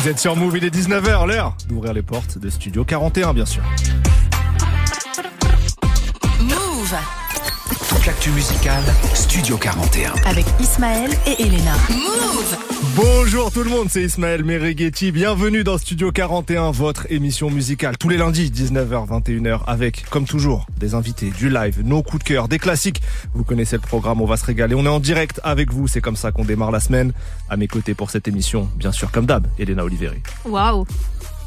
Vous êtes sur Move, il est 19h, l'heure d'ouvrir les portes de Studio 41, bien sûr. Move l'actu musicale, Studio 41. avec Ismaël et Elena. Move Bonjour tout le monde, c'est Ismaël Merighetti. Bienvenue dans Studio 41, votre émission musicale. Tous les lundis, 19h, 21h, avec, comme toujours, des invités, du live, nos coups de cœur, des classiques. Vous connaissez le programme, on va se régaler. On est en direct avec vous, c'est comme ça qu'on démarre la semaine. À mes côtés pour cette émission, bien sûr, comme d'hab, Elena Oliveri. Waouh,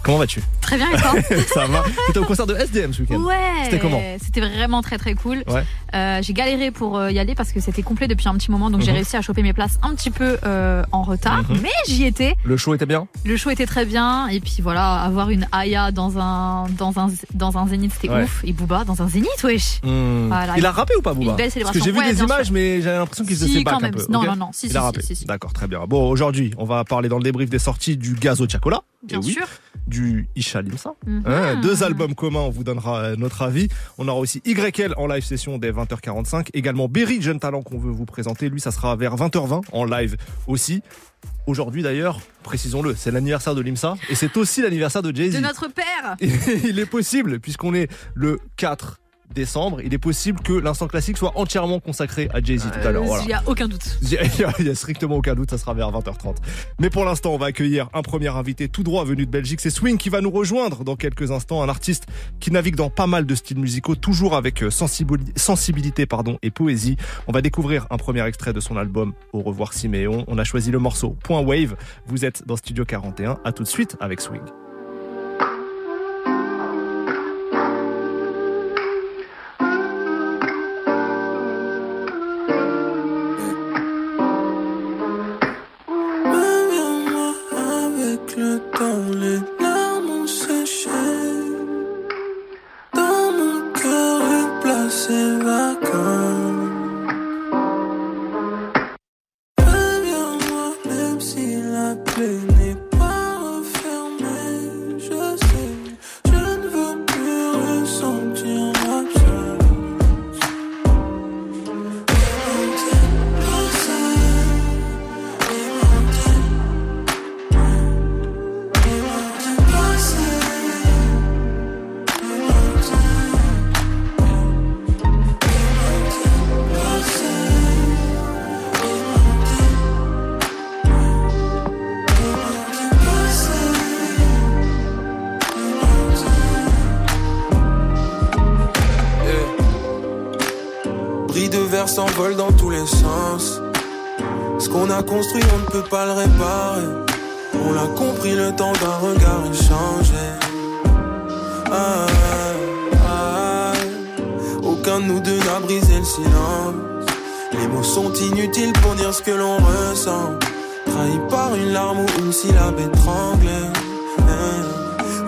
Comment vas-tu? Très bien et toi? Ça va T'étais au concert de SDM ce week-end Ouais. C'était comment? C'était vraiment très très cool. Ouais. Euh, j'ai galéré pour euh, y aller parce que c'était complet depuis un petit moment, donc j'ai Mhm. réussi à choper mes places un petit peu euh, en retard, Mhm. mais j'y étais. Le show était bien? Le show était très bien et puis voilà, avoir une Aya dans un dans un dans un zénith, c'était Ouais. ouf. Et Booba dans un zénith, wesh. Hmm. Voilà. Il a rappé ou pas Booba? Une belle Parce que célébration. j'ai vu Ouais, des images, mais j'avais l'impression qu'il faisait Si, quand un peu. Non, non, non. Si, Il si, a rappé. si, si. D'accord, très bien. Bon, aujourd'hui, on va parler dans le débrief des sorties du Gazo Chacola. Bien Et oui, sûr. Du Isha Limsa. Mhm. Hein, deux albums communs, on vous donnera euh, notre avis. On aura aussi YL en live session dès 20h45. Également Berry, jeune talent qu'on veut vous présenter. Lui, ça sera vers 20h20 en live aussi. Aujourd'hui d'ailleurs, précisons-le, c'est l'anniversaire de Limsa et c'est aussi l'anniversaire de Jay-Z. De notre père. il est possible, puisqu'on est le 4 décembre, il est possible que l'instant classique soit entièrement consacré à Jay-Z tout à l'heure. Euh, Voilà. Il y a aucun doute. Il y, a, strictement aucun doute, ça sera vers 20h30. Mais pour l'instant, on va accueillir un premier invité tout droit venu de Belgique. C'est Swing qui va nous rejoindre dans quelques instants. Un artiste qui navigue dans pas mal de styles musicaux, toujours avec euh, sensibili- sensibilité pardon, et poésie. On va découvrir un premier extrait de son album Au revoir Siméon. On a choisi le morceau Point Wave. Vous êtes dans Studio 41. À tout de suite avec Swing. Temps, les larmes ont séché. Dans mon cœur, une place est vacante. Reviens-moi, même si la plaie s'envole dans tous les sens. Ce qu'on a construit, on ne peut pas le réparer. On l'a compris, le temps d'un regard échangé. Ah, ah, aucun de nous deux n'a brisé le silence. Les mots sont inutiles pour dire ce que l'on ressent. Trahi par une larme ou une syllabe étranglée.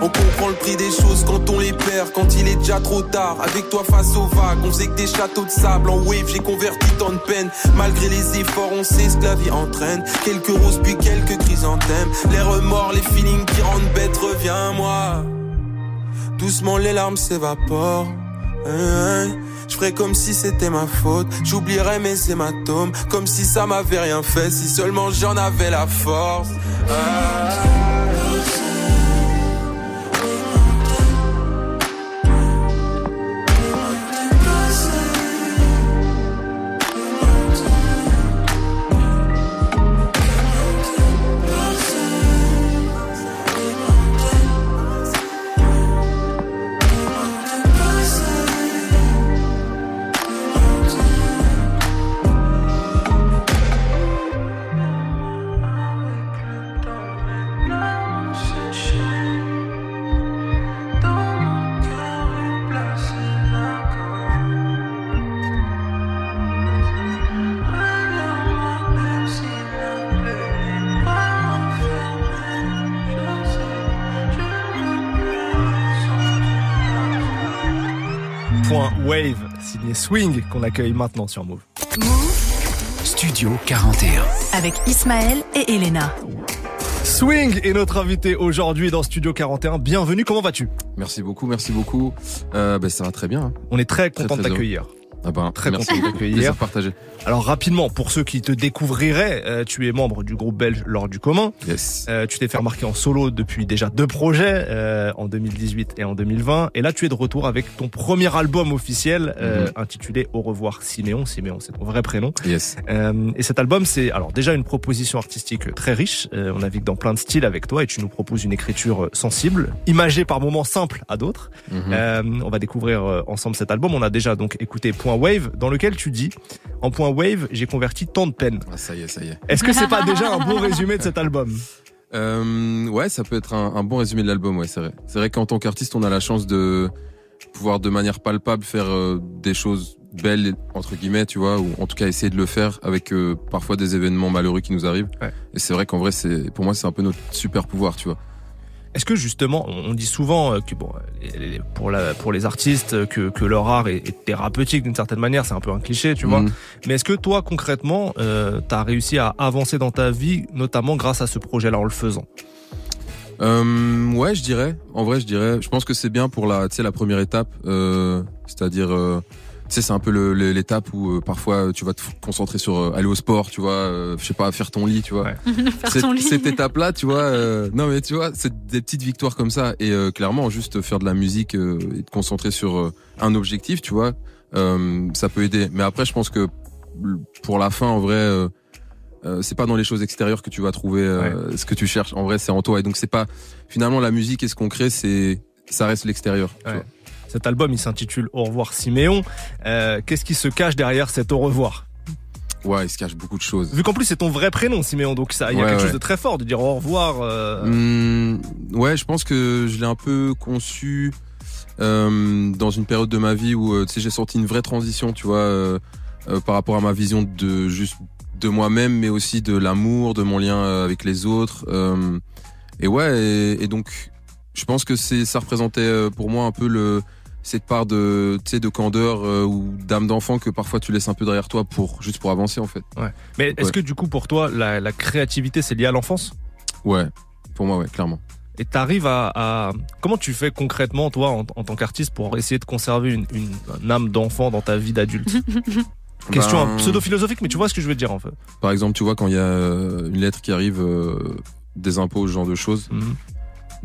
On comprend le prix des choses quand on les perd, quand il est déjà trop tard. Avec toi face aux vagues, on faisait des châteaux de sable en wave, j'ai converti tant de peine. Malgré les efforts, on sait ce que la vie entraîne. Quelques roses puis quelques chrysanthèmes. Les remords, les feelings qui rendent bête, reviens-moi. Doucement les larmes s'évaporent. Hein, hein. Je ferais comme si c'était ma faute. J'oublierais mes hématomes, comme si ça m'avait rien fait. Si seulement j'en avais la force. Ah. Swing, qu'on accueille maintenant sur Move. Move Studio 41. avec Ismaël et Elena. Swing est notre invité aujourd'hui dans Studio 41. Bienvenue, comment vas-tu? Merci beaucoup, merci beaucoup. Euh, ben, ça va très bien. hein. On est très Très, content de t'accueillir. Ah ben, Très merci content de t'accueillir. Partagé. Alors rapidement, pour ceux qui te découvriraient, euh, tu es membre du groupe belge L'Or du commun. Yes. Euh, tu t'es fait remarquer en solo depuis déjà deux projets, euh, en 2018 et en 2020. Et là, tu es de retour avec ton premier album officiel euh, Mhm. intitulé Au revoir Siméon. Siméon, c'est ton vrai prénom. Yes. Euh, et cet album, c'est alors déjà une proposition artistique très riche. Euh, on navigue dans plein de styles avec toi et tu nous proposes une écriture sensible, imagée par moments simple à d'autres. Mhm. Euh, on va découvrir ensemble cet album. On a déjà donc écouté Point Wave, dans lequel tu dis en Point Wave, j'ai converti tant de peine. Ah, ça y est, ça y est. Est-ce que c'est pas déjà un bon résumé de cet album Euh, ouais, ça peut être un, un bon résumé de l'album, ouais, c'est vrai. C'est vrai qu'en tant qu'artiste, on a la chance de pouvoir de manière palpable faire euh, des choses belles, entre guillemets, tu vois, ou en tout cas essayer de le faire avec euh, parfois des événements malheureux qui nous arrivent. Ouais. Et c'est vrai qu'en vrai, c'est pour moi, c'est un peu notre super pouvoir, tu vois. Est-ce que justement, on dit souvent euh, que bon, les- pour, la, pour les artistes, euh, que, que leur art est, est thérapeutique d'une certaine manière, c'est un peu un cliché, tu vois. Mhm. Mais est-ce que toi, concrètement, euh, t'as réussi à avancer dans ta vie, notamment grâce à ce projet-là en le faisant? Euh, ouais, je dirais. En vrai, je dirais. Je pense que c'est bien pour la, la première étape, euh, c'est-à-dire, euh, sais, c'est un peu le- le- l'étape où euh, parfois tu vas te concentrer sur euh, aller au sport, tu vois, euh, je sais pas, faire ton lit, tu vois. Ouais. Faire Cette- ton lit. Cette étape-là, tu vois, euh, non mais tu vois, c'est des petites victoires comme ça et euh, clairement juste faire de la musique euh, et te concentrer sur euh, un objectif, tu vois, euh, ça peut aider. Mais après, je pense que pour la fin, en vrai. euh, euh, c'est pas dans les choses extérieures que tu vas trouver euh, ce que tu cherches. En vrai, c'est en toi. Et donc, c'est pas finalement la musique et ce qu'on crée, c'est ça reste l'extérieur. tu Ouais. vois. Cet album, il s'intitule Au revoir Siméon. Euh, Qu'est-ce qui se cache derrière cet au revoir? Ouais, il se cache beaucoup de choses. Vu qu'en plus c'est ton vrai prénom, Siméon, donc ça, il y a Ouais, quelque ouais. chose de très fort de dire au revoir. euh, Hum, ouais, je pense que je l'ai un peu conçu euh, dans une période de ma vie où tu sais j'ai senti une vraie transition, tu vois, par rapport à ma vision de juste de moi-même, mais aussi de l'amour, de mon lien avec les autres. et ouais, et, et donc je pense que c'est ça représentait euh, pour moi un peu le cette part de de candeur euh, ou d'âme d'enfant que parfois tu laisses un peu derrière toi pour juste pour avancer en fait. Mais est-ce Ouais. que du coup pour toi la, la créativité c'est lié à l'enfance? Ouais, pour moi ouais, clairement. Et t'arrives à, à comment tu fais concrètement toi en, en tant qu'artiste pour essayer de conserver une, une, une âme d'enfant dans ta vie d'adulte? Question Ben, un pseudo philosophique, mais tu vois ce que je veux dire en fait. Par exemple, tu vois, quand il y a euh, une lettre qui arrive euh, des impôts, ce genre de choses, Mhm.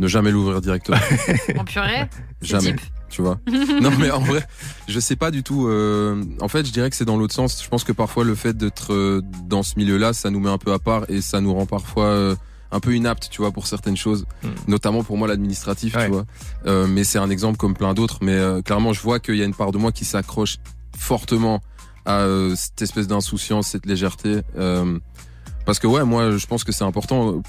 Ne jamais l'ouvrir directement. En purée, jamais. type. Tu vois. non, mais en vrai, je sais pas du tout. euh, en fait, je dirais que c'est dans l'autre sens. Je pense que parfois, le fait d'être euh, dans ce milieu-là, ça nous met un peu à part et ça nous rend parfois euh, un peu inapte, tu vois, pour certaines choses. Mhm. Notamment pour moi, l'administratif, Ouais. tu vois. Euh, mais c'est un exemple comme plein d'autres. Mais euh, clairement, je vois qu'il y a une part de moi qui s'accroche fortement à euh, cette espèce d'insouciance, cette légèreté. Euh, parce que ouais, moi, je pense que c'est important.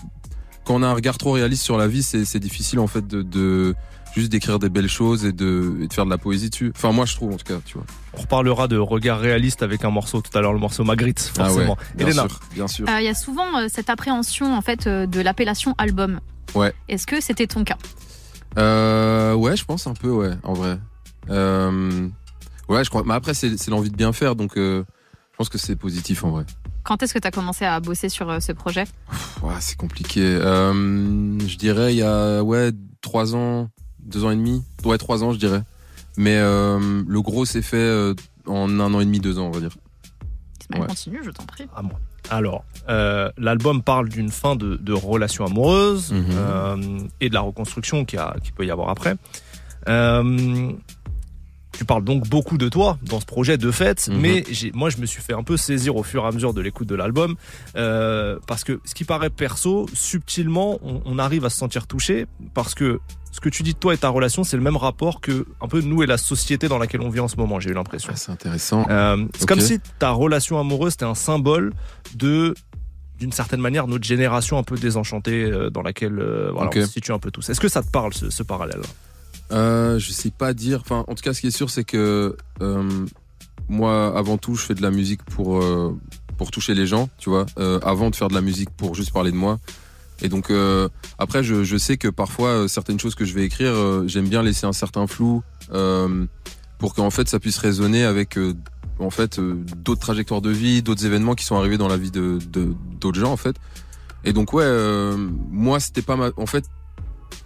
Quand on a un regard trop réaliste sur la vie, c'est c'est difficile en fait de, de juste d'écrire des belles choses et de, et de faire de la poésie dessus. Enfin, moi, je trouve en tout cas, tu vois. On reparlera de regard réaliste avec un morceau tout à l'heure, le morceau Magritte, forcément. Ah ouais, bien Elena, sûr, bien sûr. Euh, Il y a souvent euh, cette appréhension en fait euh, de l'appellation album. Ouais. Est-ce que c'était ton cas? Euh, ouais, je pense un peu, ouais, en vrai. Euh, ouais, je crois. Mais après, c'est c'est l'envie de bien faire, donc euh, je pense que c'est positif en vrai. Quand est-ce que tu as commencé à bosser sur euh, ce projet? Ouais, c'est compliqué. Euh, je dirais il y a ouais trois ans, deux ans et demi. Ouais, trois ans, je dirais. Mais euh, le gros s'est fait en un an et demi, deux ans, on va dire. Ouais. continue, je t'en prie. à moi. Alors, euh, l'album parle d'une fin de, de relation amoureuse Mhm. euh, et de la reconstruction qu'il qu'il peut y avoir après. Euh, tu parles donc beaucoup de toi dans ce projet de fait, Mhm. mais moi je me suis fait un peu saisir au fur et à mesure de l'écoute de l'album euh, parce que ce qui paraît perso, subtilement, on, on arrive à se sentir touché parce que ce que tu dis de toi et ta relation, c'est le même rapport que un peu nous et la société dans laquelle on vit en ce moment. J'ai eu l'impression. Ouais, c'est intéressant. Euh, c'est comme si ta relation amoureuse était un symbole de d'une certaine manière notre génération un peu désenchantée euh, dans laquelle euh, voilà, on se situe un peu tous. Est-ce que ça te parle ce, ce parallèle Euh, je sais pas dire. Enfin, en tout cas, ce qui est sûr, c'est que euh, moi, avant tout, je fais de la musique pour euh, pour toucher les gens, tu vois. Euh, avant de faire de la musique pour juste parler de moi. Et donc euh, après, je, je sais que parfois euh, certaines choses que je vais écrire, j'aime bien laisser un certain flou pour qu'en fait ça puisse résonner avec en fait d'autres trajectoires de vie, d'autres événements qui sont arrivés dans la vie de d'autres gens en fait. Et donc ouais, moi c'était pas ma, en fait,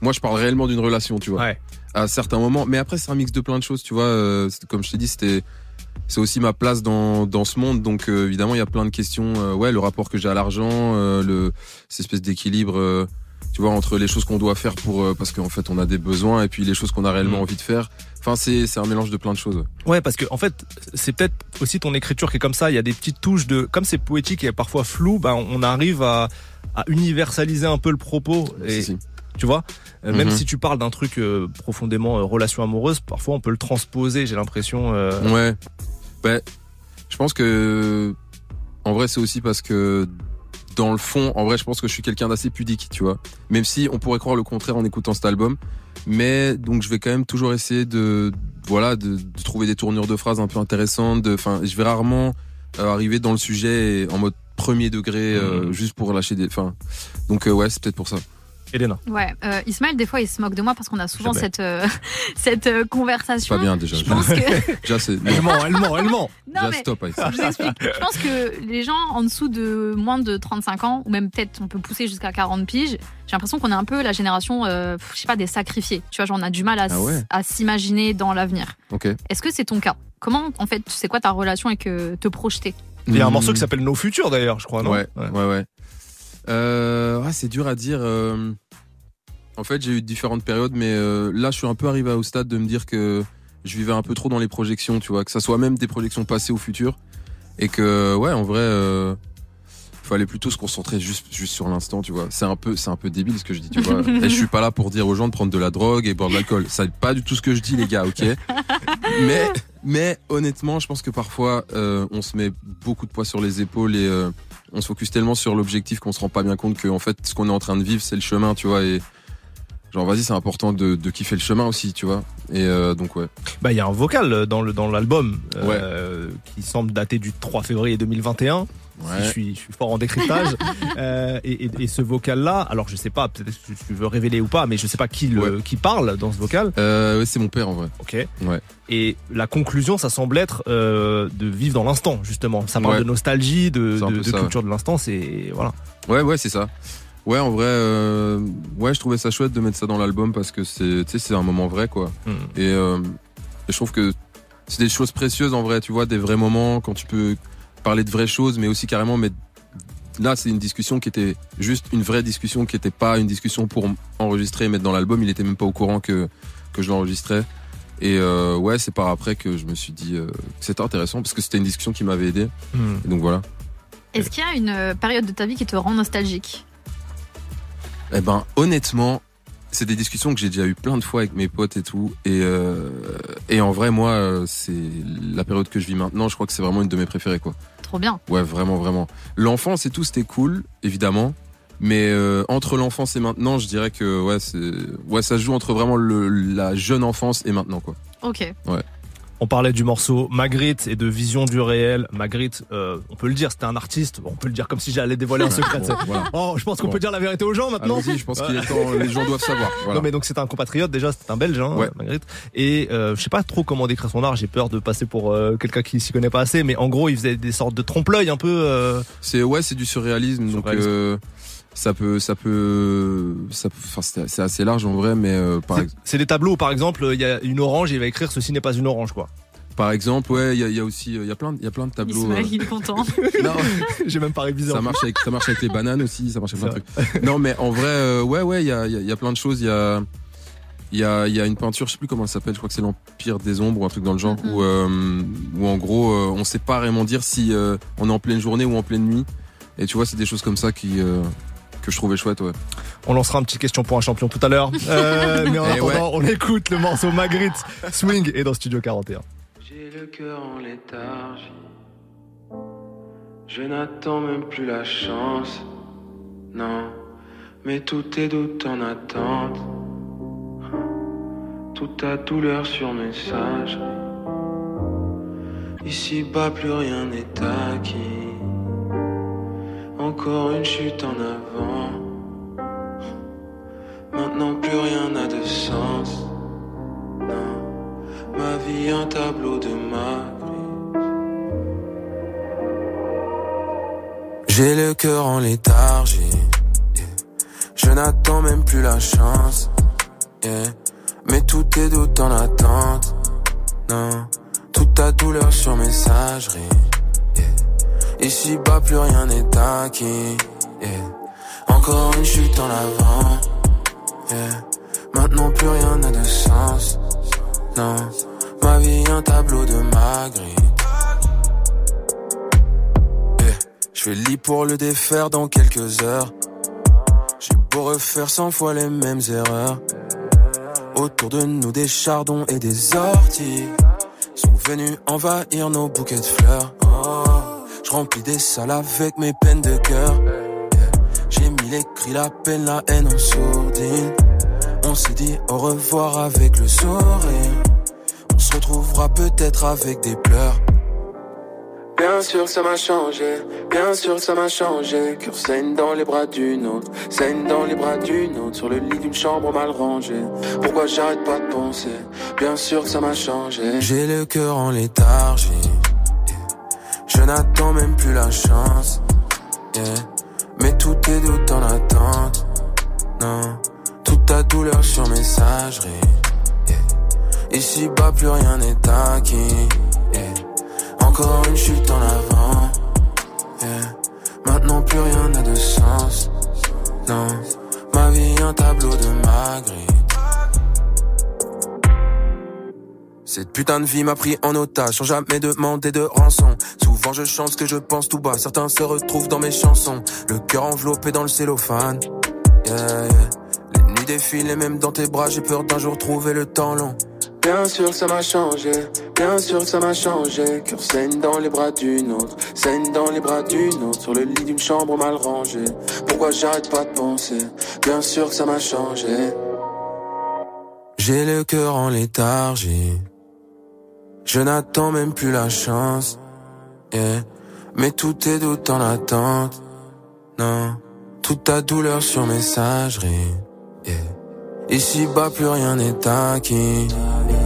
moi je parle réellement d'une relation, tu vois Ouais. À certains moments. Mais après, c'est un mix de plein de choses, tu vois. euh, comme je t'ai dit, c'était c'est aussi ma place dans, dans ce monde. Donc euh, évidemment, il y a plein de questions. euh, ouais, le rapport que j'ai à l'argent, le cette espèce d'équilibre, tu vois, entre les choses qu'on doit faire pour parce qu'en fait on a des besoins et puis les choses qu'on a réellement Mm. envie de faire. Enfin, c'est c'est un mélange de plein de choses. Ouais, parce que en fait, c'est peut-être aussi ton écriture qui est comme ça. Il y a des petites touches de, comme c'est poétique et parfois flou, ben on arrive à, à universaliser un peu le propos. Et Si, si. Tu vois, Euh, même Mhm. si tu parles d'un truc euh, profondément euh, relation amoureuse, parfois on peut le transposer. J'ai l'impression. Ouais. Ben, je pense que en vrai c'est aussi parce que dans le fond, en vrai, je pense que je suis quelqu'un d'assez pudique, tu vois. Même si on pourrait croire le contraire en écoutant cet album, mais donc je vais quand même toujours essayer de voilà de, de trouver des tournures de phrases un peu intéressantes. Enfin, je vais rarement euh, arriver dans le sujet en mode premier degré euh, Mhm. juste pour lâcher des. Enfin, donc euh, ouais, c'est peut-être pour ça. Elena. Ouais, euh, Ismaël, des fois, il se moque de moi parce qu'on a souvent cette, euh, cette euh, conversation. pas bien déjà. Je pense que. Déjà c'est Elle ment, elle ment, elle ment. Non, déjà mais stop je vous explique. Je pense que les gens en dessous de moins de 35 ans, ou même peut-être on peut pousser jusqu'à 40 piges, j'ai l'impression qu'on est un peu la génération, euh, je sais pas, des sacrifiés. Tu vois, genre on a du mal à, Ah ouais. s- à s'imaginer dans l'avenir. Ok. Est-ce que c'est ton cas? Comment, en fait, c'est quoi ta relation avec euh, te projeter? Il y a un Hmm. morceau qui s'appelle Nos Futurs d'ailleurs, je crois, non? Ouais, ouais, ouais. Euh, ouais, c'est dur à dire. euh. En fait, j'ai eu différentes périodes, mais euh, là, je suis un peu arrivé au stade de me dire que je vivais un peu trop dans les projections, tu vois, que ça soit même des projections passées ou futures, et que ouais, en vrai, euh, fallait plutôt se concentrer juste juste sur l'instant, tu vois. C'est un peu c'est un peu débile ce que je dis, tu vois. et je suis pas là pour dire aux gens de prendre de la drogue et boire de l'alcool. C'est pas du tout ce que je dis, les gars, ok? mais mais honnêtement, je pense que parfois euh, on se met beaucoup de poids sur les épaules et euh, on se focus tellement sur l'objectif qu'on se rend pas bien compte que en fait ce qu'on est en train de vivre c'est le chemin, tu vois. Et genre vas-y, c'est important de, de kiffer le chemin aussi, tu vois. Et euh, donc ouais. Bah, il y a un vocal dans le dans l'album euh, qui semble dater du 3 février 2021. Si je, suis, je suis fort en décryptage. Euh, et, et- et ce vocal-là, alors je sais pas, peut-être que tu veux révéler ou pas, mais je sais pas qui, le, qui parle dans ce vocal. Euh, ouais, c'est mon père en vrai. Ok. Ouais. Et la conclusion, ça semble être euh, de vivre dans l'instant, justement. Ça parle Ouais. de nostalgie, de, de, peu de ça, culture de l'instant. C'est voilà. Ouais, ouais, c'est ça. Ouais, en vrai, euh, ouais, je trouvais ça chouette de mettre ça dans l'album parce que c'est, un moment vrai, quoi. Hmm. Et, euh, et je trouve que c'est des choses précieuses en vrai, tu vois, des vrais moments quand tu peux parler de vraies choses, mais aussi carrément mettre. Là, c'est une discussion qui était juste une vraie discussion, qui était pas une discussion pour enregistrer et mettre dans l'album. Il était même pas au courant que que je l'enregistrais. Et euh, ouais, c'est par après que je me suis dit euh, que c'était intéressant parce que c'était une discussion qui m'avait aidé. Hmm. Et donc voilà. Est-ce qu'il y a une euh, période de ta vie qui te rend nostalgique? Eh ben, honnêtement, c'est des discussions que j'ai déjà eu plein de fois avec mes potes et tout. Et, euh, et en vrai, moi, c'est la période que je vis maintenant. Je crois que c'est vraiment une de mes préférées, quoi. Trop bien. Ouais, vraiment, vraiment. L'enfance et tout, c'était cool, évidemment. Mais euh, entre l'enfance et maintenant, je dirais que ouais, ouais, ça se joue entre vraiment le, la jeune enfance et maintenant, quoi. Ok. On parlait du morceau Magritte et de vision du réel. Magritte, euh, on peut le dire, c'était un artiste. Bon, on peut le dire comme si j'allais dévoiler un secret. Bon, voilà. Oh, je pense qu'on Bon. peut dire la vérité aux gens maintenant. Je pense qu'il est temps, les gens doivent savoir. Voilà. Non mais donc c'est un compatriote déjà, c'est un Belge, hein, Ouais. Magritte. Et euh, je sais pas trop comment décrire son art. J'ai peur de passer pour euh, quelqu'un qui s'y connaît pas assez, mais en gros il faisait des sortes de trompe-l'œil un peu. euh, C'est ouais, c'est du surréalisme, donc Surréalisme. euh, ça peut, ça peut, ça, enfin c'est assez large en vrai, mais euh, par, c'est- ex- C'est des tableaux où par exemple il y a une orange et il va écrire ceci n'est pas une orange quoi. par exemple, ouais, il y a, il y a aussi, euh, il y a plein, de- il y a plein de tableaux. Ismaël, euh, il est content. non, J'ai même pas révisé. ça en marche avec, ça marche avec les bananes aussi, ça marche avec plein de trucs. Non, mais en vrai, euh, ouais, ouais, il y a, il y, a, il y a plein de choses. Il y a, il y a, il y a une peinture, je sais plus comment elle s'appelle. Je crois que c'est l'Empire des Ombres ou un truc dans le genre, Mhm. où, euh, où en gros, euh, on sait pas vraiment dire si euh, on est en pleine journée ou en pleine nuit. Et tu vois, c'est des choses comme ça qui euh, que je trouvais chouette, ouais. On lancera un petit question pour un champion tout à l'heure. Euh, mais en Eh attendant, on écoute le morceau Magritte Swing et dans Studio 41. J'ai le cœur en léthargie. Je n'attends même plus la chance. Non, mais tout est doute en attente. Toute ta douleur sur message. Ici bas, plus rien n'est acquis. Encore une chute en avant. Maintenant, plus rien n'a de sens. Non. Ma vie un tableau de Magritte. J'ai le cœur en léthargie. Je n'attends même plus la chance. Mais tout est doute en attente. Non, toute ta douleur sur messagerie. Ici bas, plus rien n'est acquis. Encore une chute en avant. Maintenant, plus rien n'a de sens. Non, ma vie, un tableau de Magritte. Yeah. Je fais lit pour le défaire dans quelques heures. J'ai beau refaire cent fois les mêmes erreurs. Autour de nous, des chardons et des orties sont venus envahir nos bouquets de fleurs. Oh, je remplis des salles avec mes peines de cœur. J'ai mis les cris, la peine, la haine en sourdine. On s'est dit au revoir avec le sourire. On se retrouvera peut-être avec des pleurs. Bien sûr ça m'a changé, bien sûr ça m'a changé. Cœur saigne dans les bras d'une autre, saigne dans les bras d'une autre. Sur le lit d'une chambre mal rangée. Pourquoi j'arrête pas de penser? Bien sûr ça m'a changé. J'ai le cœur en léthargie. Yeah. Je n'attends même plus la chance. Yeah. Mais tout est doute en attente. Non, toute ta douleur sur messagerie. Yeah. Ici bas plus rien n'est acquis. Encore une chute en avant. Yeah. Maintenant plus rien n'a de sens. Non, ma vie un tableau de Magritte. Cette putain de vie m'a pris en otage sans jamais demander de rançon. Souvent je chante ce que je pense tout bas, certains se retrouvent dans mes chansons. Le cœur enveloppé dans le cellophane. Yeah, yeah. Les nuits défilent et même dans tes bras, j'ai peur d'un jour trouver le temps long. Bien sûr ça m'a changé, bien sûr ça m'a changé. Cœur saigne dans les bras d'une autre, saigne dans les bras d'une autre. Sur le lit d'une chambre mal rangée. Pourquoi j'arrête pas de penser? Bien sûr que ça m'a changé. J'ai le cœur en léthargie. Je n'attends même plus la chance. Yeah. Mais tout est doute en attente. Non, toute ta douleur sur messagerie. Yeah. Ici bas plus rien n'est acquis. Ma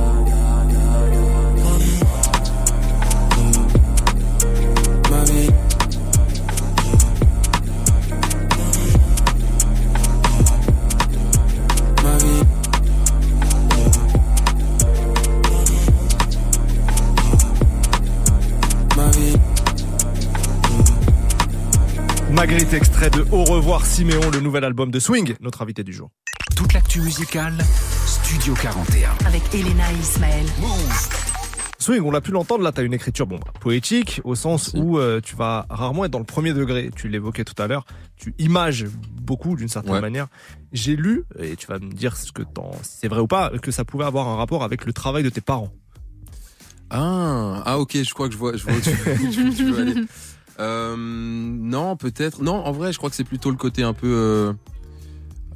Magritte, extrait de Au revoir Siméon, le nouvel album de Swing, notre invité du jour. Toute l'actu musicale, Studio 41. Avec Elena et Ismaël. Swing, on l'a pu l'entendre, là, tu as une écriture bon, bah, poétique, au sens Merci. où euh, tu vas rarement être dans le premier degré. Tu l'évoquais tout à l'heure, tu images beaucoup d'une certaine Ouais. manière. J'ai lu, et tu vas me dire ce que t'en- si c'est vrai ou pas, que ça pouvait avoir un rapport avec le travail de tes parents. Ah, ah ok, je crois que je vois, je vois où tu, tu- tu veux aller. Euh, non, peut-être. Non, en vrai, je crois que c'est plutôt le côté un peu. Euh,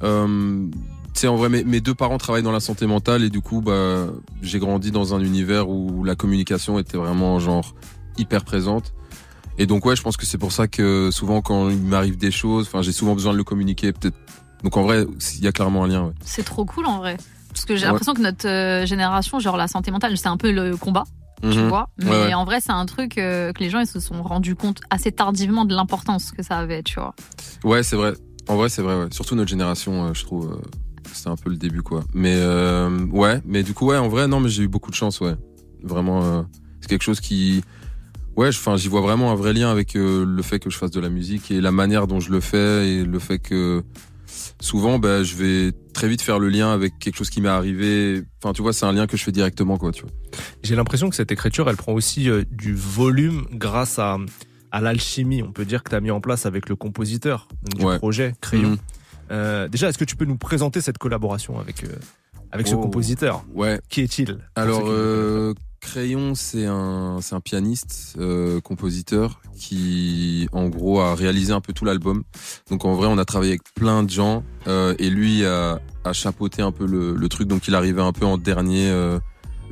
euh, tu sais, en vrai, mes, mes deux parents travaillent dans la santé mentale et du coup, bah, j'ai grandi dans un univers où la communication était vraiment genre hyper présente. Et donc ouais, je pense que c'est pour ça que souvent quand il m'arrive des choses, enfin, j'ai souvent besoin de le communiquer. Peut-être. Donc en vrai, il y a clairement un lien. Ouais. C'est trop cool en vrai. Parce que j'ai Ouais. l'impression que notre euh, génération, genre la santé mentale, c'est un peu le combat, tu Mhm. vois. Mais Ouais, ouais. en vrai, c'est un truc euh, que les gens ils se sont rendus compte assez tardivement de l'importance que ça avait, tu vois. Ouais, c'est vrai. En vrai, c'est vrai. Ouais. Surtout notre génération, euh, je trouve, euh, c'était un peu le début, quoi. Mais ouais, mais du coup, ouais, en vrai, non, mais j'ai eu beaucoup de chance, ouais. Vraiment, c'est quelque chose qui, ouais, enfin, j'y vois vraiment un vrai lien avec le fait que je fasse de la musique et la manière dont je le fais et le fait que souvent, ben, je vais très vite faire le lien avec quelque chose qui m'est arrivé. Enfin, tu vois, c'est un lien que je fais directement, quoi. Tu vois. J'ai l'impression que cette écriture, elle prend aussi euh, du volume grâce à, à l'alchimie, on peut dire, que tu as mis en place avec le compositeur du Ouais. projet Crayon. Mhm. Euh, déjà, est-ce que tu peux nous présenter cette collaboration avec, euh, avec ce Oh. compositeur? Ouais. Qui est-il? Alors, Crayon, c'est un, un pianiste, euh, compositeur qui, en gros, a réalisé un peu tout l'album. Donc, en vrai, on a travaillé avec plein de gens euh, et lui a, a chapeauté un peu le, le truc. Donc, il arrivait un peu en dernier. euh,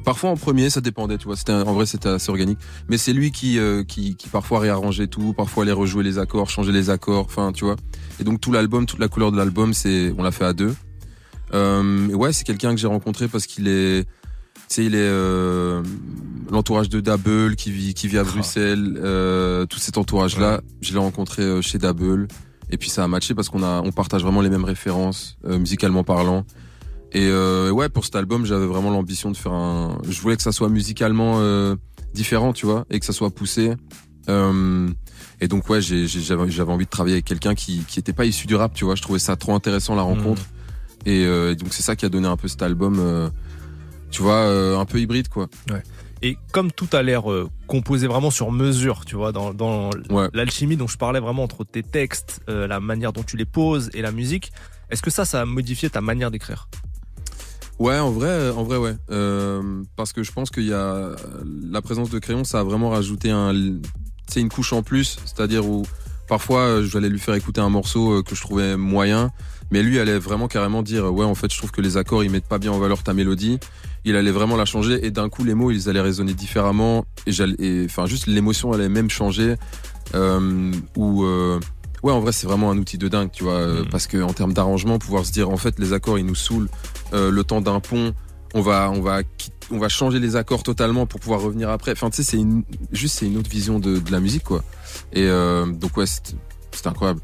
Parfois en premier, ça dépendait, tu vois. C'était en vrai, c'était assez organique. Mais c'est lui qui, euh, qui, qui parfois réarrangeait tout, parfois allait rejouer les accords, changer les accords, enfin, tu vois. Et donc tout l'album, toute la couleur de l'album, c'est, on l'a fait à deux. Euh, ouais, c'est quelqu'un que j'ai rencontré parce qu'il est, sais, il est euh, l'entourage de Double qui vit, qui vit à Ah. Bruxelles, euh, tout cet entourage-là. Je l'ai rencontré euh, chez Double. Et puis ça a matché parce qu'on a, on partage vraiment les mêmes références, euh, musicalement parlant. Et ouais, pour cet album, j'avais vraiment l'ambition de faire un. Je voulais que ça soit musicalement différent, tu vois, et que ça soit poussé. Et donc ouais, j'avais j'avais envie de travailler avec quelqu'un qui qui était pas issu du rap, tu vois. Je trouvais ça trop intéressant la rencontre. Et euh, donc c'est ça qui a donné un peu cet album, tu vois, euh, un peu hybride quoi. Et comme tout a l'air euh, composé vraiment sur mesure, tu vois, dans, dans Ouais. l'alchimie dont je parlais vraiment entre tes textes, euh, la manière dont tu les poses et la musique, est-ce que ça, ça a modifié ta manière d'écrire? Ouais, en vrai, en vrai, ouais. Parce que je pense qu'il y a la présence de crayon, ça a vraiment rajouté un, c'est une couche en plus, c'est-à-dire où parfois aller lui faire écouter un morceau que je trouvais moyen, mais lui allait vraiment carrément dire ouais, en fait, je trouve que les accords ils mettent pas bien en valeur ta mélodie. Il allait vraiment la changer et d'un coup les mots ils allaient résonner différemment et j'allais, et, enfin juste l'émotion allait même changer. Euh, ou euh, ouais, en vrai c'est vraiment un outil de dingue, tu vois, euh, Mhm. parce que en termes d'arrangement, pouvoir se dire en fait les accords ils nous saoulent euh, le temps d'un pont, on va, on va, on va changer les accords totalement pour pouvoir revenir après. Enfin, tu sais, c'est une, juste c'est une autre vision de, de la musique, quoi. Et euh, donc ouais, c'est incroyable.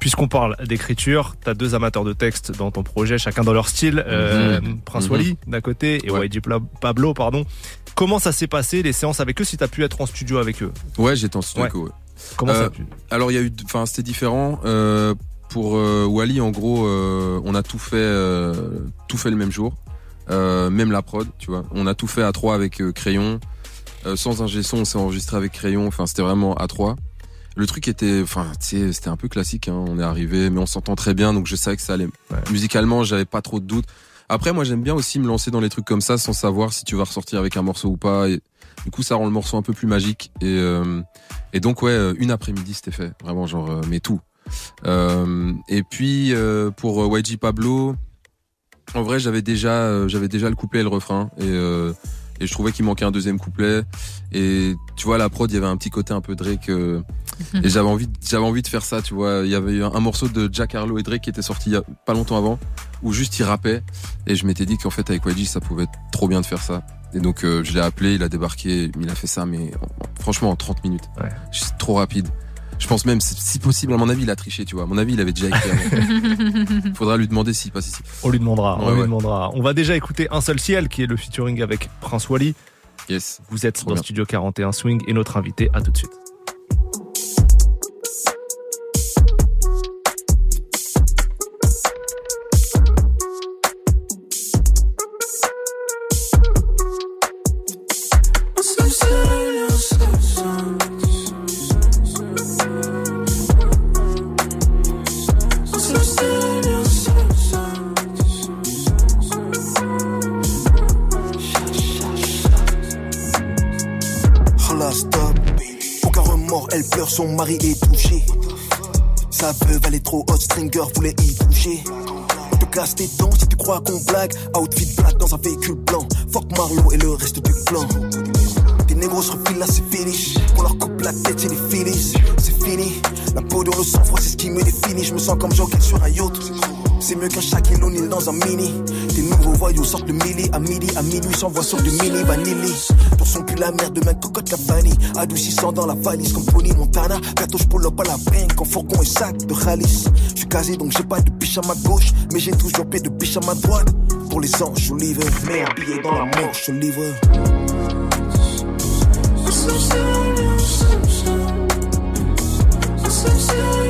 Puisqu'on parle d'écriture, t'as deux amateurs de texte dans ton projet, chacun dans leur style. Euh, Prince Mhm. Wally d'un côté et Ouais. YG Pablo, pardon. Comment ça s'est passé les séances avec eux Si t'as pu être en studio avec eux, Ouais, j'étais en studio. Ouais. avec eux, ouais. comment ça Euh, a pu? Alors il y a eu, enfin c'était différent. Euh, pour euh, Wally, en gros, euh, on a tout fait, euh, tout fait le même jour, Euh, même la prod, tu vois. On a tout fait à trois avec euh, crayon, Euh, sans ingé son, on s'est enregistré avec crayon. Enfin, c'était vraiment à trois. Le truc était, enfin, tu sais, c'était un peu classique. Hein. On est arrivé, mais on s'entend très bien, donc je savais que ça allait. Ouais. Musicalement, j'avais pas trop de doutes. Après, moi, j'aime bien aussi me lancer dans les trucs comme ça, sans savoir si tu vas ressortir avec un morceau ou pas. Et du coup, ça rend le morceau un peu plus magique. Et euh, et donc ouais, euh, une après-midi c'était fait, vraiment genre euh, mais tout. Euh, et puis euh, pour YG Pablo, en vrai j'avais déjà j'avais déjà le couplet et le refrain et euh, et je trouvais qu'il manquait un deuxième couplet. Et tu vois la prod il y avait un petit côté un peu Drake euh, et j'avais envie de- j'avais envie de faire ça tu vois. Il y avait eu un, un morceau de Jack Harlow et Drake qui était sorti il y a pas longtemps avant où juste il rappait. Et je m'étais dit qu'en fait avec YG ça pouvait être trop bien de faire ça. Et donc euh, je l'ai appelé il a débarqué il a fait ça mais en- en- franchement en 30 minutes. Ouais. c'est trop rapide je pense même si si possible à mon avis il a triché tu vois à mon avis il avait déjà écrit avant. faudra lui demander s'il passe ici On lui demandera, on Ouais, lui demandera. On va déjà écouter Un seul ciel qui est le featuring avec Prince Wally. yes Vous êtes Trop dans bien. Studio 41 Swing et notre invité, à tout de suite. Mari est touché. Sa veuve, elle est trop hot, Stringer voulait y toucher. Te casse tes dents si tu crois qu'on blague. Outfit black dans un véhicule blanc. Fuck Marlowe et le reste du clan. Tes négros se refilent là, c'est fini. Qu'on leur coupe la tête, c'est des finis. C'est fini. La peau dans le sang-froid, c'est ce qui me définit. Je me sens comme Joker sur un yacht. C'est mieux qu'un Shaquille O'Neal dans un mini. Tes nouveaux voyous sortent le milli. À midi, à minuit, s'envoient sur du mini vanilli. Pour son cul, la merde, demain, cocotte la vanille. Adoucissant dans la valise comme Pony Montana. Bientôt, je up à la en fourgon et sac de Khalis. Je suis casé, donc j'ai pas de biche à ma gauche. Mais j'ai toujours pied de biche à ma droite. Pour les anges, je livre. Mets un billet dans la manche, je livre. Un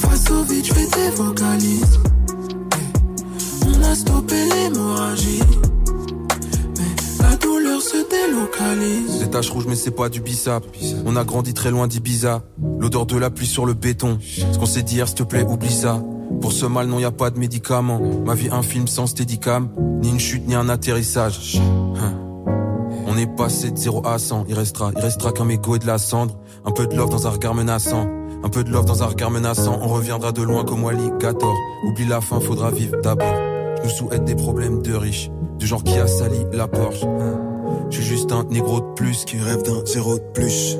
Face au vide, je fais des vocalises. On a stoppé l'hémorragie. Mais la douleur se délocalise. Des taches rouges mais c'est pas du bissap On a grandi très loin d'Ibiza. L'odeur de la pluie sur le béton. Ce qu'on s'est dit hier s'il te plaît oublie ça. Pour ce mal non y a pas de médicaments. Ma vie un film sans steadicam. Ni une chute ni un atterrissage. Hein. On est passé de 0 à 100 Il restera, il restera qu'un mégot et de la cendre Un peu de love dans un regard menaçant un peu de love dans un regard menaçant, on reviendra de loin comme Wally 14. Oublie la fin, faudra vivre d'abord. Je nous souhaite des problèmes de riches, du genre qui a sali la Porsche. Je suis juste un négro de plus Qui rêve d'un zéro de plus.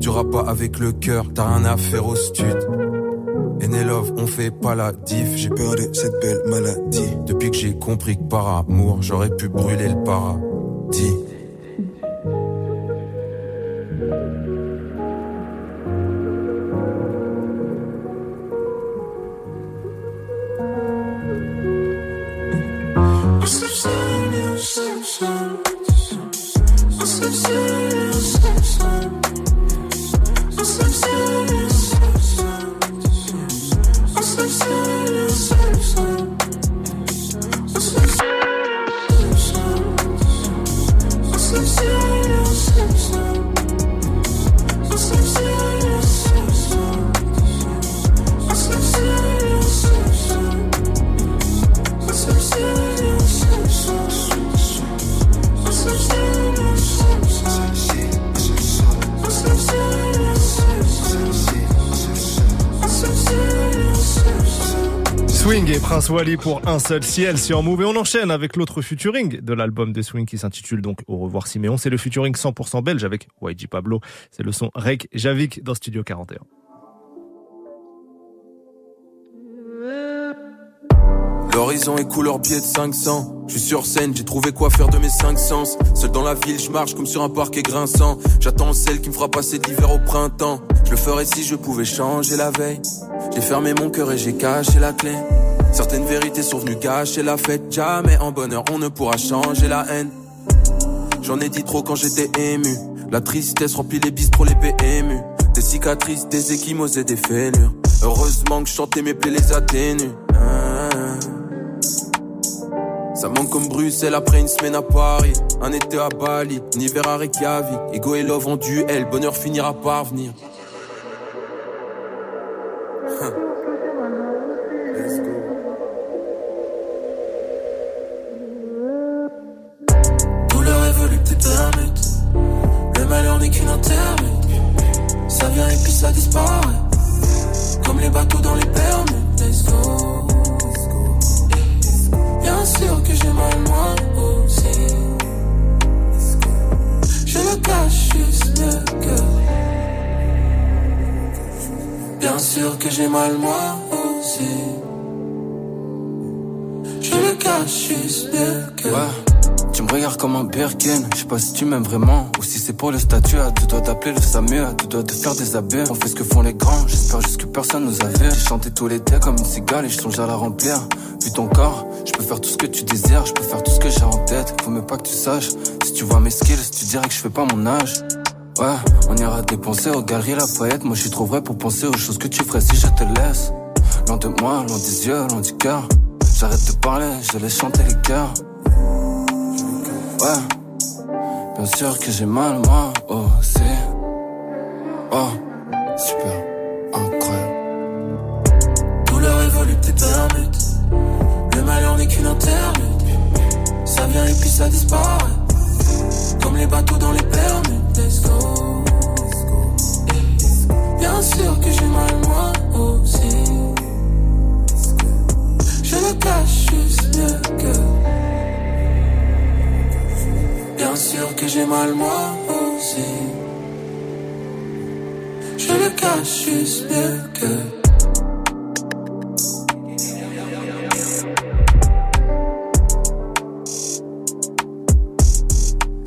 Tu pas avec le cœur, t'as rien à faire au stud. Love, on fait pas la diff. J'ai peur de cette belle maladie. Depuis que j'ai compris que par amour, j'aurais pu brûler le paradis. Pour un seul ciel sur Move et on enchaîne avec l'autre featuring de l'album de Swing qui s'intitule donc Au revoir Siméon. C'est le featuring 100% belge avec YG Pablo. C'est le son Rek Javik dans Studio 41. L'horizon est couleur biais de 500. Je suis sur scène, j'ai trouvé quoi faire de mes cinq sens. Seul dans la ville, je marche comme sur un parquet grinçant. J'attends celle qui me fera passer l'hiver au printemps. Je le ferais si je pouvais changer la veille. J'ai fermé mon cœur et j'ai caché la clé. Certaines vérités sont venues gâcher la fête. Jamais en bonheur on ne pourra changer la haine. J'en ai dit trop quand j'étais ému. La tristesse remplit les bistrots, les PMU. Des cicatrices, des échymoses et des fêlures. Heureusement que je chantais mes plaies les atténues. Ah. Ça manque comme Bruxelles après une semaine à Paris. Un été à Bali, un hiver à Reykjavik. Ego et love en duel, bonheur finira par venir. J'ai mal moi aussi. Je le cache que. Ouais. Tu me regardes comme un Birkin, je sais pas si tu m'aimes vraiment ou si c'est pour le statut. Tu dois t'appeler le SAMU, tu dois te faire des abus. On fait ce que font les grands, j'espère juste que personne nous a vu. J'ai chanté tout l'été comme une cigale et je songe à la remplir. Vu ton corps, je peux faire tout ce que tu désires, je peux faire tout ce que j'ai en tête. Faut même pas que tu saches. Si tu vois mes skills, tu dirais que je fais pas mon âge. Ouais, on ira dépenser aux galeries la poète. Moi je suis trop vrai pour penser aux choses que tu ferais si je te laisse. Loin de moi, loin des yeux, loin du cœur. J'arrête de parler, je laisse chanter les cœurs. Ouais, bien sûr que j'ai mal moi aussi. Oh, super, incroyable. Douleur évolue un mythe. Le malheur n'est qu'une interlude. Ça vient et puis ça disparaît. Comme les bateaux dans les permis. Let's go. Bien sûr que j'ai mal moi aussi. Je le cache juste mieux que. Bien sûr que j'ai mal moi aussi. Je le cache juste mieux que.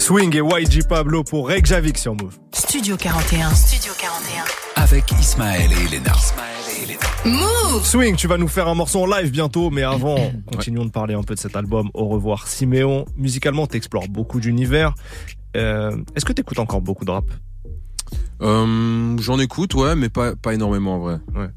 Swing et YG Pablo pour Reykjavik sur Move. Studio 41. Studio 41. Avec Ismaël et Elena. Move Swing, tu vas nous faire un morceau en live bientôt, mais avant, continuons de parler un peu de cet album Au revoir Siméon. Musicalement, t'explores beaucoup d'univers. Euh, Est-ce que t'écoutes encore beaucoup de rap? Euh, J'en écoute, ouais, mais pas, pas énormément en vrai. Ouais.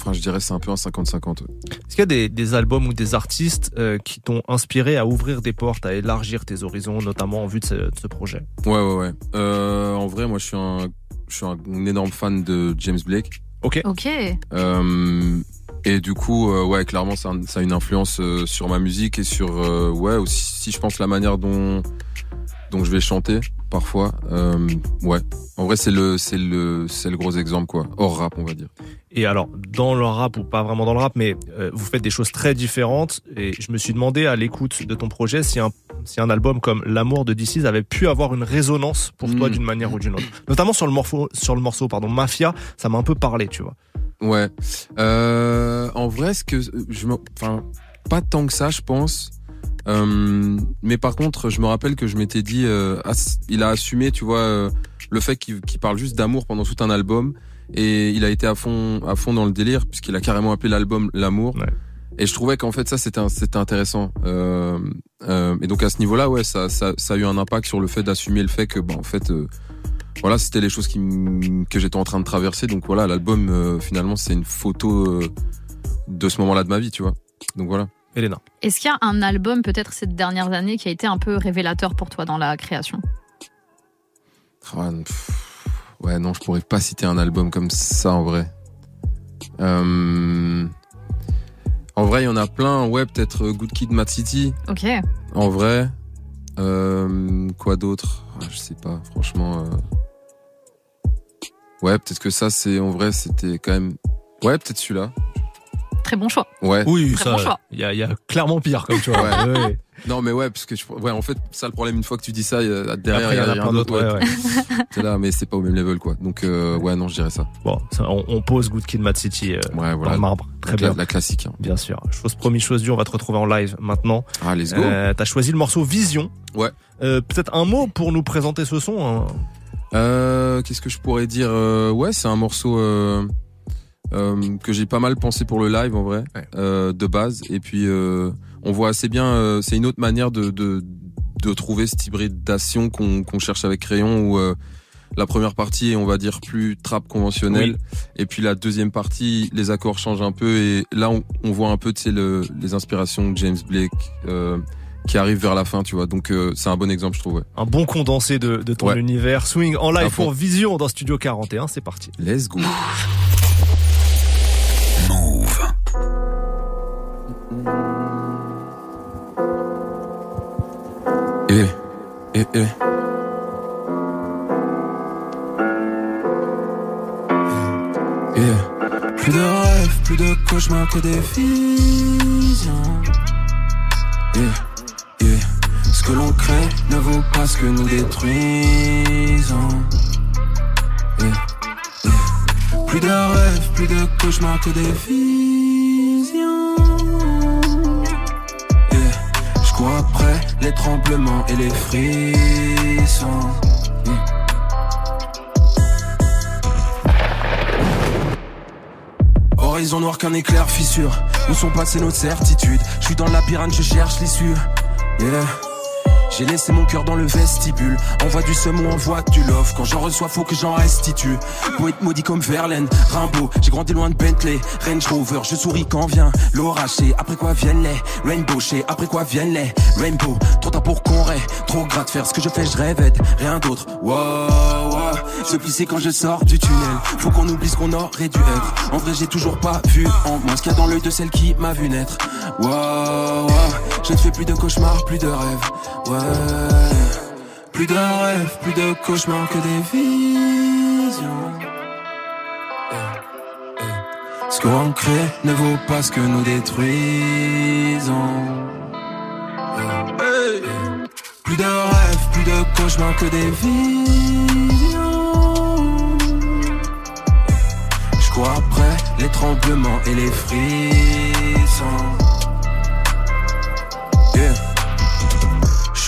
Enfin, je dirais c'est un peu un 50-50. ouais. Est-ce qu'il y a des, des albums ou des artistes euh, qui t'ont inspiré à ouvrir des portes, à élargir tes horizons, notamment en vue de ce, de ce projet? Ouais, ouais, ouais. Euh, en vrai, moi, je suis un, je suis un énorme fan de James Blake. Ok. Ok. Euh, et du coup, euh, ouais, clairement, ça, a- ça a une influence euh, sur ma musique et sur, euh, ouais, aussi, si je pense la manière dont, dont je vais chanter parfois. Euh, ouais. En vrai, c'est le, c'est le, c'est le gros exemple, quoi. Hors rap, on va dire. Et alors, dans le rap ou pas vraiment dans le rap, mais euh, vous faites des choses très différentes. Et je me suis demandé à l'écoute de ton projet si un, si un album comme L'amour de DC's avait pu avoir une résonance pour toi Mm. d'une manière ou d'une autre. Notamment sur le morceau, sur le morceau, pardon, Mafia, ça m'a un peu parlé, tu vois. Ouais. Euh, en vrai, ce que je me, enfin, pas tant que ça, je pense. Euh, mais par contre, je me rappelle que je m'étais dit, euh, il a assumé, tu vois, euh, le fait qu'il qu'il parle juste d'amour pendant tout un album, et il a été à fond, à fond dans le délire, puisqu'il a carrément appelé l'album l'amour. Ouais. Et je trouvais qu'en fait ça c'était un- c'était intéressant. Euh, euh, et donc à ce niveau-là, ouais, ça, ça, ça a eu un impact sur le fait d'assumer le fait que, bah, en fait, euh, voilà, c'était les choses qui que j'étais en train de traverser. Donc voilà, l'album euh, finalement c'est une photo euh, de ce moment-là de ma vie, tu vois. Donc voilà. Elena. Est-ce qu'il y a un album, peut-être ces dernières années, qui a été un peu révélateur pour toi dans la création? Ah, ouais, non, je pourrais pas citer un album comme ça en vrai. Euh, en vrai, il y en a plein. Ouais, peut-être euh, Good Kid, Mad City. Ok. En vrai, euh, quoi d'autre? Ah, Je sais pas, franchement. euh. Ouais, peut-être que ça, c'est en vrai, c'était quand même. Ouais, peut-être celui-là. Très bon choix. Ouais. Oui, Très bon choix. il y a, y a clairement pire, comme tu vois. Ouais. Ouais. Non, mais ouais, parce que je... ouais, en fait, ça le problème une fois que tu dis ça, il y a- derrière il y en a rien plein d'autres. Ouais, ouais. T'es là, mais c'est pas au même level, quoi. Donc euh, ouais, non, je dirais ça. Bon, ça, on, on pose Good Kid, Mad City euh, Ouais, dans voilà. le marbre. Très la, bien. la classique. hein. Bien sûr. Chose promis, chose due, on va te retrouver en live maintenant. Ah, let's go. Euh, T'as choisi le morceau Vision. Ouais. Euh, Peut-être un mot pour nous présenter ce son. hein. Euh, Qu'est-ce que je pourrais dire Euh, Ouais, c'est un morceau euh, que j'ai pas mal pensé pour le live en vrai, Ouais. euh, de base. Et puis euh, on voit assez bien. euh, c'est une autre manière de de, de trouver cette hybridation qu'on qu'on cherche avec Crayon où euh, la première partie est on va dire plus trap conventionnelle et puis la deuxième partie les accords changent un peu et là on, on voit un peu tu sais le, les inspirations de James Blake euh, qui arrivent vers la fin tu vois donc euh, c'est un bon exemple je trouve ouais. Un bon condensé de, de ton Ouais. univers. Swing en live pour Vision dans Studio 41. C'est parti. let's go eh, eh. Plus de rêves, plus de cauchemars que des visions. Ce que l'on crée ne vaut pas ce que nous détruisons. Plus de rêves, plus de cauchemars que des visions. Les tremblements et les frissons. Yeah. Horizon noir qu'un éclair fissure. Où sont passées nos certitudes? Je suis dans le labyrinthe, je cherche l'issue. Yeah. J'ai laissé mon cœur dans le vestibule. Envoie du seum ou envoie du love. Quand j'en reçois, faut que j'en restitue. Poète maudit comme Verlaine, Rimbaud. J'ai grandi loin de Bentley, Range Rover. Je souris quand vient l'orage. Après quoi viennent les Rainbow Shea. Après quoi viennent les Rainbow. Trop tard pour qu'on rêve. Trop gras de faire ce que je fais, je rêve Rien d'autre. Wow, wow. Se plisser quand je sors du tunnel. Faut qu'on oublie ce qu'on aurait dû être. En vrai, j'ai toujours pas vu en moi ce qu'il y a dans l'œil de celle qui m'a vu naître. Wow, wow. Je ne fais plus de cauchemars, plus de rêves. Ouais. Plus de rêves, plus de cauchemars que des visions. Eh, eh. Ce qu'on crée ne vaut pas ce que nous détruisons. Eh. Plus de rêves, plus de cauchemars que des visions. Je cours après les tremblements et les frissons.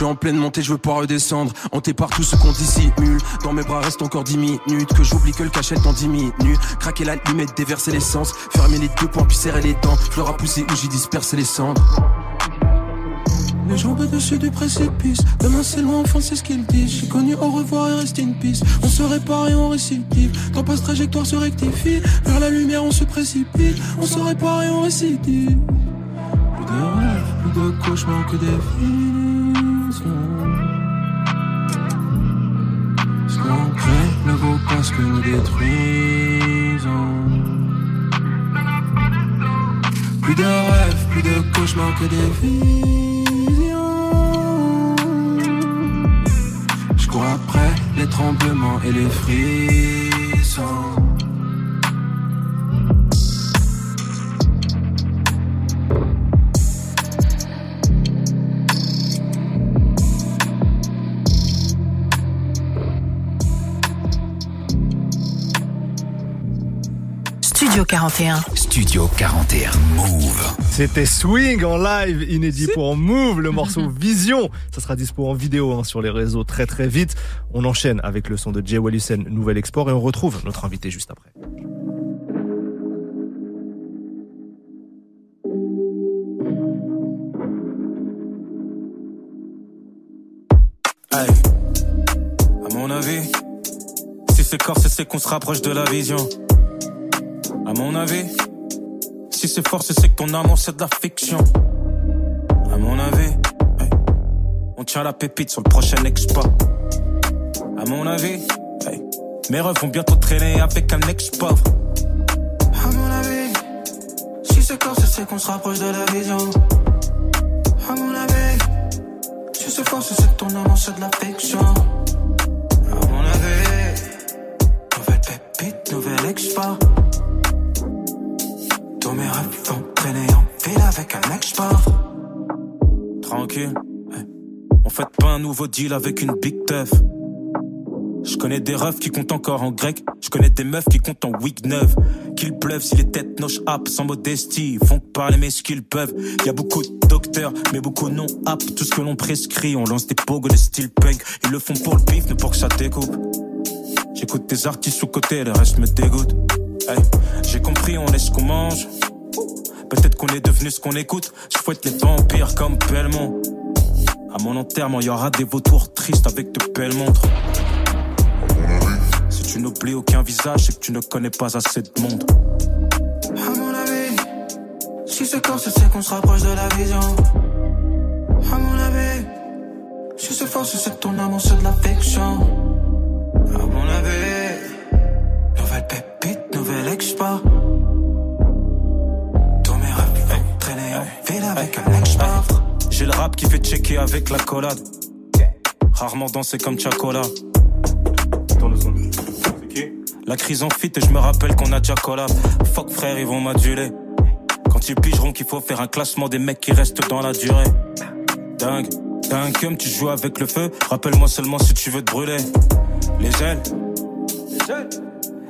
Je suis en pleine montée, je veux pas redescendre. Hanté par tout ce qu'on dissimule. Dans mes bras reste encore 10 minutes. Que j'oublie que le cachette en diminue. Craquer la limite, déverser l'essence. Fermer les deux points puis serrer les dents. Fleur à pousser où j'ai dispersé les cendres. Les jambes dessus du précipice. Demain c'est loin, enfin c'est ce qu'ils disent. J'ai connu au revoir et reste in peace. On se répare et on récidive. Quand passe trajectoire se rectifie. Vers la lumière on se précipite. On se répare et on récidive. Plus de rêves, plus de cauchemars que des visions. Que nous détruisons. Plus de rêves, plus de cauchemars que des visions. Je cours après les tremblements et les frissons. 41. Studio 41 Move. C'était Swing en live, inédit pour Move, le morceau Vision. Ça sera dispo en vidéo hein, sur les réseaux très très vite. On enchaîne avec le son de Jay Wellison, Nouvel Export, et on retrouve notre invité juste après. Hey. À mon avis, si c'est corse, c'est qu'on se rapproche de la vision. À mon avis, si c'est fort, c'est que ton amour c'est de la fiction. À mon avis, on tient la pépite sur le prochain expo. À mon avis, mes refs vont bientôt traîner avec un ex-pauvre. À mon avis, si c'est corse, c'est qu'on se rapproche de la vision. À mon avis, si c'est fort, c'est que ton amour c'est de la fiction. À mon avis, nouvelle pépite, nouvelle expo. Mes rêves vont en ville avec un mec j'pars. Tranquille, on fait pas un nouveau deal avec une big teuf. Je connais des refs qui comptent encore en grec. Je connais des meufs qui comptent en week 9. Qu'il pleuve si les têtes noches app sans modestie. Font que parler mais ce qu'ils peuvent. Y a beaucoup de docteurs, mais beaucoup non aptes. Tout ce que l'on prescrit, on lance des pogos de style punk. Ils le font pour le bif, mais pour que ça découpe. J'écoute des artistes sous côté, le reste me dégoûte. J'ai compris, on ce qu'on mange. Peut-être qu'on est devenu ce qu'on écoute. Je fouette les vampires comme Belmont. À mon enterrement, y aura des vautours tristes avec de belles montres. Si tu n'oublies aucun visage, c'est que tu ne connais pas assez de monde. À mon avis, si c'est corse, c'est qu'on se rapproche de la vision. À mon avis, si c'est fort, c'est ton amour c'est de la fiction. À mon avis, nouvelle pépite, nouvelle expo. Avec un ex J'ai le rap qui fait checker avec la collade. Rarement dansé comme Chacola. La crise en fit et je me rappelle qu'on a collab. Fuck frère, ils vont m'aduler. Quand ils pigeront qu'il faut faire un classement des mecs qui restent dans la durée. Dingue, un cum, tu joues avec le feu. Rappelle-moi seulement si tu veux te brûler. Les ailes.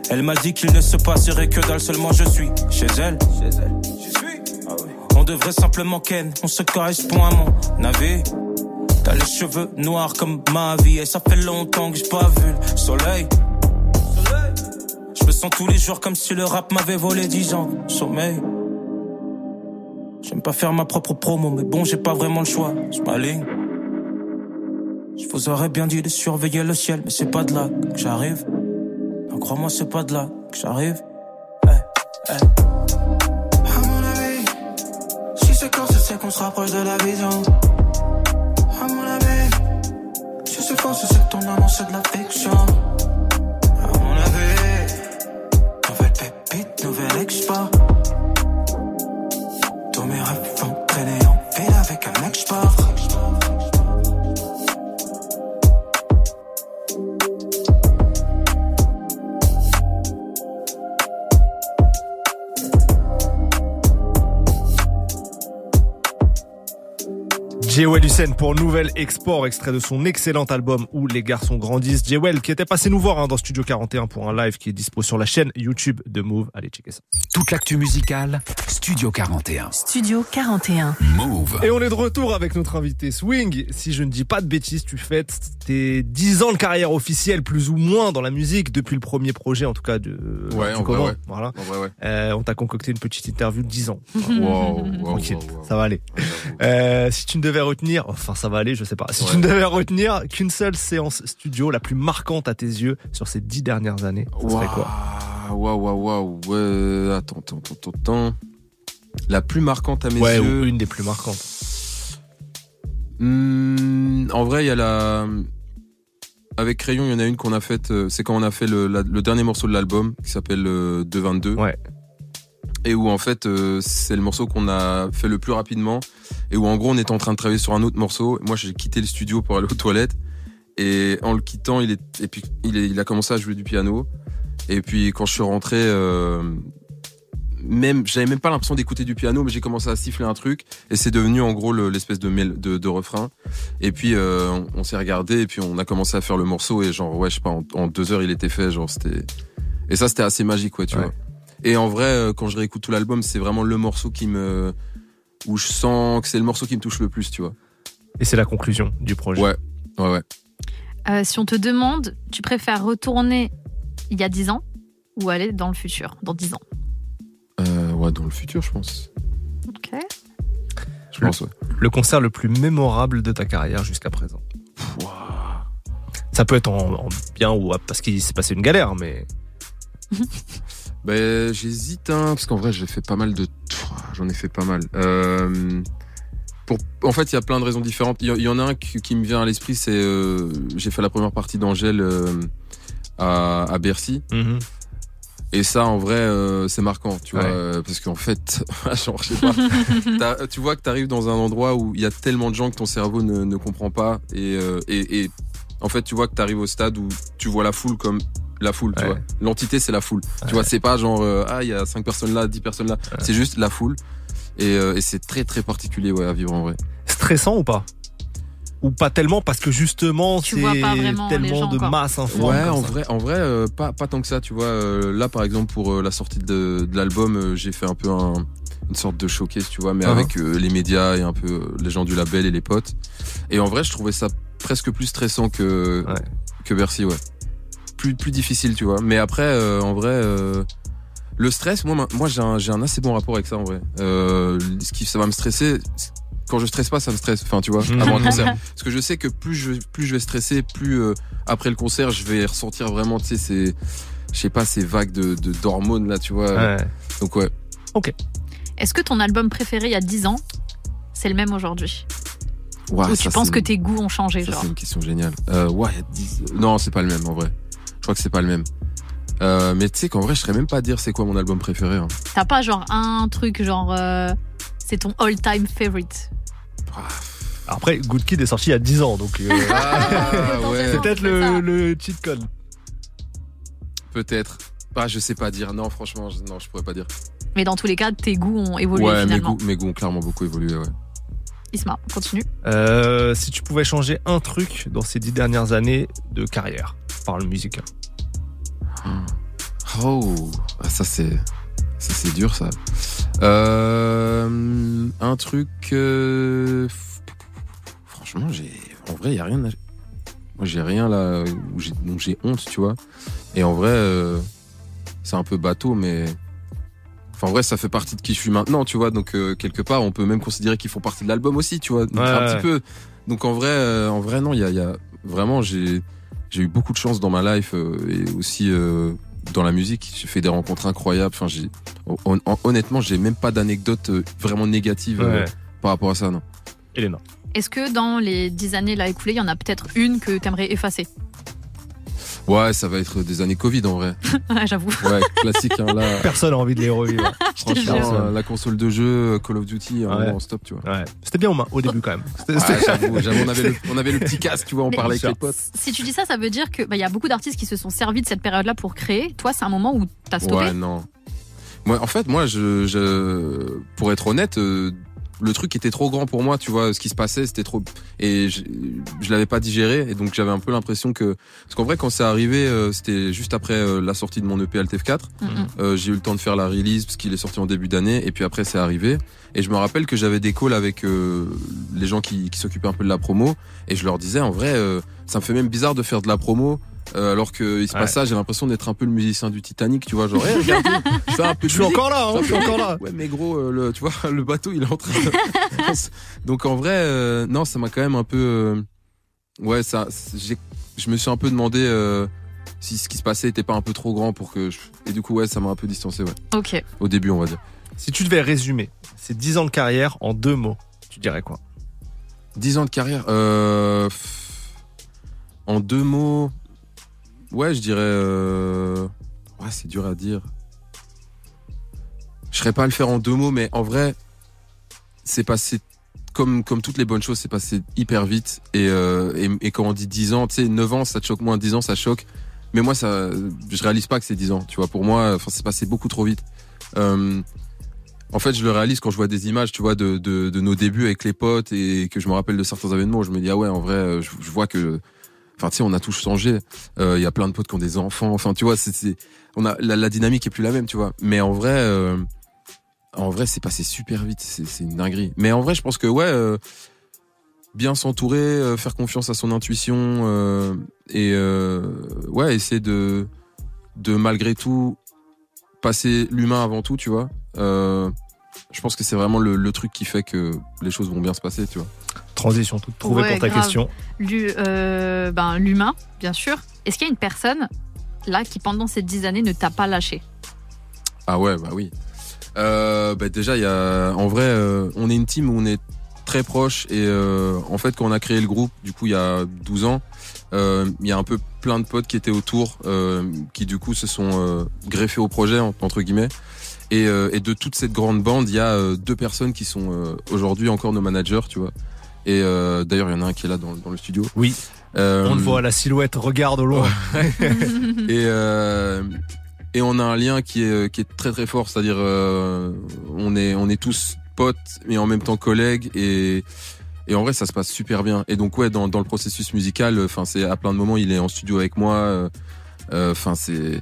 Elle m'a dit qu'il ne se passerait que dalle, seulement je suis chez elle. On devrait simplement ken, on se correspond à mon avis. T'as les cheveux noirs comme ma vie, et ça fait longtemps que j'ai pas vu le soleil. Je me sens tous les jours comme si le rap m'avait volé 10 ans sommeil. J'aime pas faire ma propre promo, mais bon, j'ai pas vraiment le choix. Je m'aligne. Je vous aurais bien dit de surveiller le ciel, mais c'est pas de là que j'arrive. Crois-moi, c'est pas de là que j'arrive. Hey, hey. C'est qu'on se rapproche de la vision. À mon avis, si c'est fort, c'est que ton amour c'est de la Jewel Hussein pour Nouvel Export, extrait de son excellent album Où les garçons grandissent. Jewel qui était passé nous voir hein, dans Studio 41 pour un live qui est dispo sur la chaîne YouTube de Move. Allez checker ça. Toute l'actu musicale, Studio 41 Studio 41. Move. Et on est de retour avec notre invité Swing. Si je ne dis pas de bêtises, tu fêtes tes 10 ans de carrière officielle, plus ou moins dans la musique, depuis le premier projet, en tout cas, de, Ouais, en vrai, ouais. Voilà. En vrai, ouais. Euh, on t'a concocté une petite interview de 10 ans. Wow, wow, Tranquille, wow, wow. ça va aller. Euh, si tu ne devais retenir, enfin ça va aller, je sais pas. Si tu ne devais retenir qu'une seule séance studio, la plus marquante à tes yeux sur ces 10 dernières années, ça serait quoi? Waouh, waouh, waouh, ouais, attends, attends, attends, attends. La plus marquante à mes Ouais, yeux. ou une des plus marquantes. Hmm, en vrai, il y a la. Avec Crayon, il y en a une qu'on a faite. euh, C'est quand on a fait le, la- le dernier morceau de l'album qui s'appelle euh, 222. Ouais. Et où en fait, euh, c'est le morceau qu'on a fait le plus rapidement. Et où en gros, on était en train de travailler sur un autre morceau. Moi, j'ai quitté le studio pour aller aux toilettes. Et en le quittant, il, est, et puis, il, est- il a commencé à jouer du piano. Et puis quand je suis rentré, euh, même j'avais même pas l'impression d'écouter du piano, mais j'ai commencé à siffler un truc et c'est devenu en gros le- l'espèce de, de de refrain. Et puis euh, on, on s'est regardé et puis on a commencé à faire le morceau et genre ouais je sais pas en, en deux heures il était fait genre c'était et ça c'était assez magique ouais tu Ouais. vois. Et en vrai, euh, quand je réécoute tout l'album, c'est vraiment le morceau qui me, où je sens que c'est le morceau qui me touche le plus, tu vois. Et c'est la conclusion du projet. Ouais, ouais, ouais. Euh, si on te demande, tu préfères retourner il y a 10 ans ou aller dans le futur, dans 10 ans? Euh, ouais, dans le futur, je pense. Ok. Je pense, ouais. Le concert le plus mémorable de ta carrière jusqu'à présent? Ouah. Ça peut être en, en bien ou parce qu'il s'est passé une galère, mais Ben, j'hésite, hein, parce qu'en vrai, j'ai fait pas mal de. J'en ai fait pas mal. Euh, pour... En fait, il y a plein de raisons différentes. Il y, en a un qui, me vient à l'esprit, c'est. euh, j'ai fait la première partie d'Angèle euh, à, à Bercy. Mhm. Et ça, en vrai, euh, c'est marquant, tu vois, Ouais. euh, parce qu'en fait, genre, je sais pas, t'as- tu vois que t'arrives dans un endroit où il y a tellement de gens que ton cerveau ne, ne comprend pas, et, euh, et, et en fait, tu vois que t'arrives au stade où tu vois la foule comme la foule, tu Ouais. vois. L'entité, c'est la foule. Tu vois, c'est pas genre, euh, ah, il y a cinq personnes là, dix personnes là. C'est juste la foule. Et, euh, et c'est très, très particulier, ouais, à vivre en vrai. stressant ou pas? Ou pas tellement parce que justement Tu c'est tellement gens, de quoi. masse informe. Ouais, en ça. vrai, en vrai, euh, pas pas tant que ça, tu vois. Euh, là, par exemple, pour euh, la sortie de, de l'album, euh, j'ai fait un peu un, une sorte de showcase, tu vois, mais Ah. avec euh, les médias et un peu euh, les gens du label et les potes. Et en vrai, je trouvais ça presque plus stressant que Ouais. que Bercy, ouais. Plus plus difficile, tu vois. Mais après, euh, en vrai. euh, le stress, moi, moi j'ai un, assez bon rapport avec ça en vrai. Euh, ce qui ça va me stresser, quand je stresse pas, ça me stresse. Enfin, tu vois, Mhm. avant un concert. Parce que je sais que plus je, plus je vais stresser, plus euh, après le concert, je vais ressentir vraiment, tu sais, ces, je sais pas, ces vagues de de- d'hormones là, tu vois. Ouais. Donc ouais. Est-ce que ton album préféré il y a 10 ans, c'est le même aujourd'hui? Ouais, Ou ça, tu penses que tes goûts ont changé, Ça, genre? c'est une question géniale. Euh, ouais, 10 non, c'est pas le même en vrai. Crois que c'est pas le même. Euh, mais tu sais qu'en vrai, je serais même pas dire c'est quoi mon album préféré. hein. T'as pas genre un truc, genre euh, c'est ton all-time favorite? Après, Good Kid est sorti il y a 10 ans, donc euh, Ah, ouais, c'est peut-être le, le cheat code. peut-être. Ah, je sais pas dire. Non, franchement, je- non, je pourrais pas dire. Mais dans tous les cas, tes goûts ont évolué ouais, mes finalement. goûts, mes goûts ont clairement beaucoup évolué. Ouais. Isma, continue. Euh, si tu pouvais changer un truc dans ces 10 dernières années de carrière, par le musical. Oh, ah, ça c'est, ça c'est dur ça. Euh, un truc. euh, franchement, j'ai, en vrai, y a rien. à- Moi, j'ai rien là où j'ai, honte, tu vois. Et en vrai, euh, c'est un peu bateau, mais. Enfin, en vrai, ça fait partie de qui je suis maintenant, tu vois. Donc, euh, quelque part, on peut même considérer qu'ils font partie de l'album aussi, tu vois. Donc, Ouais, un ouais. petit peu. Donc, en vrai, euh, en vrai, non, il y a, il y a vraiment, j'ai, j'ai eu beaucoup de chance dans ma life euh, et aussi euh, dans la musique. J'ai fait des rencontres incroyables. Enfin, j'ai, hon- hon- honnêtement, j'ai même pas d'anecdotes euh, vraiment négatives euh, Ouais. par rapport à ça, non. Elena. Est-ce que dans les 10 années là écoulées, il y en a peut-être une que t'aimerais effacer? Ouais, ça va être des années Covid en vrai. Ouais, J'avoue. Ouais, classique. Hein, là, Personne n'a envie de les revivre. franchement, euh, la console de jeu, Call of Duty, Ouais. vraiment stop, tu vois. Ouais. C'était bien au début quand même. Ouais, j'avoue, j'avoue, on avait le, on avait le petit casque, tu vois, on Mais- parlait avec Sûr. les potes. Si tu dis ça, ça veut dire que bah, il y a beaucoup d'artistes qui se sont servis de cette période-là pour créer. Toi, c'est un moment où t'as stoppé? Ouais, non. Moi, en fait, moi, je, je, pour être honnête, euh, le truc était trop grand pour moi, tu vois, ce qui se passait, c'était trop, et je, je l'avais pas digéré, et donc j'avais un peu l'impression que, parce qu'en vrai, quand c'est arrivé, euh, c'était juste après euh, la sortie de mon EP LTF4, Mm, mm. Euh, j'ai eu le temps de faire la release parce qu'il est sorti en début d'année et puis après c'est arrivé et je me rappelle que j'avais des calls avec euh, les gens qui, qui s'occupaient un peu de la promo et je leur disais en vrai euh, ça me fait même bizarre de faire de la promo euh, alors que il se Ouais. passe ça j'ai l'impression d'être un peu le musicien du Titanic tu vois genre hey, regarde je fais un peu de Je suis musique. encore là, hein, je suis encore là. ouais mais gros euh, le, tu vois le bateau il est en train de... donc en vrai euh, non ça m'a quand même un peu euh, ouais ça j'ai je me suis un peu demandé euh, si ce qui se passait était pas un peu trop grand pour que je... et du coup ouais ça m'a un peu distancé ouais Ok. au début on va dire Si tu devais résumer ces 10 ans de carrière en deux mots, tu dirais quoi? 10 ans de carrière euh... en deux mots ouais je dirais euh... ouais c'est dur à dire. Je serais pas à le faire en deux mots mais en vrai c'est passé comme comme toutes les bonnes choses c'est passé hyper vite. Et, euh, et et quand on dit 10 ans tu sais 9 ans ça te choque moins 10 ans ça choque. Mais moi ça je réalise pas que c'est 10 ans tu vois. Pour moi c'est passé beaucoup trop vite. Euh, en fait, je le réalise quand je vois des images, tu vois, de, de, de nos débuts avec les potes et que je me rappelle de certains événements. où Je me dis ah ouais, en vrai, euh, je vois que, Enfin, tu sais, on a tous changé. Euh, Il y a plein de potes qui ont des enfants. Enfin, tu vois, on a la, dynamique est plus la même, tu vois. Mais en vrai, euh, en vrai, c'est passé super vite. C'est, une dinguerie. Mais en vrai, je pense que ouais, euh, bien s'entourer, faire confiance à son intuition et ouais, essayer de, de malgré tout passer l'humain avant tout, tu vois. Je pense que c'est vraiment le, le truc qui fait que les choses vont bien se passer, tu vois. Transition toute trouvée Ouais, pour ta grave. question. Euh, ben, L'humain, bien sûr. Est-ce qu'il y a une personne, là, qui pendant ces dix années ne t'a pas lâché? Ah ouais, bah oui. Euh, bah déjà, il y a, en vrai, euh, on est une team où on est très proches et euh, en fait, quand on a créé le groupe, du coup, il y a 12 ans, euh, il y a un peu plein de potes qui étaient autour, euh, qui du coup se sont euh, greffés au projet en- entre guillemets. Et, euh, et de toute cette grande bande, il y a euh, deux personnes qui sont euh, aujourd'hui encore nos managers, tu vois. Et euh, d'ailleurs, il y en a un qui est là dans, dans le studio. Oui. Euh, On le voit, la silhouette regarde au loin. et euh, et on a un lien qui est qui est très très fort c'est-à-dire euh, on est on est tous potes mais en même temps collègues et et en vrai ça se passe super bien et donc ouais dans dans le processus musical enfin c'est à plein de moments il est en studio avec moi enfin c'est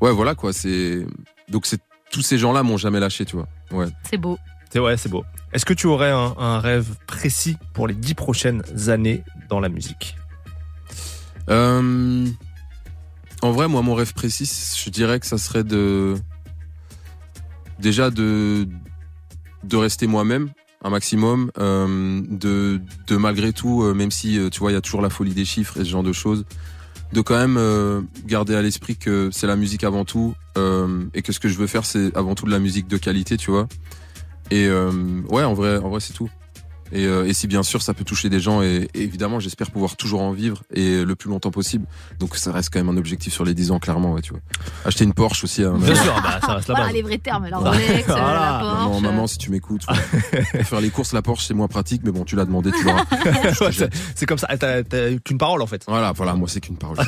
ouais voilà quoi c'est donc c'est tous ces gens-là m'ont jamais lâché tu vois ouais C'est beau. C'est ouais, c'est beau. Est-ce que tu aurais un, rêve précis pour les dix prochaines années dans la musique Euh, en vrai, moi, mon rêve précis, je dirais que ça serait de déjà de de rester moi-même un maximum, euh, de de malgré tout, euh, même si tu vois, il y a toujours la folie des chiffres et ce genre de choses, de quand même garder à l'esprit que c'est la musique avant tout et que ce que je veux faire, c'est avant tout de la musique de qualité, tu vois. Et euh, ouais, en vrai, en vrai, c'est tout. Et, euh, et si bien sûr ça peut toucher des gens et, et évidemment j'espère pouvoir toujours en vivre et le plus longtemps possible. Donc ça reste quand même un objectif sur les 10 ans clairement ouais tu vois. Acheter une Porsche aussi à un Bien sûr, bah, ça reste la Voilà base. les vrais termes. La Voilà. Rolex, euh, Voilà. la Maman, Porsche. maman, si tu m'écoutes, faire les courses, la Porsche c'est moins pratique, mais bon, tu l'as demandé, tu l'auras. Ouais, c'est- comme ça, t'as t'as qu'une parole en fait. Voilà, voilà, moi c'est qu'une parole.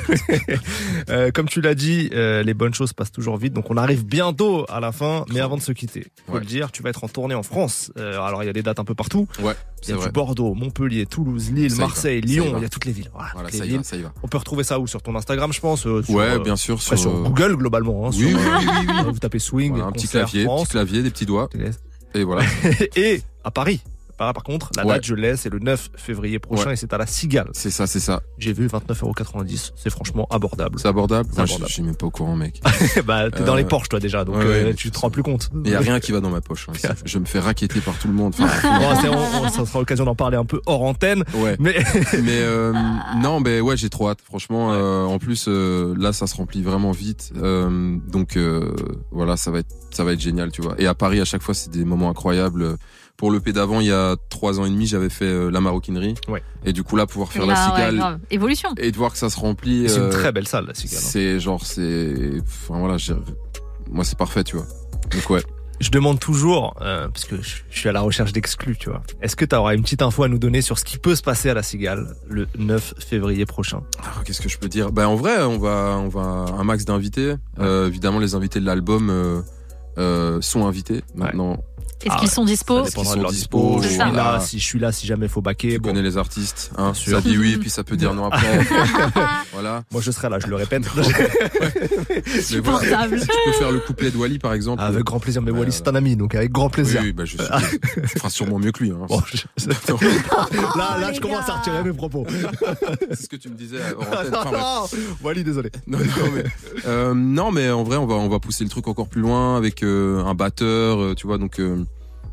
Euh, comme tu l'as dit, euh, les bonnes choses passent toujours vite, donc on arrive bientôt à la fin. Mais avant de se quitter, faut Ouais. le dire, tu vas être en tournée en France. Euh, alors il y a des dates un peu partout. Ouais, c'est vrai. du Bordeaux, Montpellier, Toulouse, Lille, Ça Marseille, Lyon. Il y a toutes les villes. Voilà, Voilà, ça les y va, ça y va. On peut retrouver ça où? Sur ton Instagram, je pense. euh, sur, Ouais, euh, bien sûr, sur, sur euh, Google globalement. Hein, Oui, sur, oui, oui, Vous tapez swing, Voilà, un petit clavier, France. petit clavier, des petits doigts, et voilà. et à Paris. Par, par contre, la Ouais. date, je laisse, c'est le 9 février prochain Ouais. et c'est à la Cigale. C'est ça, c'est ça. J'ai vu 29,90€. C'est franchement abordable. C'est abordable. Je je suis même pas au courant, mec. bah, t'es dans les Euh, Porsche, toi, déjà, donc euh, tu te rends plus compte. Il y a rien qui va dans ma poche. hein. Je me fais raqueter par tout le monde. Enfin, ça sera l'occasion d'en parler un peu hors antenne. ouais. Mais Mais euh, non, mais ouais, j'ai trop hâte. Franchement, euh, en plus là, ça se remplit vraiment vite. Donc voilà, ça va être ça va être génial, tu vois. Et à Paris, à chaque fois, c'est des moments incroyables. Pour le P d'avant, il y a trois ans et demi, j'avais fait euh, la maroquinerie. Ouais. Et du coup là, pouvoir faire la ouais, cigale grave. Évolution. et de voir que ça se remplit. c'est une euh, très belle salle, la Cigale. hein. C'est genre c'est, enfin voilà, moi c'est parfait, tu vois. Donc ouais. Je demande toujours, euh, parce que je suis à la recherche d'exclus, tu vois. Est-ce que tu auras une petite info à nous donner sur ce qui peut se passer à la Cigale le 9 février prochain? Qu'est-ce que je peux dire? Ben en vrai, on va, on va un max d'invités. Euh, évidemment, les invités de l'album euh, euh, sont invités maintenant. Est-ce Ah qu'ils ouais. sont dispo Ça dépendra sont de leur dispo, dispo. Je suis là, si je suis là, si jamais faut baquer. Tu bon, connais les artistes, hein sûr. Ça dit oui, puis ça peut dire non après. voilà. moi je serai là, je le répète. Mais voilà. Portable. Si tu peux faire le couplet de Wally, par exemple. avec grand plaisir. Mais Ouais, Wally, c'est un ami, donc avec grand plaisir. oui, bah, je, tu feras sûrement mieux que lui. Hein. Bon, je- là, là, je commence à retirer mes propos. C'est ce que tu me disais. Enfin, non, Wally, désolé. Non, non, mais, euh, non, mais en vrai, on va, on va pousser le truc encore plus loin avec euh, un batteur, euh, tu vois, donc euh,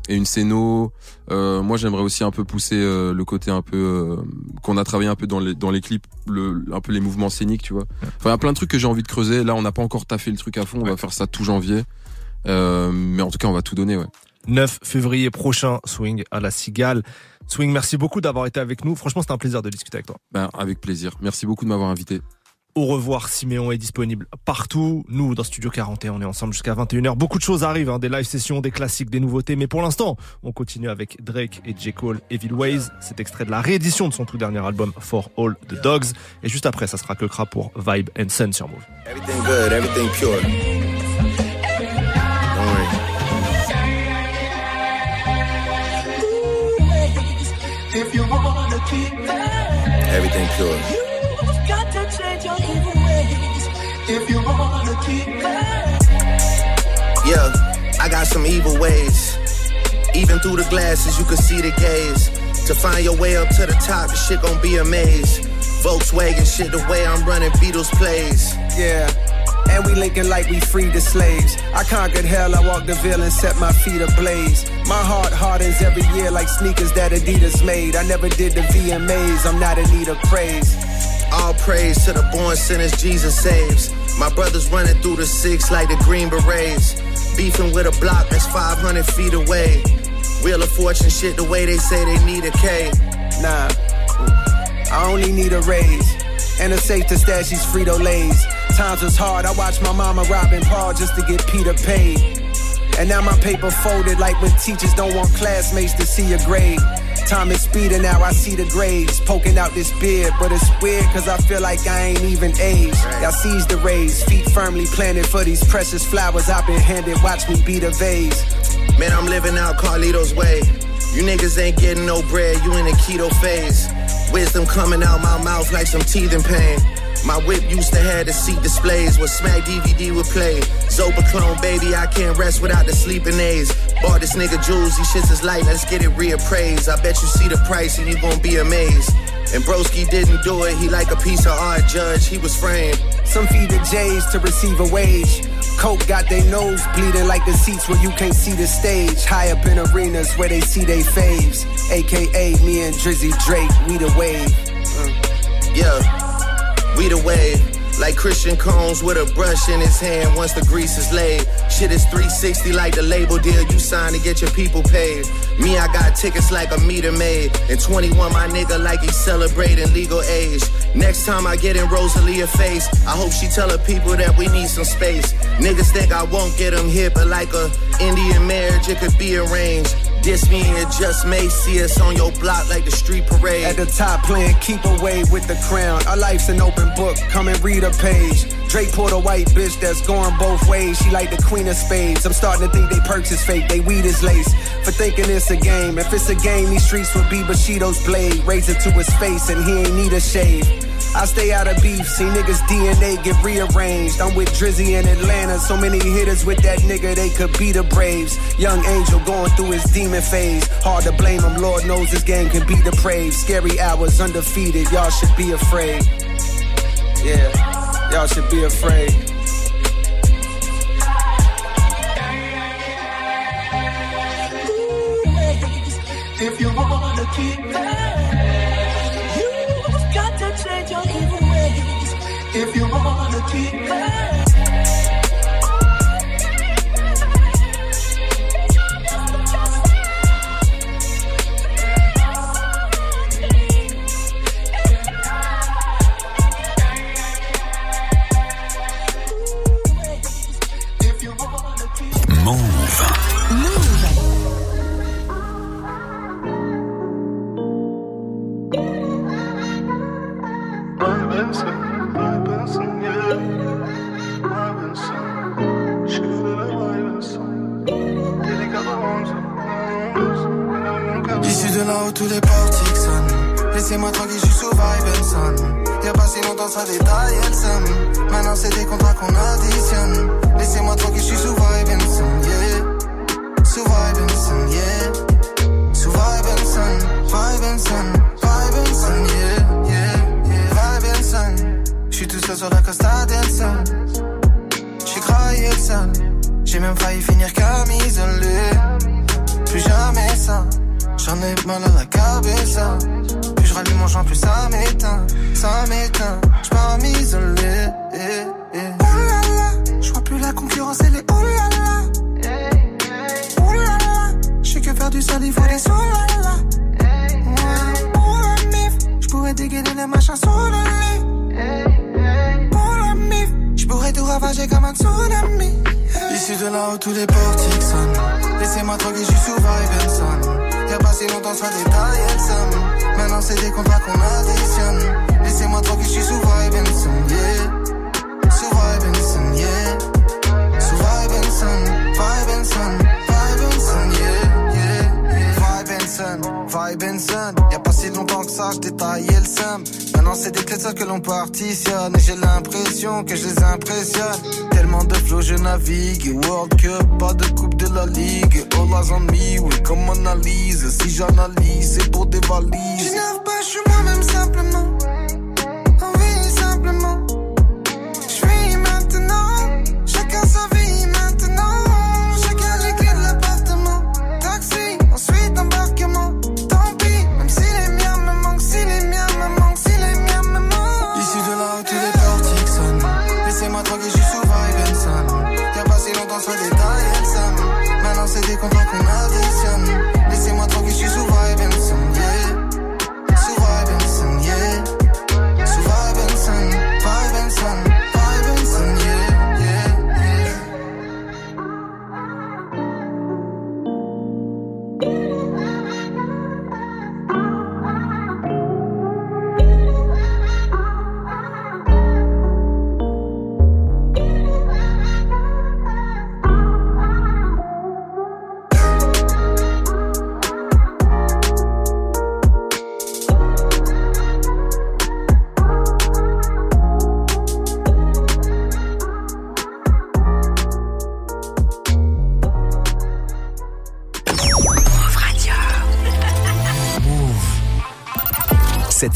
et une scéno. Euh, moi, j'aimerais aussi un peu pousser euh, le côté un peu euh, qu'on a travaillé un peu dans les dans les clips, le, un peu les mouvements scéniques, tu vois. Enfin, il y a plein de trucs que j'ai envie de creuser. Là, on n'a pas encore taffé le truc à fond. On va faire ça tout janvier. Mais en tout cas, on va tout donner, ouais. 9 février prochain, Swing à la Cigale. Swing, merci beaucoup d'avoir été avec nous. Franchement, c'était un plaisir de discuter avec toi. Ben, avec plaisir. Merci beaucoup de m'avoir invité. Au revoir, Siméon est disponible partout. Nous, dans Studio 41, on est ensemble jusqu'à 21h. Beaucoup de choses arrivent, hein, des live sessions, des classiques, des nouveautés. Mais pour l'instant, on continue avec Drake et J. Cole, Evil Ways. C'est extrait de la réédition de son tout dernier album, For All the Dogs. Et juste après, ça sera que pour Vibe and Sun sur Move. Everything good, everything pure. Everything pure. If you wanna keep Yeah, I got some evil ways. Even through the glasses, you can see the gaze. To find your way up to the top, the shit gon' be a maze. Volkswagen shit, the way I'm running Beatles plays. Yeah. And we linking like we freed the slaves. I conquered hell, I walked the veil and set my feet ablaze. My heart hardens every year like sneakers that Adidas made. I never did the VMAs, I'm not in need of praise. All praise to the born sinners Jesus saves. My brothers running through the six like the Green Berets. Beefing with a block that's 500 feet away. Wheel of Fortune shit the way they say they need a K. Nah, I only need a raise. And a safe to stash these Frito Lays. Times was hard, I watched my mama robbing Paul just to get Peter paid. And now my paper folded like when teachers don't want classmates to see your grade. Time is speeding now, I see the grades poking out this beard. But it's weird cause I feel like I ain't even aged. Y'all seize the rays, feet firmly planted for these precious flowers I've been handed. Watch me beat a vase. Man, I'm living out Carlito's way. You niggas ain't getting no bread, you in a keto phase. Wisdom coming out my mouth like some teething pain. My whip used to have the seat displays where Smack DVD would play. Zopa clone, baby, I can't rest without the sleeping aids. Bought this nigga jewels, these shits is light, let's get it reappraised. I bet you see the price and you gon' be amazed. And Broski didn't do it, he like a piece of art, judge, he was framed. Some feed the J's to receive a wage. Coke got their nose bleeding like the seats where you can't see the stage. High up in arenas where they see they faves. AKA me and Drizzy Drake, we the wave. Mm. Yeah, we the wave. Like Christian Combs with a brush in his hand once the grease is laid. Shit is 360 like the label deal you signed to get your people paid. Me, I got tickets like a meter maid. And 21, my nigga, like he's celebrating legal age. Next time I get in Rosalia face, I hope she tell her people that we need some space. Niggas think I won't get them hit, but like a Indian marriage, it could be arranged. Diss me and just may see us on your block like the street parade. At the top playing keep away with the crown. Our life's an open book, come and read page. Drake pulled a white bitch that's going both ways. She like the queen of spades. I'm starting to think they perks is fake, they weed is lace. For thinking it's a game. If it's a game, these streets would be Bushido's blade. It to his face and he ain't need a shave. I stay out of beef, see niggas DNA get rearranged. I'm with Drizzy in Atlanta, so many hitters with that nigga, they could be the Braves. Young Angel going through his demon phase. Hard to blame him, Lord knows this game can be depraved. Scary hours, undefeated, y'all should be afraid. Yeah, y'all should be afraid. If you wanna keep that, you've got to change your giveaways. If you wanna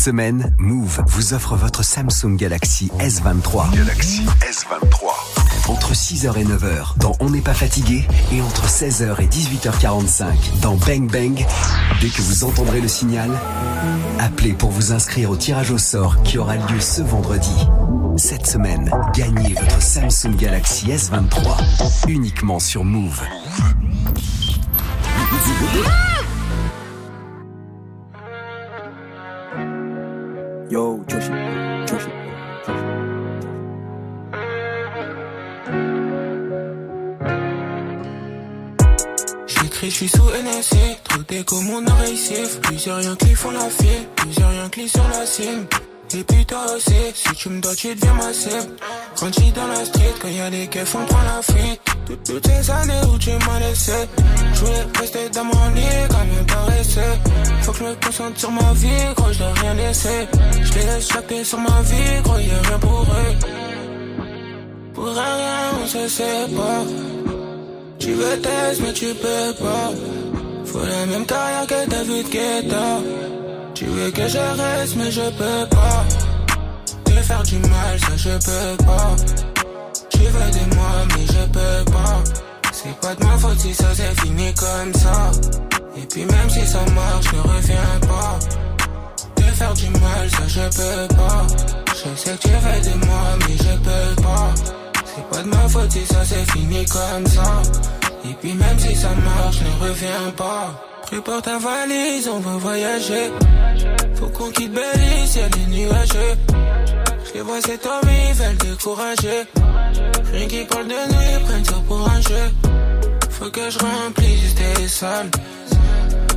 semaine, Move vous offre votre Samsung Galaxy S23. Galaxy S23. Entre 6h et 9h dans On n'est pas fatigué et entre 16h et 18h45 dans Bang Bang. Dès que vous entendrez le signal, appelez pour vous inscrire au tirage au sort qui aura lieu ce vendredi. Cette semaine, gagnez votre Samsung Galaxy S23 uniquement sur Move. Rien qui font la file, rien qui sur la cime. Et puis toi aussi, si tu me dois, tu deviens ma cible. Grandi dans la street, quand y a des keufs, on prend la fuite. Toutes, toutes ces années où tu m'as laissé, je voulais rester dans mon lit, quand même paresseux. Faut que je me concentre sur ma vie, gros, je rien laisser. Je les laisse chaque sur ma vie, gros, y'a rien pour eux. Pour rien, on se sépare. Tu veux test, mais tu peux pas. Faut la même carrière que David Guetta. Tu veux que je reste, mais je peux pas. Te faire du mal, ça je peux pas. Tu veux de moi, mais je peux pas. C'est pas de ma faute si ça s'est fini comme ça. Et puis même si ça marche, ne reviens pas. Te faire du mal, ça je peux pas. Je sais que tu veux de moi, mais je peux pas. C'est pas de ma faute si ça s'est fini comme ça. Et puis même si ça marche, ne reviens pas. Prépare ta valise, on va voyager. Faut qu'on quitte Belize, y'a des nuageux. Je les vois cet homme, ils veulent décourager. Rien qui parle de nous, ils prennent ça pour un jeu. Faut que je remplisse des salles.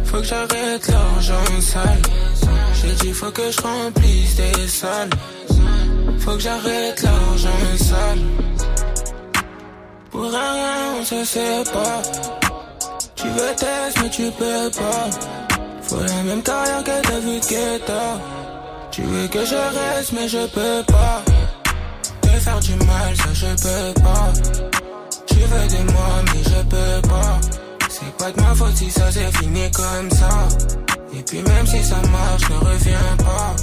Faut que j'arrête l'argent sale. J'ai dit faut que je remplisse des salles. Faut que j'arrête l'argent sale. Pour rien, on se sépare. Tu veux test, mais tu peux pas. Faut la même carrière que David Guetta. Tu veux que je reste, mais je peux pas. Te faire du mal, ça je peux pas. Tu veux de moi, mais je peux pas. C'est pas de ma faute si ça s'est fini comme ça. Et puis même si ça marche, ne reviens pas.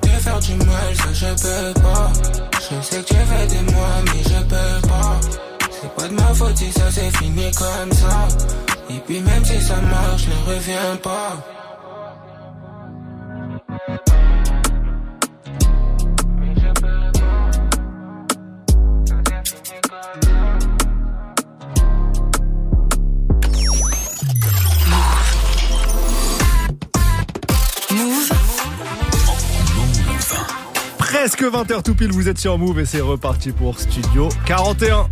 Te faire du mal, ça je peux pas. Je sais que tu veux de moi, mais je peux pas. C'est pas de ma faute si ça s'est fini comme ça. Et puis même si ça marche, ne reviens pas. Presque 20h tout pile, vous êtes sur Move et c'est reparti pour Studio 41.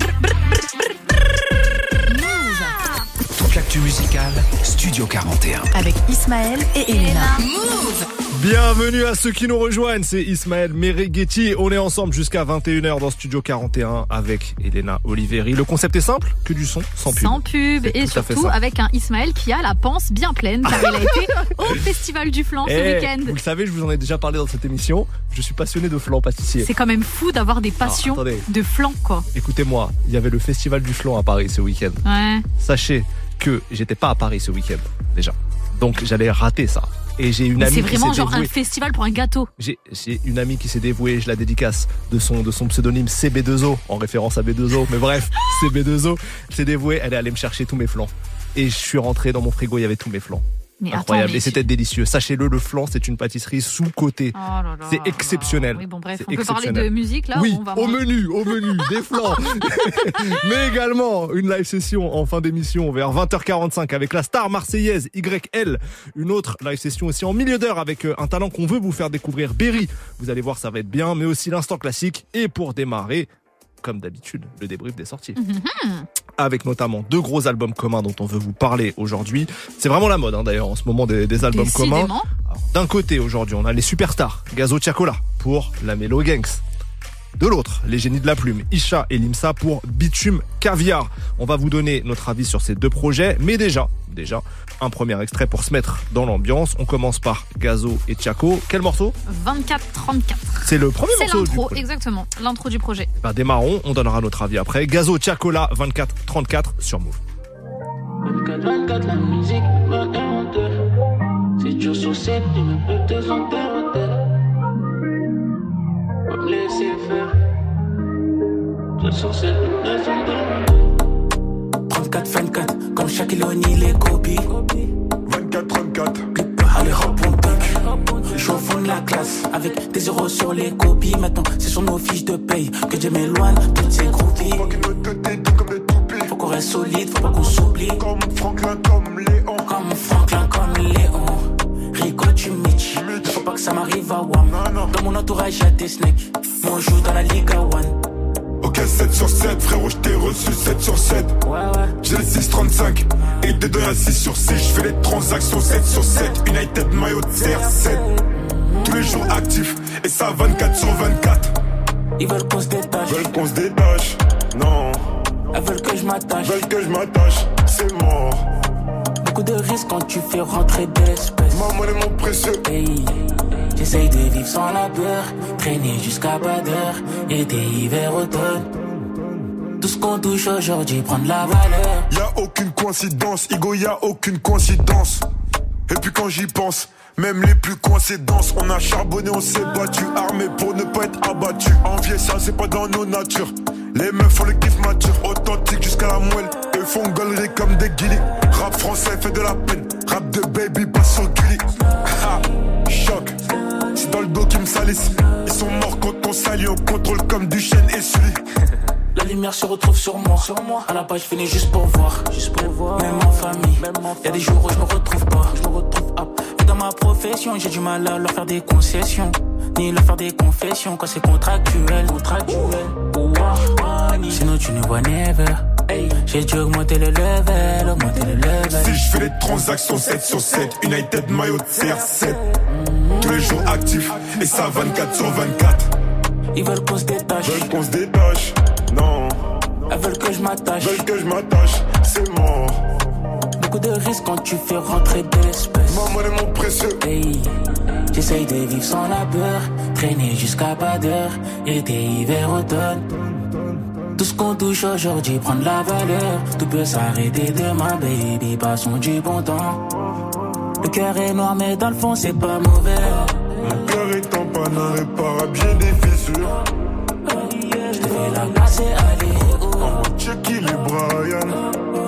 L'actu musicale, Studio 41. Avec Ismaël et Elena. Move Bienvenue à ceux qui nous rejoignent, c'est Ismaël Mereghetti. On est ensemble jusqu'à 21h dans Studio 41 avec Elena Oliveri. Le concept est simple, que du son, sans pub. Sans pub et surtout avec un Ismaël qui a la panse bien pleine car il a été au Festival du Flan ce Eh, week-end. Vous le savez, je vous en ai déjà parlé dans cette émission. Je suis passionné de flan pâtissier. C'est quand même fou d'avoir des passions attendez. de flan quoi. Écoutez-moi, il y avait le festival du flan à Paris ce week-end. Ouais. Sachez que j'étais pas à Paris ce week-end, déjà. Donc j'allais rater ça. Et j'ai une amie C'est vraiment genre dévouée. un festival pour un gâteau. J'ai j'ai une amie qui s'est dévouée, je la dédicace de son, de son pseudonyme CB2O, en référence à B2O. Mais bref, CB2O, elle s'est dévouée, elle est allée me chercher tous mes flans. Et je suis rentré dans mon frigo, il y avait tous mes flans. Mais Incroyable. attends, mais Et c'était délicieux. Sachez-le, le flan, c'est une pâtisserie sous-cotée. Oh. C'est exceptionnel. Oui, bon, bref, on peut parler de musique là Oui, ou on va au menu, au menu, des flans. Mais également une live session en fin d'émission vers 20h45 avec la star marseillaise YL. Une autre live session aussi en milieu d'heure avec euh, un talent qu'on veut vous faire découvrir, Berry. Vous allez voir, ça va être bien, mais aussi l'instant classique. Et pour démarrer, comme d'habitude, le débrief des sorties Mhm. Avec notamment deux gros albums communs dont on veut vous parler aujourd'hui. C'est vraiment la mode hein, d'ailleurs en ce moment des, des albums communs. Décidément. D'un côté aujourd'hui on a les superstars, Gazo Chacola pour la Mélo Gangs. De l'autre, les génies de la plume, Isha et Limsa pour Bitume Caviar. On va vous donner notre avis sur ces deux projets, mais déjà, déjà, un premier extrait pour se mettre dans l'ambiance. On commence par Gazo et Chaco. Quel morceau? 24-34. C'est le premier C'est morceau du l'intro, exactement. L'intro du projet. Bah, démarrons, on donnera notre avis après. Gazo Chacola 24-34 sur Move. 24 la musique m'a inventé. Si tu sur cette, tu me peux te me laisser faire. Je cette, tu me sentir 34, 24, comme Shaquille O'Neal les copies. 24, 34. Allez, hop, on pique. Je au fond de la classe, avec des zéros sur les copies. Maintenant, c'est sur nos fiches de paye que je m'éloigne toutes ces groupies. Faut qu'on reste solide, faut pas qu'on s'oublie. Comme Franklin, comme Léon. Comme Franklin, comme Léon. Tu Mitch. Faut pas que ça m'arrive à Wam. Dans mon entourage, y'a des snakes. Moi, on joue dans la Liga One. Ok, 7 sur 7, frérot, je t'ai reçu 7 sur 7. Ouais, ouais. J'ai le 635 et t'es donné à 6 sur 6. Je fais les transactions 7 sur 7. United maillot de CR7. Tous les jours actifs et ça 24 sur 24. Ils veulent qu'on se détache. Veulent qu'on se détache. Non. Elles veulent que je m'attache. Veulent que je m'attache. C'est mort. Beaucoup de risques quand tu fais rentrer de l'espèce. Maman est mon précieux. Hey. J'essaye de vivre sans la peur, traîner jusqu'à pas d'heure, été, hiver, automne. Tout ce qu'on touche aujourd'hui prend de la valeur. Y a aucune coïncidence, Igo, y a aucune coïncidence. Et puis quand j'y pense, même les plus coïncidences, on a charbonné, on s'est battu, armé pour ne pas être abattu. Envier ça, c'est pas dans nos natures. Les meufs font le kiff mature, authentique jusqu'à la moelle. Eux font gaulerie comme des guillis. Rap français fait de la peine, rap de baby passe sur Gulli. Ha, choc, c'est dans le dos qu'ils me salissent. Ils sont morts quand on salit, on contrôle comme du chêne et celui. La lumière se retrouve sur moi. Sur moi. À la page finie juste pour voir. Juste pour voir. Même en famille. Y a des jours où je me retrouve pas. Je me retrouve pas. Et dans ma profession, j'ai du mal à leur faire des concessions. Ni leur faire des confessions quand c'est contractuel. Contractuel. Sinon tu ne vois never. J'ai dû augmenter le level, augmenter le level. Si je fais les transactions 7 sur 7, United maillot de CR7. Tous les jours actifs et ça 24 sur 24. Ils veulent qu'on se détache. Veulent qu'on se détache. Non. Elles veulent que je m'attache. Veulent que je m'attache. C'est mort. Beaucoup de risques quand tu fais rentrer de l'espèce. Maman est mon précieux. Hey. J'essaye de vivre sans la peur, traîner jusqu'à pas d'heure, été, hiver, automne. Tout ce qu'on touche aujourd'hui prend de la valeur. Tout peut s'arrêter demain, baby, passons du bon temps. Le cœur est noir, mais dans le fond, c'est pas mauvais. Mon cœur est en panne, irréparable, bien des fissures. Je te fais la place et aller. En mode Chucky, les Brian?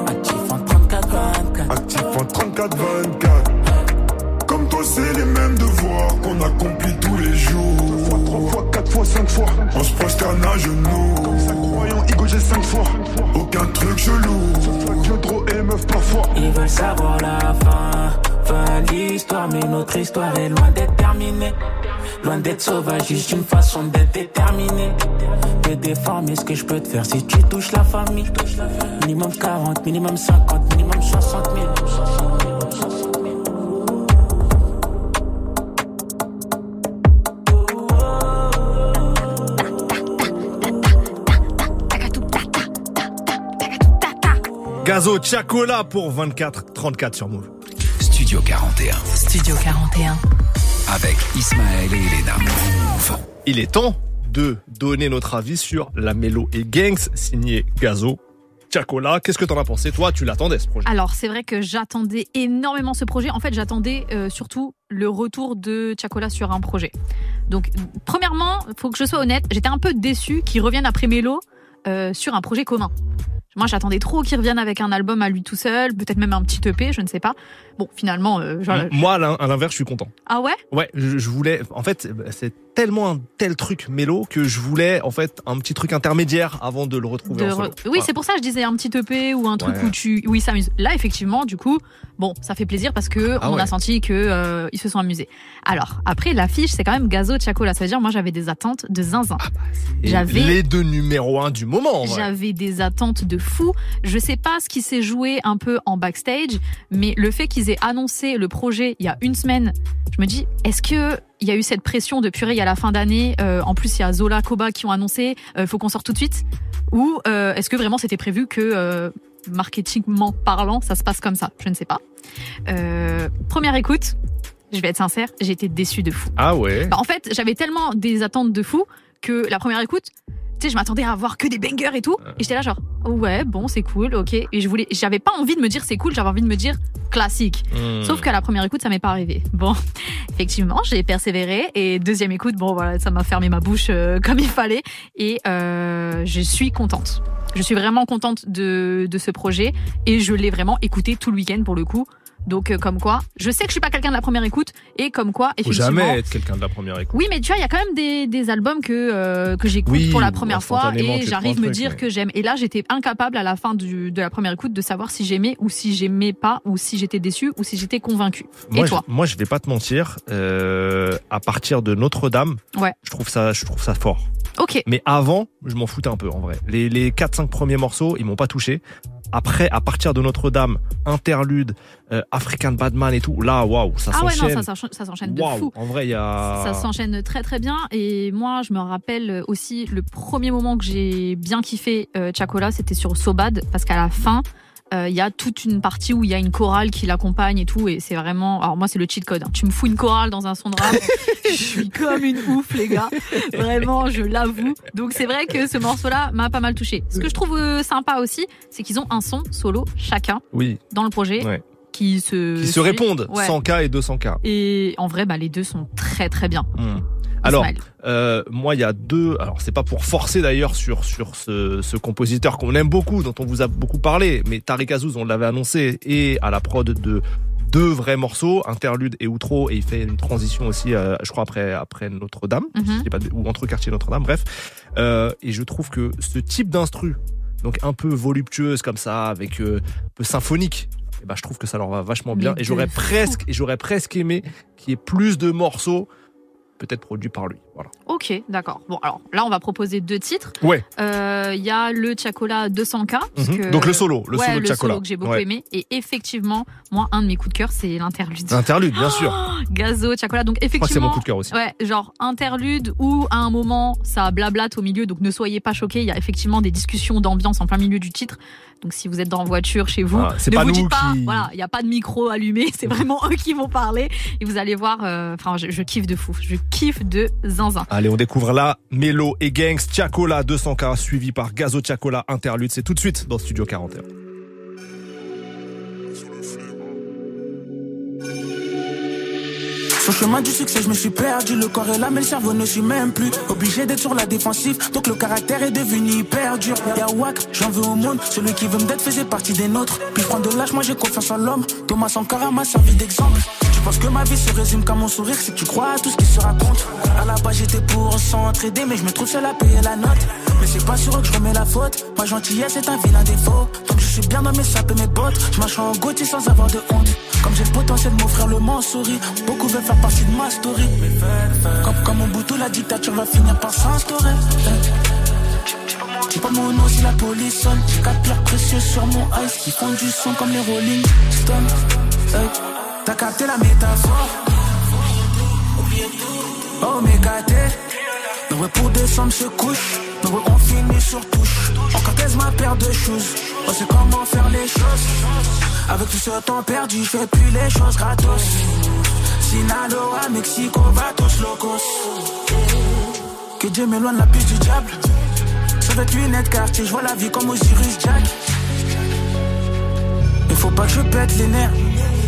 Actif en 34-24. Actif en 34-24. Comme toi, c'est les mêmes devoirs qu'on accomplit tous les jours. 3 fois, 3 fois, 4 fois, 5 fois. On se prosterne à genoux. Croyant, Igo, j'ai 5 fois. Aucun truc chelou. La trop et meuf parfois. Ils veulent savoir la fin. Fin l'histoire, mais notre histoire est loin d'être terminée. Loin d'être sauvage, juste une façon d'être déterminé. De déformer ce que je peux te faire si tu touches la famille. Minimum 40, minimum 50, minimum 60 000. Gazo Chacola pour 24-34 sur Move. Studio 41. Studio 41. Avec Ismaël et Elena. Move. Il est temps de donner notre avis sur la Mélo et Gangs signé Gazo Chacola. Qu'est-ce que t'en as pensé Toi, tu l'attendais ce projet? Alors, c'est vrai que j'attendais énormément ce projet. En fait, j'attendais euh, surtout le retour de Chacola sur un projet. Donc, premièrement, faut que je sois honnête, j'étais un peu déçue qu'il revienne après Mélo euh, sur un projet commun. Moi, j'attendais trop qu'il revienne avec un album à lui tout seul, peut-être même un petit EP, je ne sais pas. Bon, finalement, euh, genre- Moi, à l'in- à l'inverse, je suis content. ah ouais? Ouais, je, je voulais. En fait, c'est tellement un tel truc mélo que je voulais en fait un petit truc intermédiaire avant de le retrouver De en solo. re- Oui, c'est pour ça que je disais un petit EP ou un truc Ouais. où tu, où ils s'amusent. Là, effectivement, du coup, bon, ça fait plaisir parce que Ah on ouais. a senti que euh, ils se sont amusés. Alors après, l'affiche, c'est quand même Gazo Chacola. Ça veut dire, moi, j'avais des attentes de zinzin. Et j'avais les deux numéros un du moment. J'avais des attentes de fou. Je sais pas ce qui s'est joué un peu en backstage, mais le fait qu'ils aient annoncé le projet il y a une semaine, je me dis, est-ce que il y a eu cette pression de purée à la fin d'année Euh, En plus, il y a Zola, Koba qui ont annoncé, euh, faut qu'on sorte tout de suite? Ou euh, est-ce que vraiment c'était prévu que euh, marketingment parlant, ça se passe comme ça? Je ne sais pas. Première écoute. Je vais être sincère, j'ai été déçue de fou. Ah ouais. Bah, en fait, j'avais tellement des attentes de fou que la première écoute, tu sais, je m'attendais à avoir que des bangers et tout. Et j'étais là genre, ouais, bon, c'est cool, ok. Et je voulais, j'avais pas envie de me dire c'est cool, j'avais envie de me dire classique. Hmm. Sauf qu'à la première écoute, ça m'est pas arrivé. Bon, effectivement, j'ai persévéré. Et deuxième écoute, bon, voilà, ça m'a fermé ma bouche euh, comme il fallait. Et euh, je suis contente. Je suis vraiment contente de, de ce projet. Et je l'ai vraiment écouté tout le week-end pour le coup. Donc, euh, comme quoi, je sais que je suis pas quelqu'un de la première écoute. Et comme quoi, Faut effectivement. jamais être quelqu'un de la première écoute. Oui, mais tu vois, il y a quand même des, des albums que, euh, que j'écoute Oui, pour la première fois et j'arrive me truc, dire mais- que j'aime. Et là, j'étais incapable à la fin du, de la première écoute de savoir si j'aimais ou si j'aimais pas ou si j'étais déçu ou si j'étais convaincu. Moi, et toi je, moi, je vais pas te mentir. euh, à partir de Notre-Dame, Ouais. je trouve ça, je trouve ça fort. Ok. Mais avant, je m'en foutais un peu en vrai. Les, les 4-5 premiers morceaux, ils m'ont pas touché. Après, à partir de Notre-Dame, interlude, euh, African Badman et tout, là, waouh, ça ah ouais, non, s'enchaîne. ça, s'enchaîne- ça s'enchaîne de fou. En vrai, il y a. Ça s'enchaîne très très bien et moi je me rappelle aussi le premier moment que j'ai bien kiffé euh, Chacola c'était sur Sobad parce qu'à la fin euh, il y a toute une partie où il y a une chorale qui l'accompagne et tout et c'est vraiment alors moi c'est le cheat code hein. tu me fous une chorale dans un son de rap je suis comme une ouf les gars vraiment je l'avoue donc c'est vrai que ce morceau là m'a pas mal touché ce que je trouve euh, sympa aussi c'est qu'ils ont un son solo chacun Oui. dans le projet Ouais. qui se Qui se répondent, Ouais. 100K et 200K. et en vrai bah les deux sont très très bien Hmm. Alors, euh, moi, il y a deux. Alors, c'est pas pour forcer d'ailleurs sur sur ce, ce compositeur qu'on aime beaucoup, dont on vous a beaucoup parlé, mais Tariq Azouz, on l'avait annoncé, et à la prod de deux vrais morceaux, interlude et outro, et il fait une transition aussi, euh, je crois après après Notre-Dame, Mhm. ou entre quartier Notre-Dame, bref. Euh, et je trouve que ce type d'instru, donc un peu voluptueuse comme ça, avec euh, un peu symphonique. eh ben, je trouve que ça leur va vachement bien Mais et j'aurais presque et j'aurais presque aimé qu'il y ait plus de morceaux peut-être produits par lui. Voilà. Ok, d'accord. Bon, alors là, on va proposer deux titres. Ouais. Euh, Il y a le Chacola 200K. parce Mhm. Donc le solo, le ouais, solo de le Chacola. solo que j'ai beaucoup Ouais. aimé. Et effectivement, moi, un de mes coups de cœur, c'est l'interlude. Interlude, bien sûr. Gazo, Chacola. Donc que c'est effectivement. mon coup de cœur aussi. Ouais, genre interlude où à un moment ça blablate au milieu, donc ne soyez pas choqués. Il y a effectivement des discussions d'ambiance en plein milieu du titre. Donc si vous êtes dans la voiture chez vous, Ah, ne pas vous dites pas, qui- voilà, il n'y a pas de micro allumé, c'est vraiment eux qui vont parler et vous allez voir. euh, Enfin, je, je kiffe de fou, je kiffe de zinzin. Allez, on découvre là Mélo et Gangs, Chacola 200K, suivi par Gazo Chacola Interlude. C'est tout de suite dans Studio 41. Le chemin du succès, je me suis perdu. Le corps est là, mais le cerveau ne suit même plus. Obligé d'être sur la défensive, donc le caractère est devenu hyper dur. Y'a Wack, j'en veux au monde. Celui qui veut me d'être faisait partie des nôtres. Puis je de l'âge, moi j'ai confiance en l'homme. Thomas Sankara m'a servi d'exemple. Tu penses que ma vie se résume qu'à mon sourire, que tu crois à tout ce qui se raconte. À la base, j'étais pour s'entraider, mais je me trouve seul à payer la note. Mais c'est pas sur eux que je remets la faute. Ma gentillesse est un vilain défaut. Donc je suis bien dans mes sapes et mes bottes. Je marche en sans avoir de honte. Comme j'ai le potentiel de m'offrir le Mansouri Beaucoup veulent faire partie de ma story Comme, comme mon bouton, la dictature va finir par s'instaurer J'ai pas mon nom si la police sonne J'ai quatre pierres précieuses sur mon ice Qui font du son comme les Rolling Stones T'as capté la métaphore. Oh mes gâtés. Nombreux pour décembre se couche Nombreux on finit sur touche. Encore pèse ma paire de choses. On sait comment faire les choses. Avec tout ce temps perdu Je fais plus les choses gratos. Sinaloa, Mexico, Vatos Locos. Que Dieu m'éloigne la puce du diable. Sur cette lunette quartier Je vois la vie comme Osiris Jack. Il faut pas que je pète les nerfs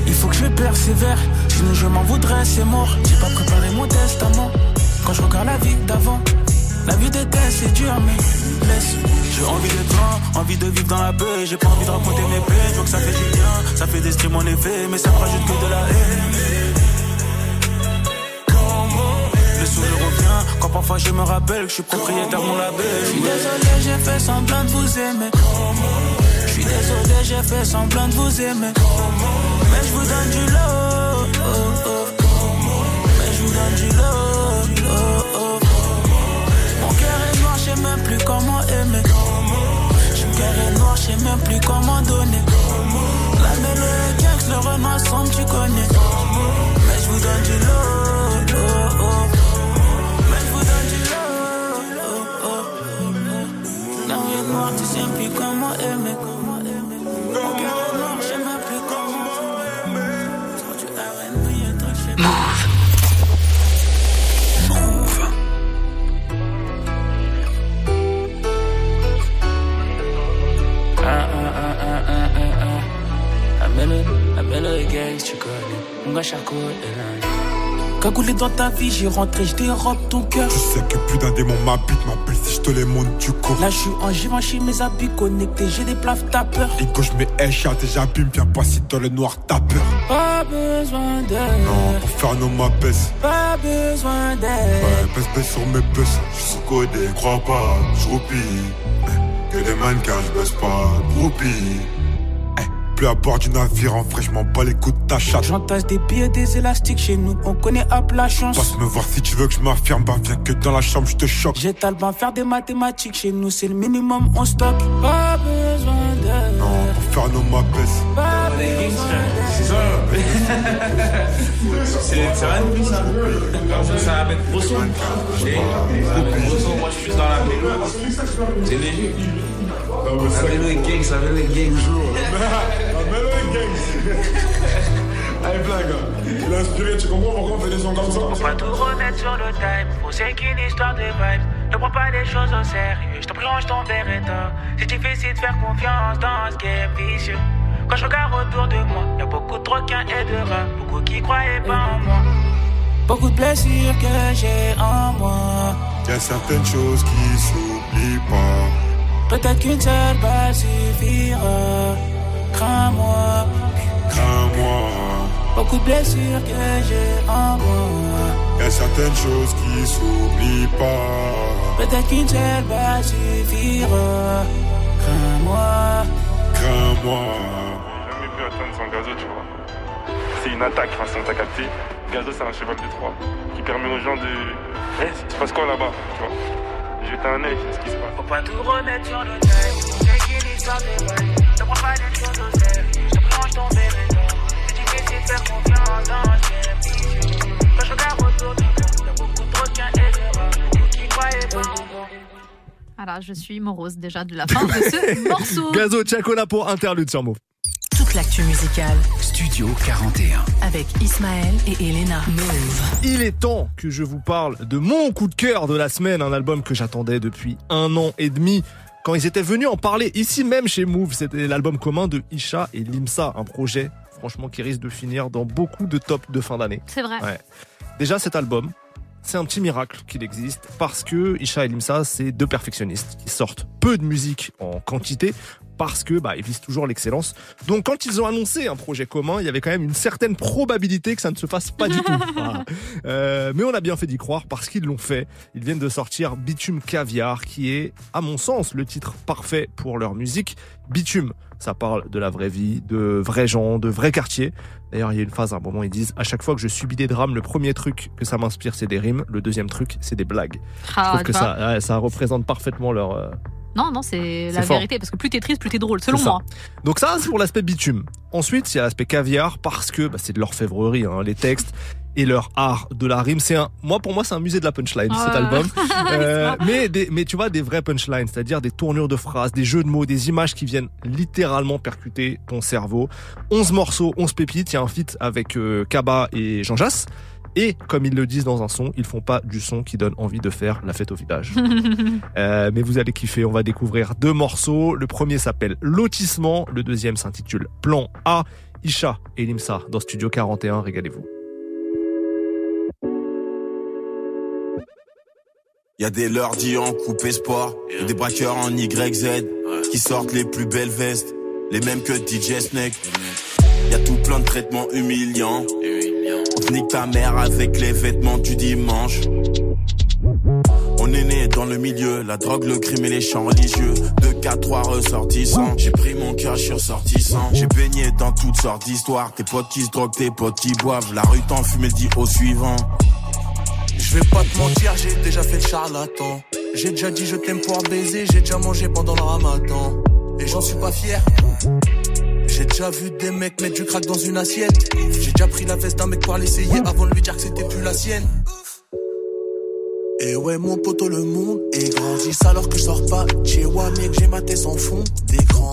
il faut que je persévère, sinon je m'en voudrais, c'est mort. J'ai pas préparé mon testament. Quand je regarde la vie d'avant, la vie d'été c'est dur, mais laisse. J'ai envie d'être grand, envie de vivre dans la paix. J'ai pas envie de raconter mes plaies, je vois que ça fait du bien, ça fait des streams en effet, mais ça me rajoute que de la haine. Le sourire revient quand parfois je me rappelle que je suis propriétaire de mon label. Je suis désolé, j'ai fait semblant de vous aimer. Désolé, j'ai fait semblant de vous aimer. Mais je vous donne du love. Mais je vous donne du love. Mon cœur est noir, je sais même plus comment aimer. Mon cœur est noir, je sais même plus comment donner. La mélo est gangs, le renoir ensemble, tu connais. Mais je vous donne du love. Mais je vous donne du love. oh, oh. La vie est noire, tu sais les gangs, tu connais. Mon gars, Charcot est là. Cagoulé dans ta vie, j'ai rentré, je dérobe ton cœur. Tu sais que plus d'un démon m'habite, m'appelle si je te les montre, tu cours. Là, je suis en Givenchy, mes habits connectés, j'ai des plaves, t'as peur. Et gauche mes headshots et j'abîme, viens pas si dans le noir t'as peur. Pas besoin d'aide. Non, pour faire nos ma baisse. Pas besoin d'aide. Ouais, baisse, baisse sur mes baisses. Je suis sous-codé, crois pas, je roupille. Que des mannequins, je baisse pas, groupie. Plus à bord du navire, en vrai, je m'en bats les coups de ta chatte. J'entasse des billets, des élastiques chez nous, on connaît hop la chance. Passe me voir si tu veux que je m'affirme, bah viens que dans la chambre, je te choque. J'étale bien faire des mathématiques chez nous, c'est le minimum, on stocke. Pas besoin d'aide. Non, pour faire nos ma baisse. Pas besoin C'est ça. C'est c'est rien de plus ça. Ça va mettre gros son. Et gros son, moi je suis dans la mélo. C'est léger. Gang, ça mélo est gang jour. La mélo est gang. Allez, blague. Il a inspiré, tu comprends pourquoi on fait des sons comme ça? Faut pas tout remettre sur le time, faut c'est qu'une histoire de vibes. Ne prends pas les choses au sérieux, je te plonge ton beretta. C'est difficile de faire confiance dans ce game vicieux. Quand je regarde autour de moi, y'a beaucoup de requins et de rats, beaucoup qui croyaient pas en moi. Beaucoup de blessures que j'ai en moi. Y'a certaines choses qui s'oublient pas. Peut-être qu'une seule balle suffira. Crains-moi, Crains-moi. beaucoup de blessures que j'ai en moi. Y'a certaines choses qui s'oublient pas. Peut-être qu'une seule balle suffira. Crains-moi. Crains-moi. jamais pu atteindre sans gazo, tu vois. C'est une attaque, enfin, t'as capté. Gazo, c'est un cheval de Troie qui permet aux gens de. Eh, il se passe quoi là-bas, tu vois Jeter un œil, c'est ce qui se passe. Faut pas tout remettre sur le time. C'est qu'une histoire de vibe. Ne prends pas les choses au sérieux. Je te plonge ton beretta. C'est difficile de faire confiance dans ce game vicieux. Quand je regarde autour de moi, y'a beaucoup de requins et de rats. Beaucoup qui croyaient pas en moi. Voilà, je suis morose déjà de la fin de ce morceau. Gazo Chacola pour interlude sur Move. Toute l'actu musicale Studio 41. avec Ismaël et Elena. Move. Il est temps que je vous parle de mon coup de cœur de la semaine, un album que j'attendais depuis un an et demi. Quand ils étaient venus en parler ici même chez Move, c'était l'album commun de Isha et Limsa, un projet franchement qui risque de finir dans beaucoup de tops de fin d'année. C'est vrai. Ouais. Déjà cet album, c'est un petit miracle qu'il existe parce que Isha et Limsa, c'est deux perfectionnistes qui sortent peu de musique en quantité parce que bah, ils visent toujours l'excellence. Donc quand ils ont annoncé un projet commun, il y avait quand même une certaine probabilité que ça ne se fasse pas du tout. Voilà. Euh, mais on a bien fait d'y croire parce qu'ils l'ont fait. Ils viennent de sortir Bitume Caviar, qui est, à mon sens, le titre parfait pour leur musique. Bitume, ça parle de la vraie vie, de vrais gens, de vrais quartiers. D'ailleurs, il y a une phase à un moment, ils disent à chaque fois que je subis des drames, le premier truc que ça m'inspire, c'est des rimes. Le deuxième truc, c'est des blagues. Ah, je trouve que ça, ouais, ça représente parfaitement leur. euh, Non, non, c'est la fort. vérité, parce que plus t'es triste, plus t'es drôle, selon moi. Donc ça, c'est pour l'aspect bitume. Ensuite, il y a l'aspect caviar parce que bah, c'est de l'orfèvrerie, hein, les textes et leur art de la rime. C'est un, moi pour moi, c'est un musée de la punchline Ouais. cet album. Euh, ça. mais des, mais tu vois des vrais punchlines, c'est-à-dire des tournures de phrases, des jeux de mots, des images qui viennent littéralement percuter ton cerveau. 11 morceaux, 11 pépites. Il y a un feat avec euh, Kaba et Jean Jass. Et comme ils le disent dans un son, ils font pas du son qui donne envie de faire la fête au village. Euh, mais vous allez kiffer, on va découvrir deux morceaux. Le premier s'appelle Lotissement, le deuxième s'intitule Plan A. Isha et Limsa dans Studio 41, régalez-vous. Y a des lundis en coupe espoir, et des braqueurs en YZ, qui sortent les plus belles vestes, les mêmes que DJ Snake. Y a tout plein de traitements humiliants. Nique ta mère avec les vêtements du dimanche. On est né dans le milieu, la drogue, le crime et les chants religieux. De 4 3 ressortissants. J'ai pris mon cœur, je suis ressortissant. J'ai baigné dans toutes sortes d'histoires. Tes potes qui se droguent, tes potes qui boivent. La rue t'enfume et dit au suivant. Je vais pas te mentir, j'ai déjà fait le charlatan. J'ai déjà dit je t'aime pour baiser, j'ai déjà mangé pendant le ramadan. Et j'en suis pas fier. J'ai déjà vu des mecs mettre du crack dans une assiette. J'ai déjà pris la veste d'un mec pour l'essayer avant de lui dire que c'était plus la sienne. Et ouais, mon poteau, le monde est grandit alors que je sors pas. Chez moi, mec, j'ai ma tête en fond d'écran.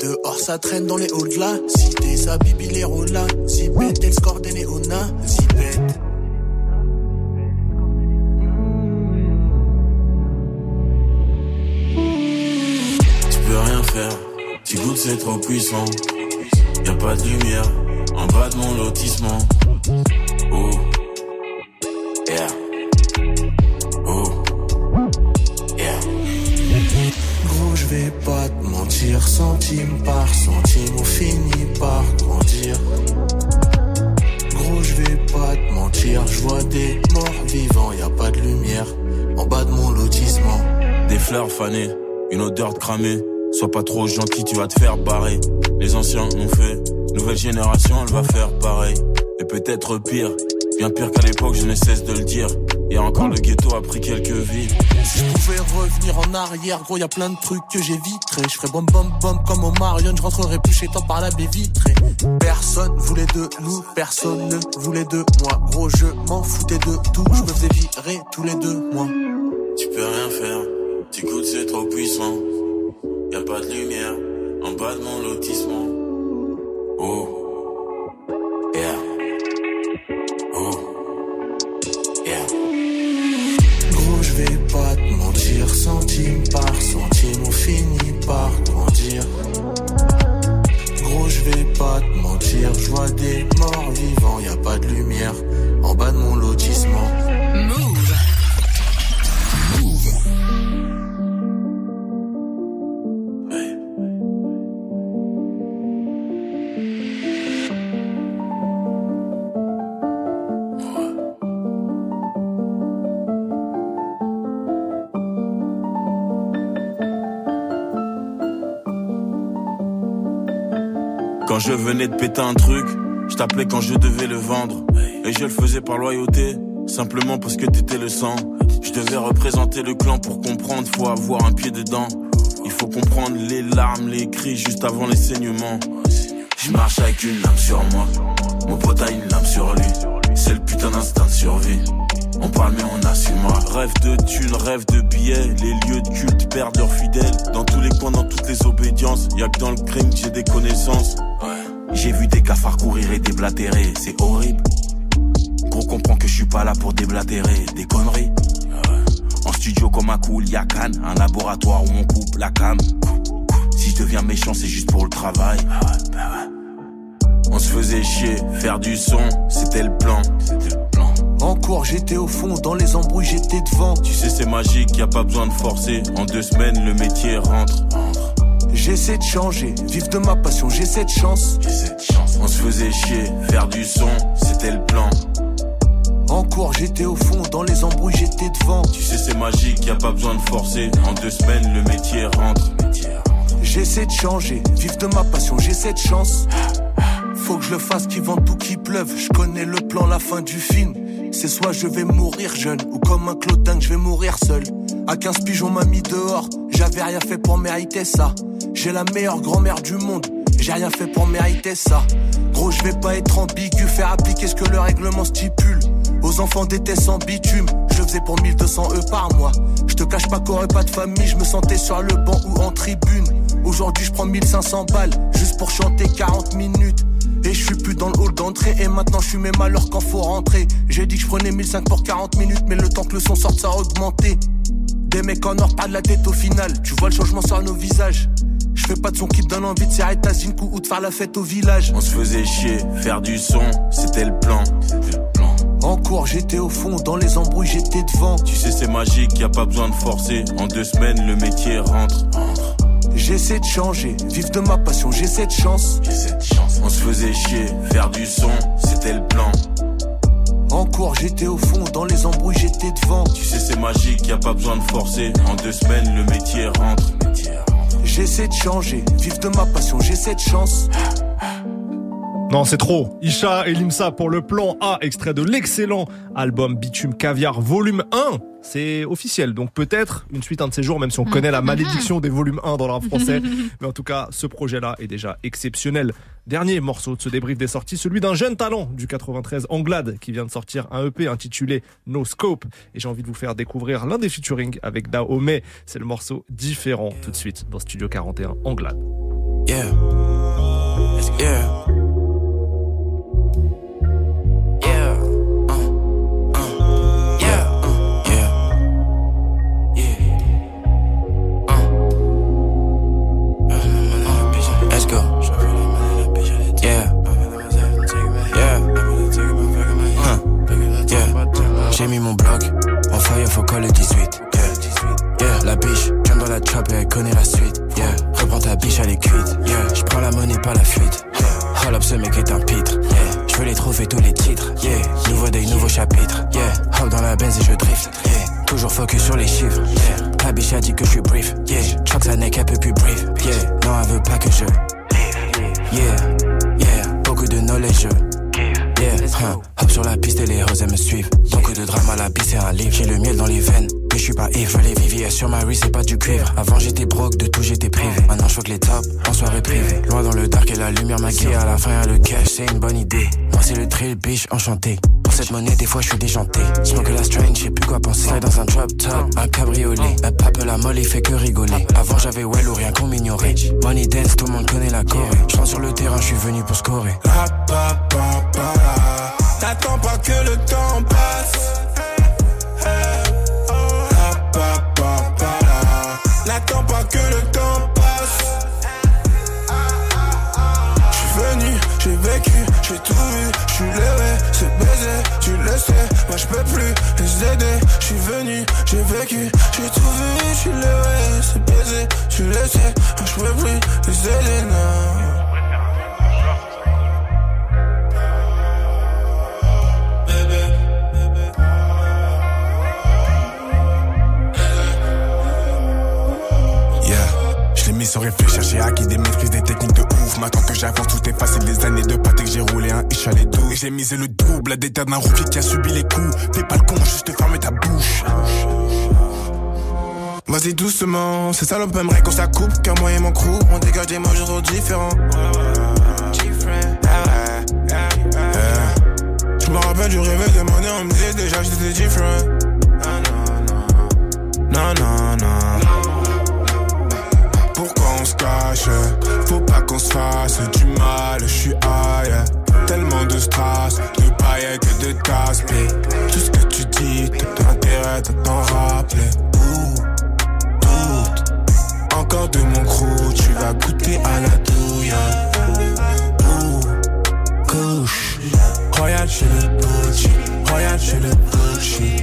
Dehors, ça traîne dans les halls de la cité. Ça bibi les rôles Zipette, elle score des néonas. Zipette. Tu peux rien faire, tu goûtes c'est trop puissant. Y a pas de lumière en bas de mon lotissement. Oh, yeah. Oh, yeah. Gros, je vais pas te mentir, centime par centime, on finit par grandir. Gros, je vais pas te mentir, je vois des morts vivants, y a pas de lumière en bas de mon lotissement. Des fleurs fanées, une odeur de cramé. Sois pas trop gentil, tu vas te faire barrer. Les anciens l'ont fait, nouvelle génération, elle va faire pareil. Et peut-être pire, bien pire qu'à l'époque, je ne cesse de le dire. Et encore le ghetto a pris quelques vies. Si je pouvais revenir en arrière, gros, y a plein de trucs que j'éviterais. Je ferais bom bom bom comme au Marion, je rentrerai plus chez toi par la baie vitrée. Personne voulait de nous, personne ne voulait de moi. Gros, je m'en foutais de tout, je me faisais virer tous les deux mois. Tu peux rien faire, tu goûtes c'est trop puissant. Y a pas de lumière en bas de mon lotissement. Oh, yeah. Oh, yeah. Gros, je vais pas te mentir, centime par centime, on finit par grandir. Gros, je vais pas te mentir, je vois des morts vivants, y a pas de lumière en bas de mon venais de péter un truc, je t'appelais quand je devais le vendre. Et je le faisais par loyauté, simplement parce que t'étais le sang. Je devais représenter le clan pour comprendre, faut avoir un pied dedans. Il faut comprendre les larmes, les cris juste avant les saignements. Je marche avec une lame sur moi, mon pote a une lame sur lui. C'est le putain d'instinct de survie. On parle mais on assumera. Rêve de thunes, rêve de billets. Les lieux de culte perdent leurs fidèles. Dans tous les coins, dans toutes les obédiences. Y'a que dans le crime que j'ai des connaissances. J'ai vu des cafards courir et déblatérer. C'est horrible. Gros comprend que je suis pas là pour déblatérer. Des conneries. En studio comme un cool, y'a Cannes. Un laboratoire où on coupe la cam. Si je deviens méchant, c'est juste pour le travail. On se faisait chier, faire du son, c'était le plan. C'était le plan. En cours, j'étais au fond, dans les embrouilles, j'étais devant. Tu sais, c'est magique, y a pas besoin de forcer. En deux semaines, le métier rentre. J'essaie de changer, vivre de ma passion, j'ai cette chance. On se faisait chier, faire du son, c'était le plan. En cours, j'étais au fond, dans les embrouilles, j'étais devant. Tu sais, c'est magique, y a pas besoin de forcer. En deux semaines, le métier rentre. J'essaie de changer, vivre de ma passion, j'ai cette chance. Faut que je le fasse, qu'il vente tout, qu'il pleuve. Je connais le plan, la fin du film. C'est soit je vais mourir jeune, ou comme un clodin, je vais mourir seul. À 15 pigeons m'a mis dehors, j'avais rien fait pour mériter ça. J'ai la meilleure grand-mère du monde, j'ai rien fait pour mériter ça. Gros, je vais pas être ambigu, faire appliquer ce que le règlement stipule. Aux enfants d'été sans bitume, je faisais pour 1200 E par mois. Je te cache pas qu'aurait pas de famille, je me sentais sur le banc ou en tribune. Aujourd'hui, je prends 1500 balles, juste pour chanter 40 minutes. Et je suis plus dans le hall d'entrée Et maintenant je suis mes malheurs quand faut rentrer J'ai dit que je prenais 1005 pour 40 minutes Mais le temps que le son sorte ça a augmenté Des mecs en or pas de la tête au final Tu vois le changement sur nos visages Je fais pas de son qui te donne envie de serrer ta zinkou ou de faire la fête au village On se faisait chier, faire du son, c'était le plan. En cours j'étais au fond, dans les embrouilles j'étais devant Tu sais, c'est magique, y a pas besoin de forcer. En deux semaines, le métier rentre. J'essaie de changer, vivre de ma passion, j'ai cette chance. On se faisait chier, faire du son, c'était le plan. En cours, j'étais au fond, dans les embrouilles, j'étais devant. Tu sais, c'est magique, y a pas besoin de forcer. En deux semaines, le métier rentre. J'essaie de changer, vivre de ma passion, j'ai cette chance. Non, c'est trop. Isha et Limsa pour le plan A, extrait de l'excellent album Bitume Caviar volume 1. C'est officiel, donc peut-être une suite un de ces jours, même si on connaît la malédiction des volumes 1 dans rap français. Mais en tout cas, ce projet-là est déjà exceptionnel. Dernier morceau de ce débrief des sorties, celui d'un jeune talent du 93, Anglade, qui vient de sortir un EP intitulé No Scope. Et j'ai envie de vous faire découvrir l'un des featuring avec Dahomey. C'est le morceau différent tout de suite dans Studio 41, Anglade. Yeah. Yeah. Yeah. Coller 18. Yeah. La biche, jump dans la trap et elle connaît la suite. Yeah. Reprends ta biche, elle est cuite. Yeah. J'prends la monnaie, pas la fuite. Yeah. Hold up, ce mec est un pitre. Yeah. J'veux les trophées, tous les titres. Yeah. Nouveau day, nouveau chapitre. Yeah. Hop dans la benz et je drift. Yeah. Toujours focus sur les chiffres. Yeah. La biche a dit que je suis brief. Yeah. Choc sa neck, elle peut plus brief. Yeah. Non, elle veut pas que je. Yeah. Yeah. Beaucoup de knowledge. Huh. hop sur la piste et les roses elles me suivent. Beaucoup de drama, la piste c'est un livre. J'ai le miel dans les veines, mais je suis pas ivre. Les viviers sur ma wrist, c'est pas du cuivre. Avant j'étais broke, de tout j'étais privé. Maintenant je que les tops en soirée privée. Loin dans le dark et la lumière maquillée. À la fin y'a le cash, c'est une bonne idée. Moi c'est le drill, bitch, enchanté. Pour cette monnaie, des fois je suis déjanté. Smoke la strange, je sais plus quoi penser. Slide dans un drop top, un cabriolet. Un pape la molle, il fait que rigoler. Avant j'avais well ou rien qu'on m'ignorait. Money dance, tout le monde connaît la Corée. Je sur le terrain, je suis venu pour scorer. N'attends pas que le temps passe. N'attends pas que le temps passe. J'suis venu, j'ai vécu, j'ai tout vu. J'suis levé, c'est baisé, tu le sais. Moi j'peux plus les aider. J'suis venu, j'ai vécu, j'ai tout vu. J'suis levé, c'est baisé, tu le sais. Moi j'peux plus les aider, non. Sans réfléchir, j'ai acquis des maîtrises, des techniques de ouf. Maintenant que j'avance, tout est facile, des années de pâté que j'ai roulé un ish à j'ai misé le double à des tas d'un rookie qui a subi les coups. T'es pas le con, juste fermer ta bouche. Vas-y doucement, ces salopes aimeraient qu'on s'accoupe Car moi et mon crew, on dégage des mots différents Je me rappelle du réveil de monnaie, on me disait déjà j'étais différent Non, non, non Faut pas qu'on se fasse du mal, je suis high. Tellement de strass, de paillettes et de tasses Tout ce que tu dis, t'as intérêt à t'en rappeler. Doute Encore de mon crew, tu vas goûter à la douille. Ouh, couche. Royal chez le Gucci Royal chez le Gucci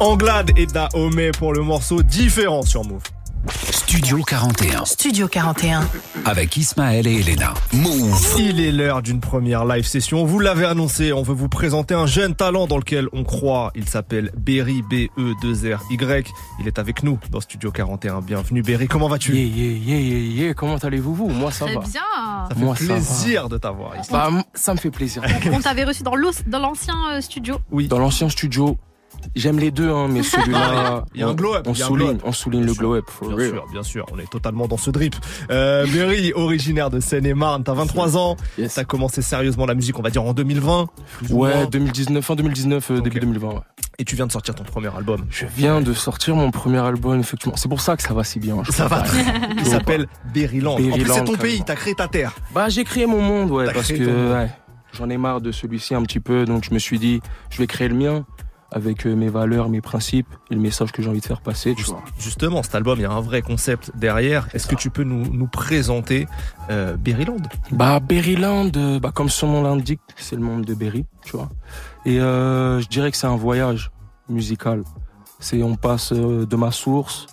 Anglade et Dahomey pour le morceau différent sur Move. Studio 41. Studio 41. Avec Ismaël et Elena. Move. Il est l'heure d'une première live session. Vous l'avez annoncé, on veut vous présenter un jeune talent dans lequel on croit. Il s'appelle Berry, B-E-2-R-Y. Il est avec nous dans Studio 41. Bienvenue Berry, comment vas-tu? Yeah, yeah, yeah, yeah, yeah. Comment allez-vous vous? Moi ça Très va. bien. Ça fait Moi, ça plaisir de t'avoir ici. Bah, ça me fait plaisir. On t'avait reçu dans l'os- dans l'ancien euh, studio. Oui. Dans l'ancien studio, j'aime les deux, hein, mais celui-là, Il y a un on- On souligne, on souligne le glow-up. Bien real. sûr, bien sûr, on est totalement dans ce drip. Euh, Berry, originaire de Seine-et-Marne, t'as 23 ans. T'as commencé sérieusement la musique, on va dire en 2020. plus ou Ouais, moins. 2019, fin 2019, euh, début 2020. ouais. Et tu viens de sortir ton premier album. Je viens de sortir mon premier album, effectivement. C'est pour ça que ça va si bien. je Ça va. pense. Il s'appelle Berryland. En plus, c'est Berryland, ton pays, t'as créé ta terre. Bah, j'ai créé mon monde, ouais, parce que ouais, j'en ai marre de celui-ci un petit peu, donc je me suis dit, je vais créer le mien avec euh, mes valeurs, mes principes et le message que j'ai envie de faire passer, tu vois. Justement, cet album, il y a un vrai concept derrière. Est-ce que tu peux nous, nous présenter euh, Berryland Bah Berryland, euh, bah comme son nom l'indique, c'est le monde de Berry, tu vois. Et euh, je dirais que c'est un voyage musical. C'est on passe de ma source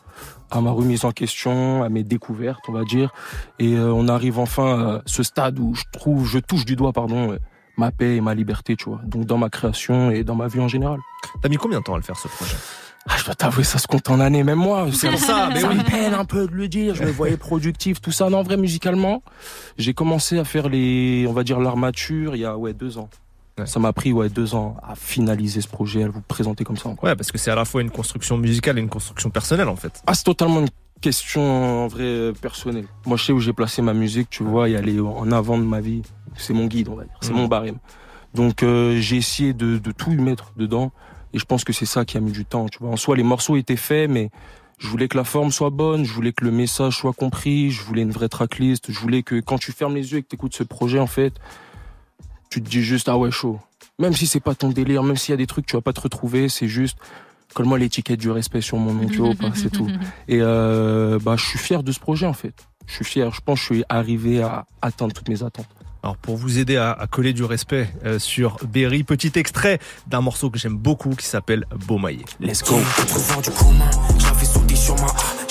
à ma remise en question, à mes découvertes, on va dire, et on arrive enfin à ce stade où je trouve, je touche du doigt, pardon, ma paix et ma liberté, tu vois. Donc dans ma création et dans ma vie en général. T'as mis combien de temps à le faire ce projet? Ah, je dois t'avouer, ça se compte en années, même moi. C'est pour ça, mais oui. me peine un peu de le dire. Je me voyais productif, tout ça. Non, en vrai, musicalement, j'ai commencé à faire les, on va dire, l'armature il y a, ouais, deux ans. Ça m'a pris, ouais, deux ans à finaliser ce projet, à vous présenter comme ça. Ouais, parce que c'est à la fois une construction musicale et une construction personnelle, en fait. Ah, c'est totalement une question, en vrai, euh, personnelle. Moi, je sais où j'ai placé ma musique, tu vois, et elle est en avant de ma vie. C'est mon guide, on va dire. C'est Mhm. mon barème. Donc, euh, j'ai essayé de, de tout y mettre dedans. Et je pense que c'est ça qui a mis du temps, tu vois. En soi, les morceaux étaient faits, mais je voulais que la forme soit bonne, je voulais que le message soit compris, je voulais une vraie tracklist, je voulais que quand tu fermes les yeux et que tu écoutes ce projet, en fait, tu te dis juste, ah ouais, chaud. Même si c'est pas ton délire, même s'il y a des trucs que tu vas pas te retrouver, c'est juste, colle-moi l'étiquette du respect sur mon nom, c'est tout. Et euh, bah, je suis fier de ce projet, en fait. Je suis fier, je pense que je suis arrivé à atteindre toutes mes attentes. Alors pour vous aider à, à coller du respect euh, sur Berry, petit extrait d'un morceau que j'aime beaucoup qui s'appelle Beaumaillé. Let's go.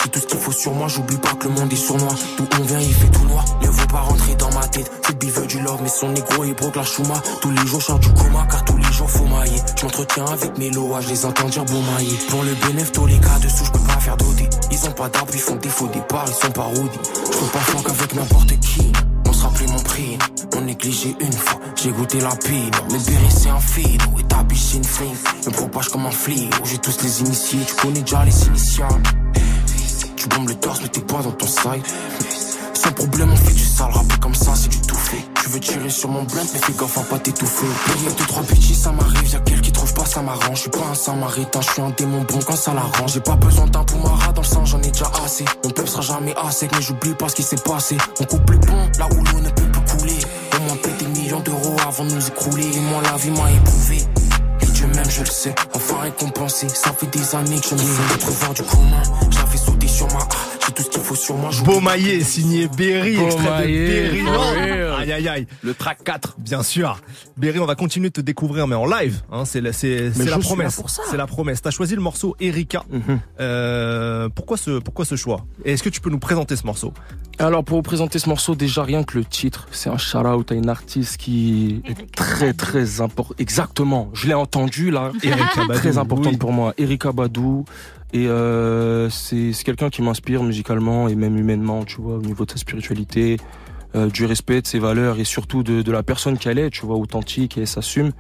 J'ai tout ce qu'il faut sur moi, j'oublie pas que le monde est sournois. D'où on vient, il fait tout noir. Ne veut pas rentrer dans ma tête. Bille veut du love, mais son négro il broque la chouma. Tous les jours, je du coma, car tous les jours faut mailler. Je m'entretiens avec mes lois, je les entends dire bon maillé. Pour le bénéf, tous les cas dessous, je peux pas faire doter. Ils ont pas d'arbre, ils font des faux départs, ils sont pas rodis. Je peux pas flanquer avec n'importe qui. On se rappelait mon prix, on négligé une fois. J'ai goûté la pile, mais Berry c'est un feed. Et ta biche c'est une flingue, me propage comme un flic. J'ai tous les initiés, tu connais déjà les initiales. Tu bombes le torse, mais t'es pas dans ton side. Sans problème, on fait du sale rap comme ça, c'est du tout fait. Tu veux tirer sur mon blunt, mais fais gaffe à pas t'étouffer. Il y deux, trois bitches, ça m'arrive. Y'a quelqu'un qui trouve pas, ça m'arrange. Je suis pas un samaritain, je suis un démon bon quand ça l'arrange. J'ai pas besoin d'un poumara dans le sang, j'en ai déjà assez. Mon peuple sera jamais assez, mais j'oublie pas ce qui s'est passé. On coupe les ponts, là où l'eau ne peut plus couler. Avant de nous écrouler. Et moi, la vie m'a éprouvé. Et Dieu même, je le sais, enfin récompensé. Ça fait des années que je me fais trouver du commun. J'avais sauté sur ma tout ce qu'il faut sur moi. Beaumaillé, signé Berry, extrait de for real. Aïe aïe aïe. Le track 4. Bien sûr. Berry, on va continuer de te découvrir, mais en live. Hein, c'est la, c'est, c'est je la suis promesse. C'est la promesse. T'as choisi le morceau Erika. Mhm. Euh, pourquoi ce, pourquoi ce choix? Et est-ce que tu peux nous présenter ce morceau? Alors pour vous présenter ce morceau, déjà rien que le titre, c'est un shout-out à une artiste qui est très très important. Exactement, je l'ai entendu là. Erika Badou, très importante oui. pour moi. Erika Badou. Et euh, c'est quelqu'un qui m'inspire musicalement et même humainement, tu vois, au niveau de sa spiritualité, euh, du respect de ses valeurs et surtout de, de la personne qu'elle est, tu vois, authentique et elle s'assume.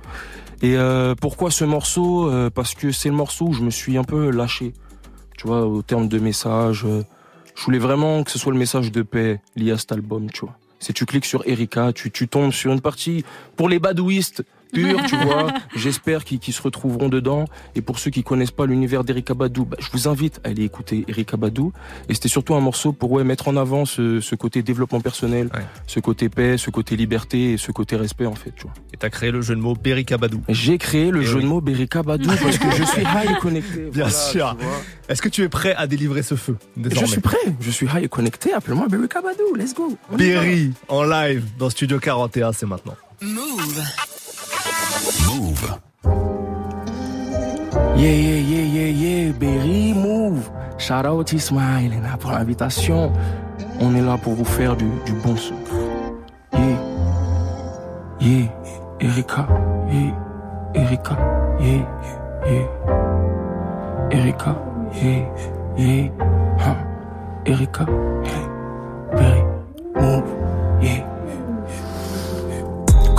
Et euh, pourquoi ce morceau Parce que c'est le morceau où je me suis un peu lâché, tu vois, au terme de message. je voulais vraiment que ce soit le message de paix lié à cet album, tu vois. Si tu cliques sur Erika, tu, tu tombes sur une partie pour les badouistes purs, tu vois. J'espère qu'ils se retrouveront dedans. Et pour ceux qui connaissent pas l'univers d'Erika Badou, bah, je vous invite à aller écouter Erika Badou. Et c'était surtout un morceau pour ouais, mettre en avant ce, ce côté développement personnel, ce côté paix, ce côté liberté et ce côté respect, en fait, tu vois. Et t'as créé le jeu de mots Berika Badou. J'ai créé le jeu oui. de mots Berika Badou parce que je suis high connecté. Bien Voilà, sûr. Est-ce que tu es prêt à délivrer ce feu désormais? Je suis prêt, je suis high et connecté, appelle-moi Berika Badou, let's go. Berry en live dans Studio 41, c'est maintenant. Move. Move. Yeah, yeah, yeah, yeah, yeah, Berry Move. Shout out Ismaël Elena pour l'invitation. On est là pour vous faire du, du bon son. Yeah, yeah, Erika, yeah, Erika, yeah, yeah, Erika, yeah, yeah, huh. Erika, yeah, Berry Move, yeah.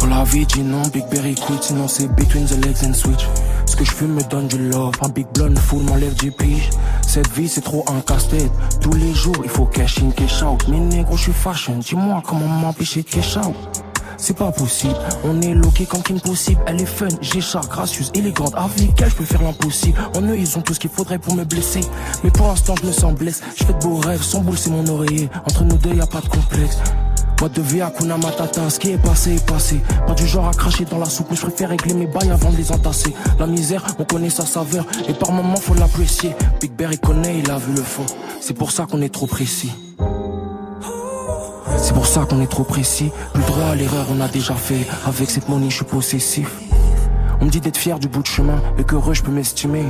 Quand la vie dit non, Big Berry quit, sinon c'est between the legs and switch. Ce que je fume me donne du love, un big blonde full m'enlève du pige. Cette vie c'est trop un casse-tête, tous les jours il faut cash in, cash out. Mais négro je suis fashion, dis-moi comment m'empêcher de cash out. C'est pas possible, on est loqué comme Kim possible. Elle est fun, chat, gracieuse, élégante. Avec elle, je peux faire l'impossible. En eux, ils ont tout ce qu'il faudrait pour me blesser. Mais pour l'instant, je me sens blesse. Je fais de beaux rêves, son boule, c'est mon oreiller. Entre nous deux, y a pas de complexe. Moi de vie à Kuna Matata, ce qui est passé est passé. Pas du genre à cracher dans la soupe, mais je préfère régler mes bails avant de les entasser. La misère, on connaît sa saveur, et par moments faut l'apprécier. Big Bear il connaît, il a vu le fond. C'est pour ça qu'on est trop précis. C'est pour ça qu'on est trop précis. Plus droit à l'erreur, on a déjà fait. Avec cette monnaie, je suis possessif. On me dit d'être fier du bout de chemin et que heureux je peux m'estimer.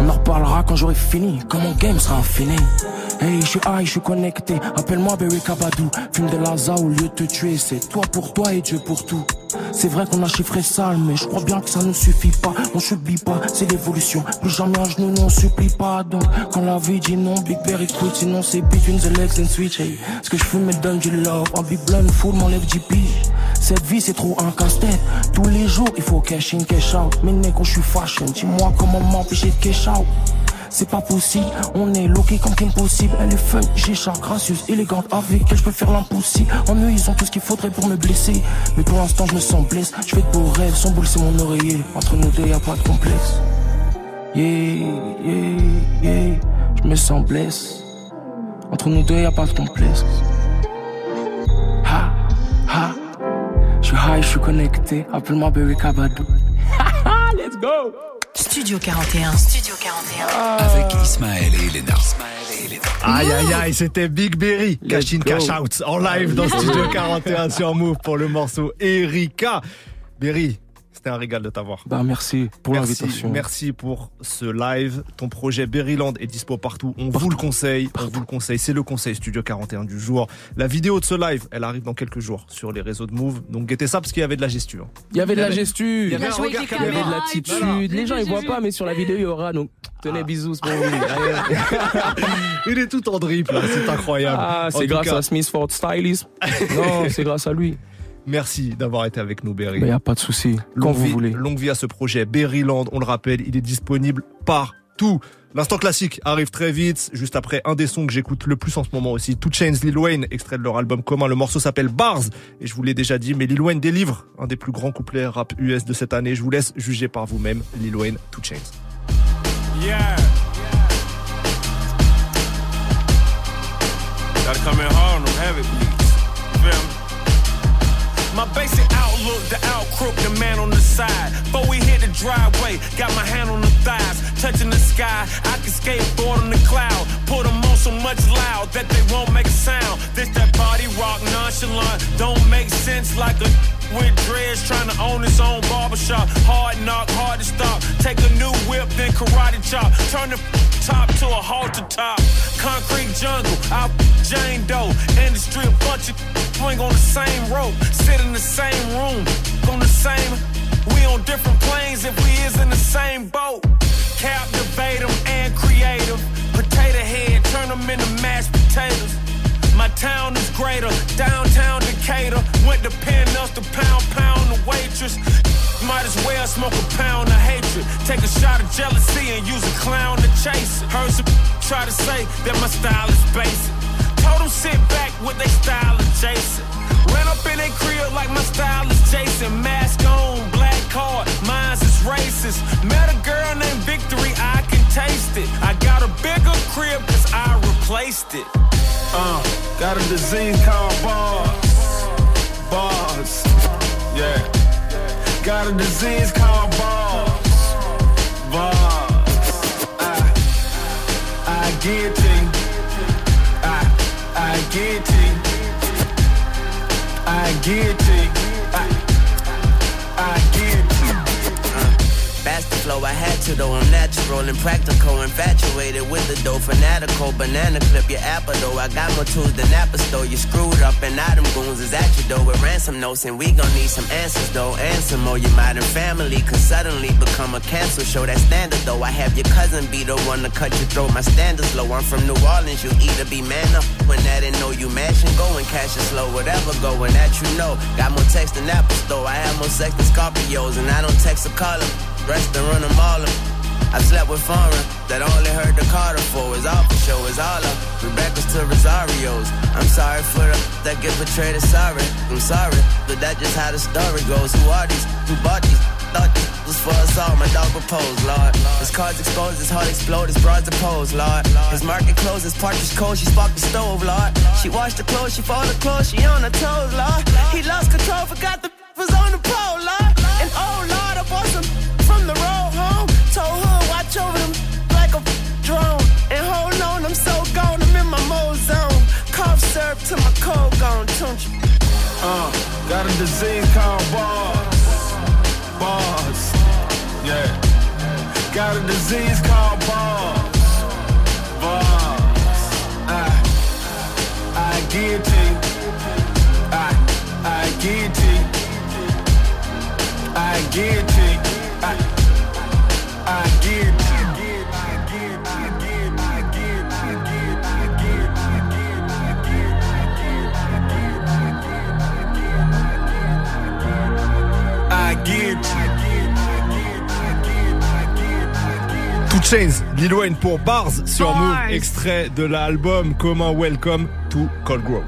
On en reparlera quand j'aurai fini, quand mon game sera fini. Hey, je suis high, je suis connecté. Appelle-moi Berry Kabadou. Fume de Laza au lieu de te tuer. C'est toi pour toi et Dieu pour tout. C'est vrai qu'on a chiffré sale, mais je crois bien que ça ne suffit pas. On subit pas, c'est l'évolution. Plus jamais à genoux, nous on supplie pas. Donc, quand la vie dit non, Big Berry quit. Sinon, c'est between the legs and switch. Hey, ce que je fume me donne du love. Un big blunt full m'enlève du pige. Cette vie, c'est trop un casse-tête. Tous les jours, il faut cash in, cash out. Mais négro, je suis fashion. Dis-moi comment m'empêcher de cash out. C'est pas possible, on est loqué comme qu'impossible. Elle est fun, j'ai chat, gracieuse, élégante, avec elle je peux faire l'impossible. En eux, ils ont tout ce qu'il faudrait pour me blesser. Mais pour l'instant, je me sens blesse. Je fais de beaux rêves, son boule, c'est mon oreiller. Entre nous deux, y a pas de complexe. Yeah, yeah, yeah, je me sens blesse. Entre nous deux, y a pas de complexe. Ha, ha, je suis high, je suis connecté. Appelle-moi Berry Kabadou. Let's go! Studio 41. Studio 41. Avec Ismaël et Elena. Aïe aïe aïe, c'était Big Berry, Cash in. Cash Out, en live dans Studio 41 sur Move pour le morceau Erika. Berry, c'était un régal de t'avoir. Bah merci pour l'invitation. merci pour ce live. Ton projet Berryland est dispo partout. On vous le conseille. On vous le conseille. C'est le conseil Studio 41 du jour. La vidéo de ce live, elle arrive dans quelques jours sur les réseaux de Move. Donc guettez ça parce qu'il y avait de la gestu. Il y avait de la gestu, Il y avait un regard il y avait de l'attitude. Les gens ils voient pas, mais sur la vidéo il y aura. Donc tenez bisous pour vous. Il est tout en drip là, c'est incroyable. Ah, c'est grâce cas, à Smith Ford Stylism. non, c'est grâce à lui. Merci d'avoir été avec nous, Berry. Il y a pas de souci. Quand Longue vous vie- voulez. Longue vie à ce projet Berryland, on le rappelle, il est disponible partout. L'instant classique arrive très vite, juste après un des sons que j'écoute le plus en ce moment aussi, Two Chainz, Lil Wayne, extrait de leur album commun. Le morceau s'appelle Bars, et je vous l'ai déjà dit, mais Lil Wayne délivre un des plus grands couplets rap US de cette année. Je vous laisse juger par vous-même, Lil Wayne, Two Chainz. Yeah. Gotta come in hard on them heavy beats. You feel me? My basic outlook, the out crook, the man on the side. Before we hit the driveway, got my hand on the thighs, touching the sky. I can skateboard on the cloud, put them on so much loud that they won't make a sound. This that body rock nonchalant, don't make sense like a with dreads trying to own his own barbershop. Hard knock, hard to stop. Take a new whip, then karate chop. Turn the top to a halter top. Concrete jungle, out Jane Doe. Industry, a bunch of swing on the same rope. Sit in the same room, on the same. We on different planes if we is in the same boat. Captivate them and creative. Potato head, turn them into mashed potatoes. My town is greater, downtown Decatur. Went to pen us to pound, pound the waitress. Might as well smoke a pound of hatred. Take a shot of jealousy and use a clown to chase it. Heard some try to say that my style is basic. Told them sit back with their style adjacent. Ran up in their crib like my style is Jason. Mask on, black card, mine's is racist. Met a girl named Victory, I can taste it. I got a bigger crib cause I replaced it. Uh, got a disease called bars. Bars. Yeah. Got a disease called bars. Bars. I, I get it. I, I get it. I get it. I, I get it. Best flow. I had to though. I'm natural and practical, infatuated with the dough, fanatical. Banana clip your apple though. I got more tools than Apple Store. You screwed up and now them goons is at you though with ransom notes, and we gon' need some answers though. Answer more your modern family could suddenly become a cancel show. That standard though. I have your cousin be the one to cut your throat. My standards low. I'm from New Orleans. You either be man up when that and know you mashing. Go and cash it slow. Whatever going that you know. Got more text than Apple Store. I have more sex than Scorpios, and I don't text or call them. Run them all up. I slept with foreign that only heard the Carter for. was all for show, is all up. Rebecca's to Rosario's. I'm sorry for the that get betrayed. Sorry, I'm sorry, but that's just how the story goes. Who are these? Who bought these? Thought these was for us all. My dog proposed, Lord. His cards exposed, his heart explode, his broads opposed, Lord. His market closed, his partridge cold. She sparked the stove, Lord. She washed the clothes, she folded clothes, she on her toes, Lord. He lost control, forgot the was on the pole, Lord. Uh, got a disease called bars. Bars. Yeah. Got a disease called bars. Bars. I, I get you. I, I get you. I get you. Two Chains, Lil Wayne pour Bars sur. Move, extrait de l'album commun Welcome to Cold Grove.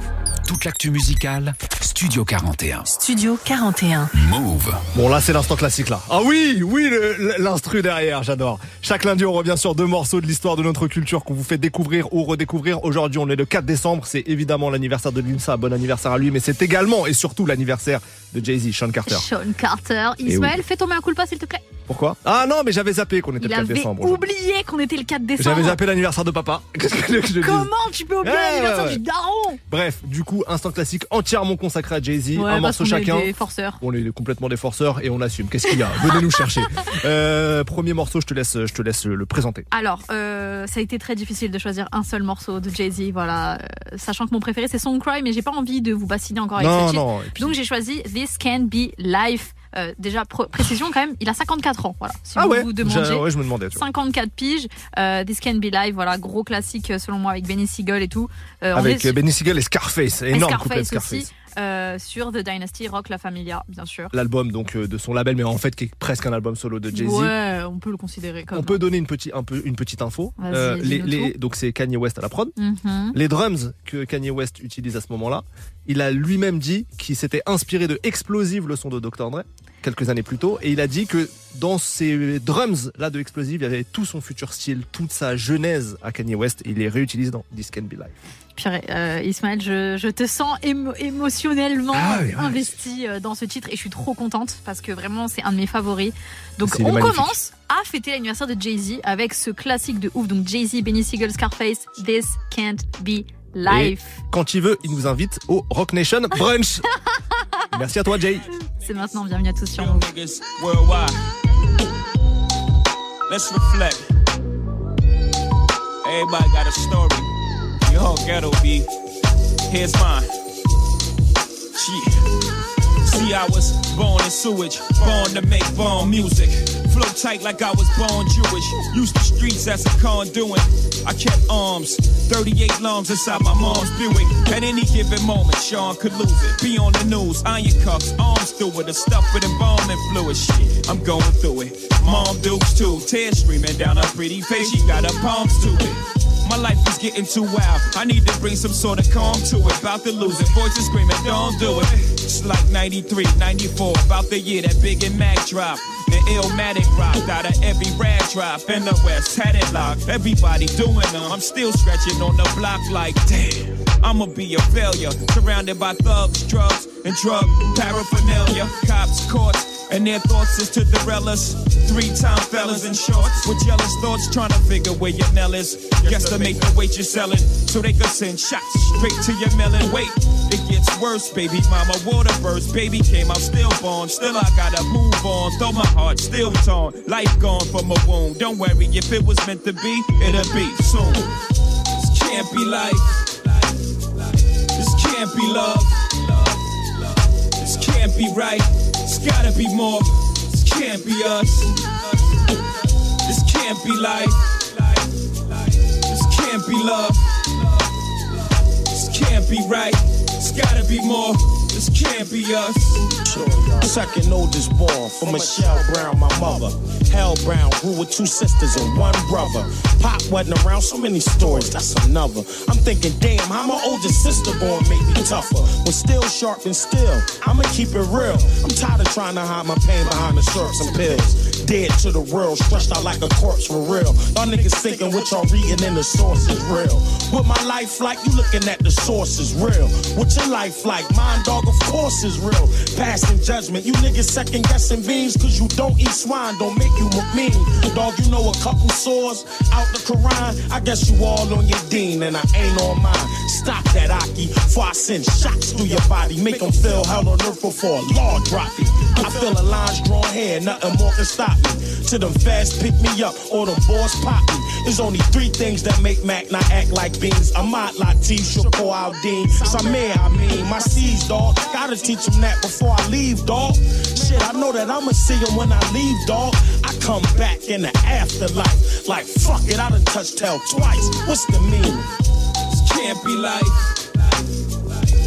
Toute l'actu musicale, Studio 41. Studio 41. Move. Bon là c'est l'instant classique là. Ah oui, oui l'instru derrière, j'adore. Chaque lundi on revient sur deux morceaux de l'histoire de notre culture qu'on vous fait découvrir ou redécouvrir. Aujourd'hui on est le 4 décembre, c'est évidemment l'anniversaire de Limsa, bon anniversaire à lui, mais c'est également et surtout l'anniversaire de Jay-Z, Sean Carter. Sean Carter. Eh Ismaël, oui. fais tomber un coup de pas s'il te plaît. Pourquoi? Ah non mais j'avais zappé qu'on était le 4 avait décembre. aujourd'hui. oublié qu'on était le 4 décembre. J'avais zappé l'anniversaire de papa. Qu'est-ce que je Comment tu peux oublier Ouais, l'anniversaire ouais, ouais. du daron? Bref, du coup, instant classique entièrement consacré à Jay-Z, Ouais, un morceau est chacun. des forceurs. On est complètement des forceurs et on assume. Qu'est-ce qu'il y a? Venez nous chercher. Euh, premier morceau, je te laisse, je te laisse le présenter. Alors, euh, ça a été très difficile de choisir un seul morceau de Jay-Z, voilà. Euh, sachant que mon préféré c'est Song Cry, mais j'ai pas envie de vous bassiner encore avec Non, non, puis- Donc j'ai choisi This Can Be Life. Euh, déjà, précision quand même, il a 54 ans, voilà. Si Ah vous ouais vous ouais, je me demandais, tu vois. 54 piges, euh, This Can Be Live, voilà, gros classique euh, selon moi avec Benny Siegel et tout. Euh, est Avec Benny Siegel et Scarface, et énorme de Scarface Scarface. aussi, euh, sur The Dynasty Rock La Familia, bien sûr. L'album donc euh, de son label, mais en fait qui est presque un album solo de Jay-Z. Ouais, on peut le considérer comme. On peut donner une petite, un peu, une petite info. Euh, les, donc c'est Kanye West à la prod. Mhm. Les drums que Kanye West utilise à ce moment-là, il a lui-même dit qu'il s'était inspiré de Explosive, le son de Dr. Dre, quelques années plus tôt, et il a dit que dans ces drums là de Explosive, il y avait tout son futur style, toute sa genèse à Kanye West, et il les réutilise dans This Can Be Life. Purée, euh, Ismaël, je, je te sens émo- émotionnellement Ah oui, ouais. investi euh, dans ce titre et je suis trop contente parce que vraiment c'est un de mes favoris. Donc on magnifique. commence à fêter l'anniversaire de Jay-Z avec ce classique de ouf. Donc Jay-Z, Benny Siegel, Scarface, This Can't Be Life. Et quand il veut, il nous invite au Rock Nation Brunch. Merci à toi, Jay. C'est maintenant, bienvenue à tous sur. Let's reflect. Everybody got a story. Ghetto. Here's mine. I was born in sewage, born to make born music. Flow tight like I was born Jewish. Used the streets as a conduit. I kept arms, 38 lungs inside my mom's Buick. At any given moment, Sean could lose it. Be on the news, iron cuffs, arms through it, a stuff with embalming fluid. Shit, I'm going through it. Mom dukes too, tears streaming down her pretty face. She got her palms to it. My life is getting too wild. I need to bring some sort of calm to it. About to lose it. Voices screaming, don't do it. It's like 93, 94. About the year that Big and Mac dropped. The Illmatic rocked out of every rag drop. In the West, had it locked. Everybody doing them. I'm still stretching on the block like, damn. I'ma be a failure. Surrounded by thugs, drugs, and drug paraphernalia. Cops, courts, and their thoughts is to derail us. Three time fellas in shorts with jealous thoughts trying to figure where your Nell is. Guesstimate the weight you're selling so they could send shots straight to your melon. Wait, it gets worse, baby. Mama, water burst. Baby came out stillborn. Still, born. Still I gotta move on. Though my heart still torn. Life gone from a wound. Don't worry, if it was meant to be, it'll be soon. This can't be life. This can't be love. This can't be right. It's gotta be more. This can't be us. This can't be life. Be love. This can't be right. It's gotta be more. This can't be us. Second oldest born from Michelle Brown, my mother. Hell Brown grew with two sisters and one brother. Pop wasn't around, so many stories, that's another. I'm thinking, damn, how my older sister gonna make me tougher? But still sharp and still, I'ma keep it real. I'm tired of trying to hide my pain behind the syrups and pills. Dead to the world, stretched out like a corpse for real. Y'all niggas thinking what y'all reading in the source is real. What my life like, you looking at the source is real. What your life like, mine dog, of course is real. Passing judgment, you niggas second guessing beans, cause you don't eat swine, don't make you look mean. Dog, you know a couple sores out the Quran. I guess you all on your dean, and I ain't on mine. Stop that, Aki, before I send shots through your body. Make them feel hell on earth before a law drop it. I feel a lines drawn here, nothing more can stop me. To them fast pick me up, or them boys pop me. There's only three things that make Mac not act like beans. I'm not Latif, Shakur Aldin. Samir, I mean, my C's, dog. Gotta teach them that before I leave, dog. Shit, I know that I'ma see them when I leave, dog. I come back in the afterlife. Like, fuck it, I done touched hell twice. What's the meaning? This can't be life.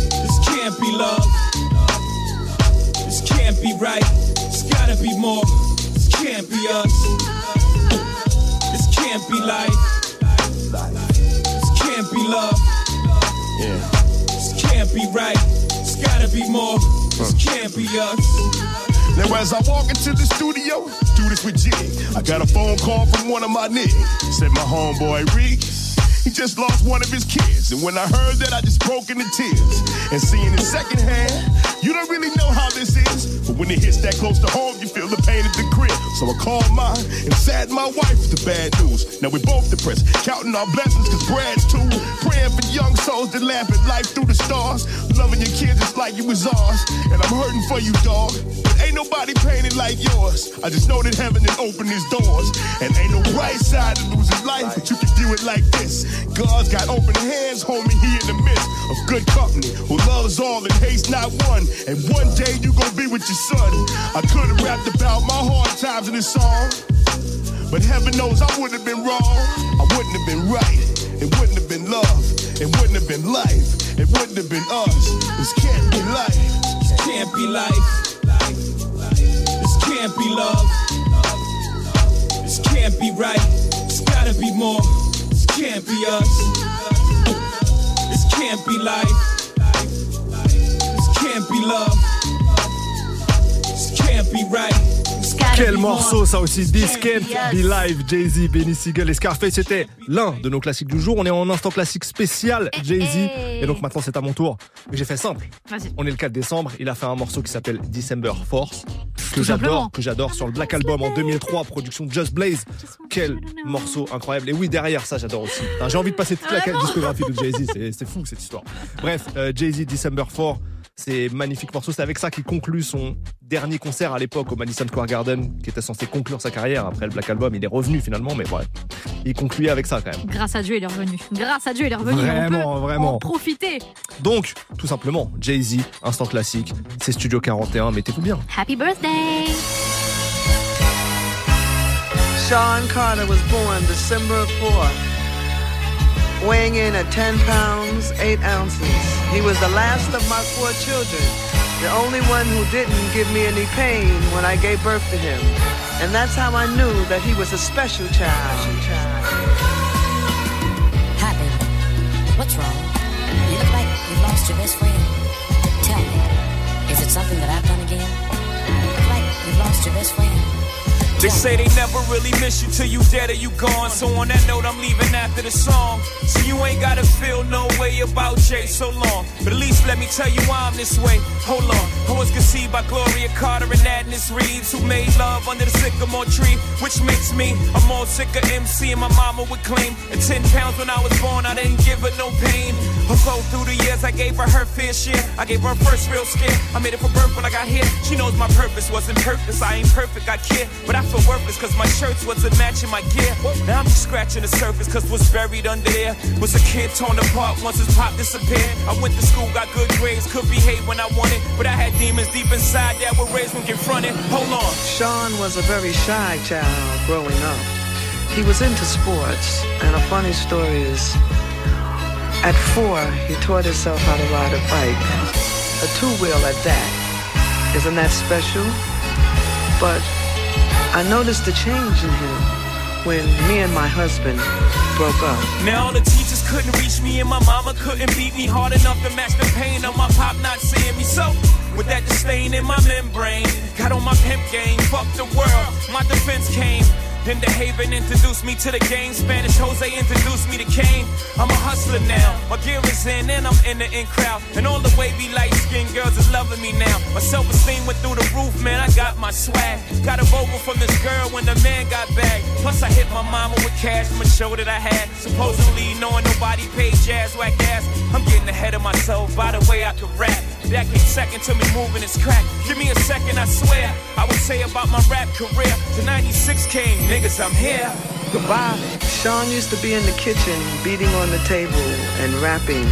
This can't be love. This can't be right. It's gotta be more. This can't be us. This can't be life. This can't be love. Yeah. This can't be right. Gotta be more. This can't be us. Now as I walk into the studio, do this with Jig. I got a phone call from one of my niggas. Said my homeboy Reek, he just lost one of his kids. And when I heard that, I just broke into tears. And seeing it secondhand, you don't really know how this is. But when it hits that close to home, you feel the pain at the crib. So I called mine and saddened my wife the bad news. Now we're both depressed, counting our blessings cause Brad's too. Praying for young souls that laugh at life through the stars. Loving your kids just like it was ours. And I'm hurting for you, dog. But ain't nobody painted like yours. I just know that heaven has opened his doors. And ain't no right side to losing life, but you can do it like this. God's got open hands, homie, he in the midst of good company who loves all and hates not one. And one day you gon' be with your son. I could have rapped about my hard times in this song. But heaven knows I wouldn't have been wrong. I wouldn't have been right. It wouldn't have been love. It wouldn't have been life. It wouldn't have been us. This can't be life. This can't be life. This can't be love. This can't be right. It's gotta be more. This can't be us. This can't be life. Can't be love. This can't be right. It's gotta Quel morceau ça aussi, This Can't Be Live, Jay-Z, Benny Siegel et Scarface, c'était l'un de nos classiques du jour. On est en instant classique spécial Jay-Z. Et donc maintenant c'est à mon tour. Mais j'ai fait simple. Vas-y. On est le 4 décembre, il a fait un morceau qui s'appelle December Force. Que j'adore, que j'adore sur le Black Album en 2003, production Just Blaze. Quel morceau incroyable. Et oui, derrière ça, j'adore aussi. J'ai envie de passer toute la discographie de Jay-Z, c'est- c'est fou cette histoire. Bref, euh, Jay-Z, December 4, c'est magnifique morceau. C'est avec ça qu'il conclut son dernier concert à l'époque au Madison Square Garden, qui était censé conclure sa carrière. Après le Black Album, il est revenu finalement, mais bref. Il concluait avec ça quand même. Grâce à Dieu, il est revenu. Grâce à Dieu, il est revenu. Vraiment, On peut vraiment. En profiter. Donc, tout simplement, Jay-Z, instant classique, c'est Studio 41, mettez-vous bien. Happy birthday. Sean Carter was born December 4th, weighing in at 10 pounds, 8 ounces. He was the last of my four children, the only one who didn't give me any pain when I gave birth to him. And that's how I knew that he was a special child. Happy. What's wrong? You look like you've lost your best friend. Tell me, is it something that I've done again? You look like you've lost your best friend. They say they never really miss you till you dead or you gone. So on that note, I'm leaving after the song. So you ain't gotta feel no way about Jay so long. But at least let me tell you why I'm this way. Hold on. I was conceived by Gloria Carter and Agnes Reeves, who made love under the sycamore tree, which makes me a more sicker MC. And my mama would claim at 10 pounds when I was born, I didn't give her no pain. Although through the years, I gave her her fair share. I gave her first real scare. I made it for birth when I got here. She knows my purpose wasn't purpose. I ain't perfect, I care. But I feel worthless cause my shirts wasn't matching my gear. Now I'm just scratching the surface cause what's buried under there was a kid torn apart once his pop disappeared. I went to school, got good grades, could behave when I wanted. But I had demons deep inside that were raised when confronted. Hold on. Sean was a very shy child growing up. He was into sports, and a funny story is at four, he taught himself how to ride a bike, a two wheel at that. Isn't that special? But I noticed a change in him when me and my husband broke up. Now all the teachers couldn't reach me and my mama couldn't beat me hard enough to match the pain of my pop not seeing me. So with that disdain in my membrane, got on my pimp game, fuck the world, my defense came. Then the Haven introduced me to the game. Spanish Jose introduced me to Kane. I'm a hustler now. My gear is in and I'm in the in crowd. And all the wavy light skinned girls is loving me now. My self esteem went through the roof, man. I got my swag. Got a vocal from this girl when the man got back. Plus, I hit my mama with cash from a show that I had. Supposedly knowing nobody paid jazz whack ass. I'm getting ahead of myself by the way I can rap. That came second to me moving this crack. Give me a second, I swear. I would say about my rap career. To 96 came, niggas, I'm here. Goodbye. Sean used to be in the kitchen beating on the table and rapping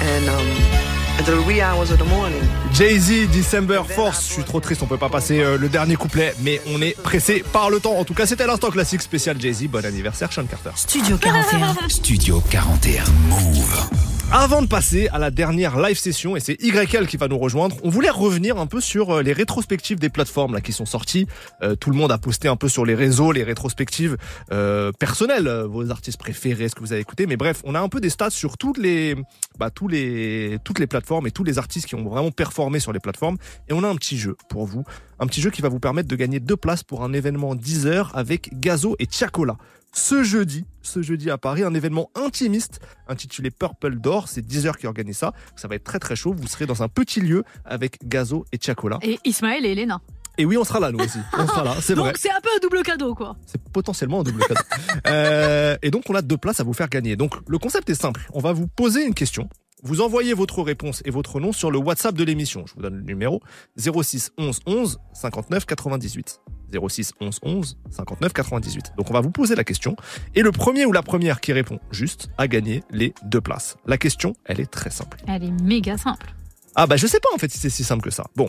and um, until the wee hours of the morning. Jay-Z, December Force. Je suis trop triste, on peut pas passer euh, le dernier couplet, mais on est pressé par le temps. En tout cas, c'était l'instant classique spécial Jay-Z. Bon anniversaire, Sean Carter. Studio 41. Studio 41 Move. Avant de passer à la dernière live session, et c'est YL qui va nous rejoindre, on voulait revenir un peu sur euh, les rétrospectives des plateformes là qui sont sorties. Euh, tout le monde a posté un peu sur les réseaux les rétrospectives euh, personnelles, vos artistes préférés, ce que vous avez écouté. Mais bref, on a un peu des stats sur toutes les, bah, les, toutes les plateformes et tous les artistes qui ont vraiment performé sur les plateformes. Et on a un petit jeu pour vous, un petit jeu qui va vous permettre de gagner deux places pour un événement 10 heures avec Gazo et Tiakola ce jeudi, ce jeudi à Paris, un événement intimiste intitulé Purple Door. C'est 10 heures qui organise ça. Ça va être très très chaud. Vous serez dans un petit lieu avec Gazo et Tiakola. Et Ismaël et Elena. Et oui, on sera là nous aussi. On sera là, c'est vrai. Donc c'est un peu un double cadeau quoi. C'est potentiellement un double cadeau. Euh, et donc on a deux places à vous faire gagner. Donc le concept est simple. On va vous poser une question. Vous envoyez votre réponse et votre nom sur le WhatsApp de l'émission. Je vous donne le numéro 06 11 11 59 98. 06 11 11 59 98. Donc on va vous poser la question et le premier ou la première qui répond juste a gagné les deux places. La question, elle est très simple. Elle est méga simple. Ah bah je sais pas en fait si c'est si simple que ça. Bon,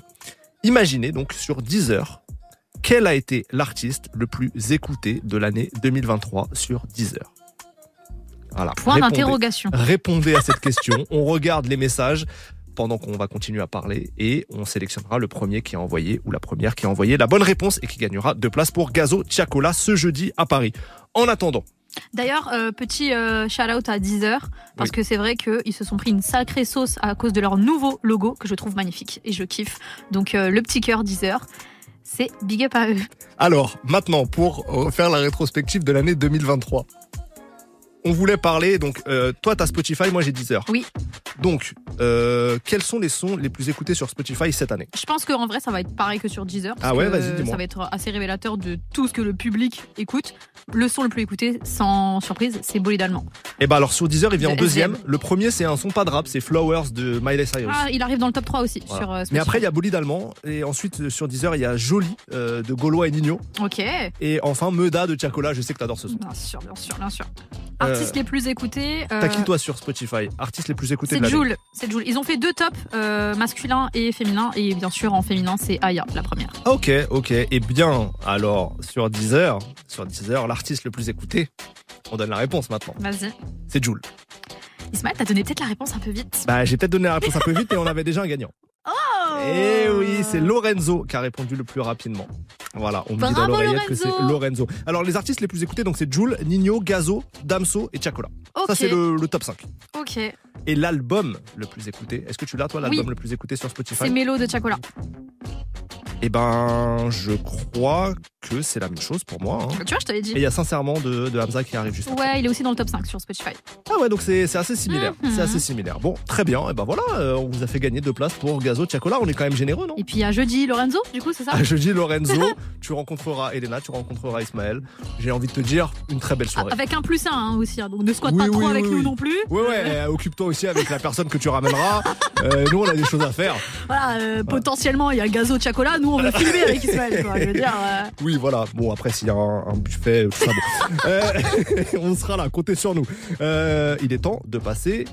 imaginez donc sur 10 heures, quel a été l'artiste le plus écouté de l'année 2023 sur 10 heures? Voilà. Point d'interrogation. Répondez à cette question. on regarde les messages pendant qu'on va continuer à parler et on sélectionnera le premier qui a envoyé ou la première qui a envoyé la bonne réponse et qui gagnera deux places pour Gazo Tiakola ce jeudi à Paris. En attendant, D'ailleurs, euh, petit euh, shout out à Deezer, parce Oui. que c'est vrai qu'ils se sont pris une sacrée sauce à cause de leur nouveau logo que je trouve magnifique et je kiffe. Donc euh, le petit cœur Deezer, c'est big up à eux. Alors, maintenant, pour faire la rétrospective de l'année 2023. On voulait parler, donc, euh, toi, t'as Spotify, moi, j'ai Deezer. Oui. Donc, euh, quels sont les sons les plus écoutés sur Spotify cette année? Je pense qu'en vrai, ça va être pareil que sur Deezer. parce Ah ouais, vas-y, dis-moi. Ça va être assez révélateur de tout ce que le public écoute. Le son le plus écouté, sans surprise, c'est Bolide Allemand. Eh ben alors, sur Deezer, il vient en De deuxième. Le premier, c'est un son pas de rap, c'est Flowers de Miley Cyrus. Ah, il arrive dans le top 3 aussi Voilà. sur euh, Mais Spotify. après, il y a Bolide Allemand. Et ensuite, sur Deezer, il y a Jolie euh, de Gaulois et Nino. Ok. Et enfin, Meda de Tiakola. Je sais que t'adores ce son. Bien sûr, bien sûr, bien sûr. Euh, Artistes les plus écoutés. euh, T'as qui, toi, sur Spotify Artistes les plus écoutés C'est de Joule, c'est Joule. Ils ont fait deux tops, euh, masculin et féminin, et bien sûr en féminin c'est Aya, la première. Ok, ok. Et bien, alors, sur Deezer, sur Deezer, l'artiste le plus écouté, on donne la réponse maintenant. Vas-y. C'est Joule. Ismaël, t'as donné peut-être la réponse un peu vite. Bah, j'ai peut-être donné la réponse un peu vite et on avait déjà un gagnant. Et oui, c'est Lorenzo qui a répondu le plus rapidement. Voilà, on me dit dans l'oreillette que c'est Lorenzo. Alors, les artistes les plus écoutés, donc c'est Joule, Nino, Gazo, Damso et. Ok. Ça, c'est le, le top 5. Ok. Et l'album le plus écouté, est-ce que tu l'as, toi, l'album Oui. le plus écouté sur Spotify? C'est Mélo de Chacola. Eh ben, je crois que c'est la même chose pour moi. hein. Tu vois, je t'avais dit. Et il y a sincèrement de, de Hamza qui arrive juste après. Ouais, il est aussi dans le top 5 sur Spotify. Ah ouais, donc c'est assez similaire. Mhm. C'est assez similaire. Bon, très bien. Et ben voilà, euh, on vous a fait gagner deux places pour Gazo Chacola. On est quand même généreux, non? Et puis il y a jeudi Lorenzo, du coup, c'est ça? À jeudi, Lorenzo, tu rencontreras Elena, tu rencontreras Ismaël. J'ai envie de te dire une très belle soirée. Avec un plus un hein, aussi, hein, donc ne squatte Oui, pas trop oui, avec nous non plus. Ouais, ouais, euh, occupe-toi aussi avec la personne que tu ramèneras. Euh, nous, on a des choses à faire. Voilà, potentiellement il y a Gazo Chacola, nous on veut filmer avec Ismaël, quoi. Je veux dire. euh, Oui, voilà. Bon, après, s'il y a un, un buffet, tout ça, bon. Euh, on sera là, comptez sur nous. Euh, il est temps de passer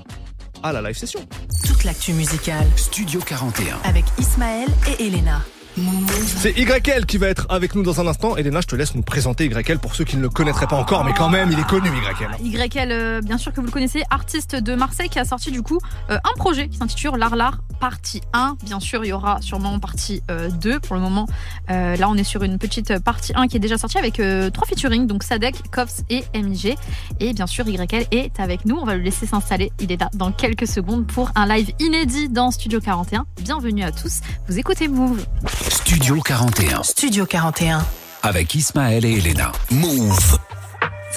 à la live session. Toute l'actu musicale Studio 41. avec Ismaël et Elena. C'est YL qui va être avec nous dans un instant. Elena, je te laisse nous présenter YL pour ceux qui ne le connaîtraient pas encore, mais quand même, il est connu, YL. YL, euh, bien sûr que vous le connaissez, artiste de Marseille qui a sorti du coup euh, un projet qui s'intitule L'Arlar partie 1. Bien sûr, il y aura sûrement partie euh, 2 pour le moment. Euh, là, on est sur une petite partie 1 qui est déjà sortie avec euh, trois featuring, donc Sadek, Kops et MIG. Et bien sûr, YL est avec nous. On va le laisser s'installer. Il est là dans quelques secondes pour un live inédit dans Studio 41. Bienvenue à tous. Vous écoutez Move. Studio 41. Studio 41. Avec Ismaël et Elena. Move.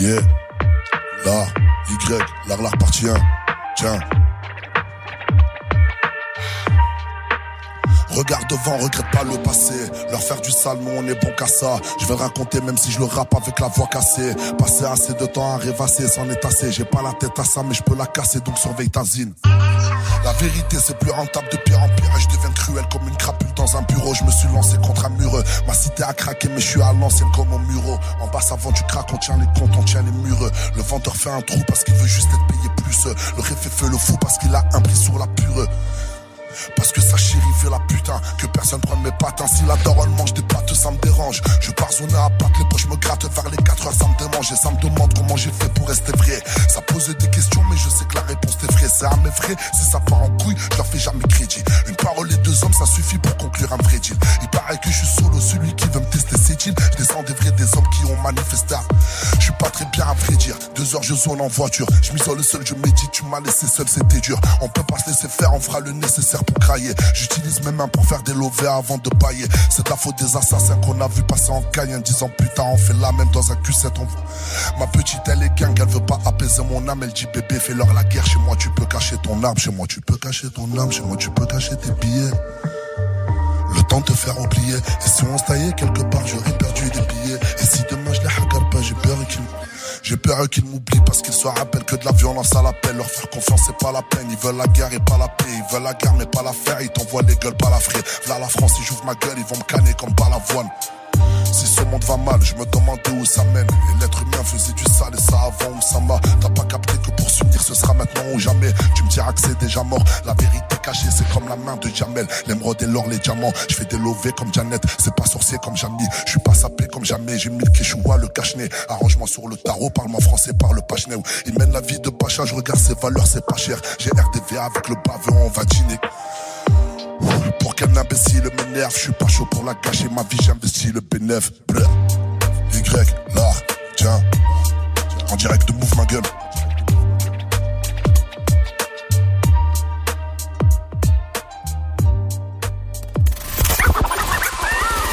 Yeah. Là, Y, l'art partie 1. Tiens. Regarde devant, regrette pas le passé. Leur faire du sale, nous on est bon qu'à ça. Je vais raconter même si je le rappe avec la voix cassée. Passer assez de temps à rêvasser, c'en est assez. J'ai pas la tête à ça, mais je peux la casser, donc surveille ta zine. La vérité, c'est plus rentable de pire en pire. Je deviens cruel comme une crapule dans un bureau. Je me suis lancé contre un mur. Ma cité a craqué, mais je suis à l'ancienne comme au muro. En bas, avant du crack, on tient les comptes, on tient les murs. Le vendeur fait un trou parce qu'il veut juste être payé plus. Le réfé fait le fou parce qu'il a un prix sur la pure. Parce que sa chérie fait la putain Que personne prenne mes patins. Si la daronne mange des pâtes ça me dérange. Je pars zoner à battre les poches me gratte vers les 4 heures ça me démange. Et ça me demande comment j'ai fait pour rester vrai. Ça pose des questions mais je sais que la réponse est vraie. C'est à mes frais si ça part en couille Je leur fais jamais crédit. Une parole et deux hommes ça suffit pour conclure un vrai deal. Il paraît que je suis solo celui qui veut me Je descends des vrais des hommes qui ont manifesté. Je suis pas très bien à vrai dire Deux heures je zone en voiture. Je m'isole seul je médite Tu m'as laissé seul c'était dur. On peut pas se laisser faire on fera le nécessaire pour crailler. J'utilise mes mains pour faire des lovés avant de pailler. C'est la faute des assassins qu'on a vu passer en caille En disant putain on fait la même dans un Q7 on... Ma petite elle est gang Elle veut pas apaiser mon âme. Elle dit bébé fais-leur la guerre Chez moi tu peux cacher ton arme Chez moi tu peux cacher ton âme Chez moi tu peux cacher tes billets le temps de te faire oublier Et si on se quelque part j'aurais perdu des billets Et si demain je les regarde pas j'ai peur j'ai peur qu'ils m'oublient parce qu'ils se rappellent que de la violence à l'appel. Leur faire confiance c'est pas la peine. Ils veulent la guerre et pas la paix. Ils veulent la guerre mais pas la faire. Ils t'envoient les gueules, pas la frais. Là la France, si j'ouvre ma gueule, ils vont me canner comme pas l'avoine. Si ce monde va mal, je me demandais où ça mène. Et l'être humain faisait du sale et ça avant où ça m'a. T'as pas capté que pour s'unir ce sera maintenant ou jamais. Tu me diras que c'est déjà mort. La vérité cachée, c'est comme la main de Jamel. L'émeraude et l'or, les diamants. Je fais des lovés comme Janet. C'est pas sorcier comme Jamie. Je suis pas sapé comme jamais. J'ai mis le le cache-nez. Arrange-moi sur le tarot. Parle-moi français, parle pas cheneu. Il mène la vie de Pacha. Je regarde ses valeurs, c'est pas cher. J'ai RDV avec le baveux, on va dîner. Pour qu'un imbécile m'énerve, je suis pas chaud pour la gâcher. Ma vie, j'investis le B9. Bleu. Y, là, tiens. En direct de Move ma gueule.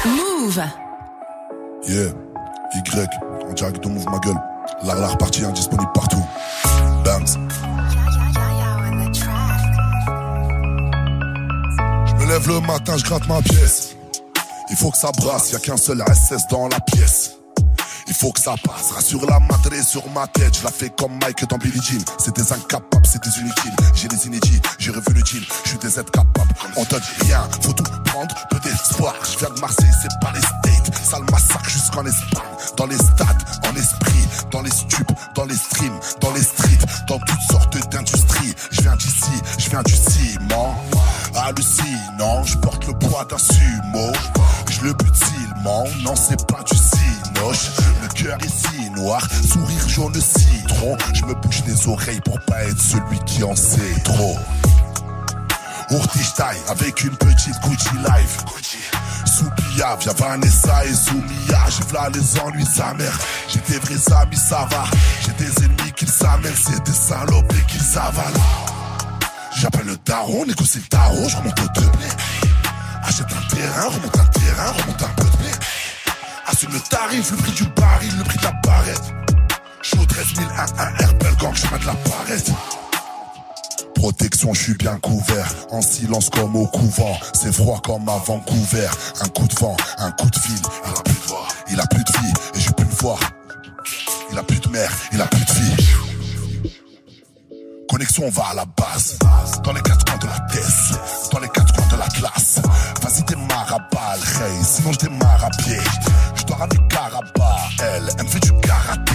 Move. Yeah. Y, en direct de Move ma gueule. La, la repartie indisponible partout. Le matin, je gratte ma pièce. Il faut que ça brasse, y a qu'un seul SS dans la pièce. Il faut que ça passe, rassure la matrée sur ma tête. Je la fais comme Mike dans Billie Jean. C'est des incapables, c'est des inutiles. J'ai des inédits, j'ai revu le deal. Je suis des aides capables. On dit rien, faut tout prendre, peu d'espoir. Je viens de Marseille, c'est pas les States. Ça le massacre jusqu'en Espagne. Dans les stades, en esprit, dans les stupes, dans les streams, dans les streets, dans toutes sortes d'industries. Je viens d'ici, je viens du ciment. Hallucinant, je porte le poids d'un sumo. Je le butilement, non c'est pas du cinoche. Le cœur est si noir, sourire jaune citron. Je me bouche les oreilles pour pas être celui qui en sait trop. Urtichtai avec une petite Gucci live. Soupia, via Vanessa et Soumia. J'ai v'là les ennuis sa mère. J'ai des vrais amis, ça va. J'ai des ennemis qui s'amènent, c'est des salopes et qui s'avalent. J'appelle le daron, négocie le tarot, je remonte au doublé. Achète un terrain, remonte un terrain, remonte un peu de blé. Assume le tarif, le prix du baril, le prix de la barrette. Je au 13 001 Herbel Gang, chemin de la barrette. Protection, je suis bien couvert. En silence comme au couvent. C'est froid comme à Vancouver. Un coup de vent, un coup de fil. Il a plus de voix, il a plus de fille. Et je peux le voir. Il a plus de mère, il a plus de fille. Connexion, on va à la base. Dans les quatre coins de la tête. Dans les quatre coins de la classe. Vas-y, démarre à balle, hey. Sinon, je démarre à pied. Je dors avec Caraba. Elle, elle me fait du karaté.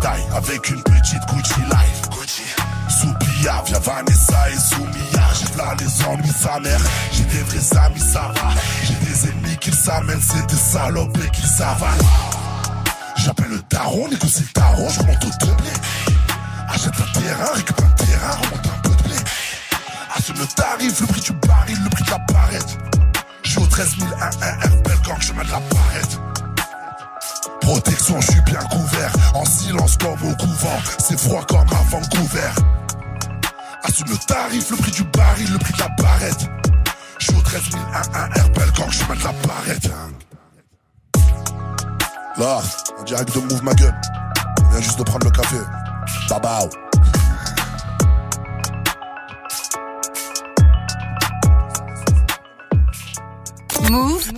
Taille avec une petite Gucci Life. Gucci. Soupia, via Vanessa et Soumia. J'ai là les ennuis, sa mère. J'ai des vrais amis, ça va. J'ai des ennemis qui s'amènent, c'est des salopes qui s'avalent. J'appelle le daron, négocie le daron, je remonte au doublé. Achète un terrain, récupère un terrain, remonte un peu de blé. Assume le tarif, le prix du baril, le prix de la barrette. Je suis au 13 001 Herbel Gang, chemin de la barrette. Protection, je suis bien couvert. En silence comme au couvent. C'est froid comme à Vancouver. Assume le tarif, le prix du baril, le prix de la barrette. Je suis au 13 001 Herbel Gang, chemin de la barrette. Là, en direct de Move ma gueule. On vient juste de prendre le café. Babao. Move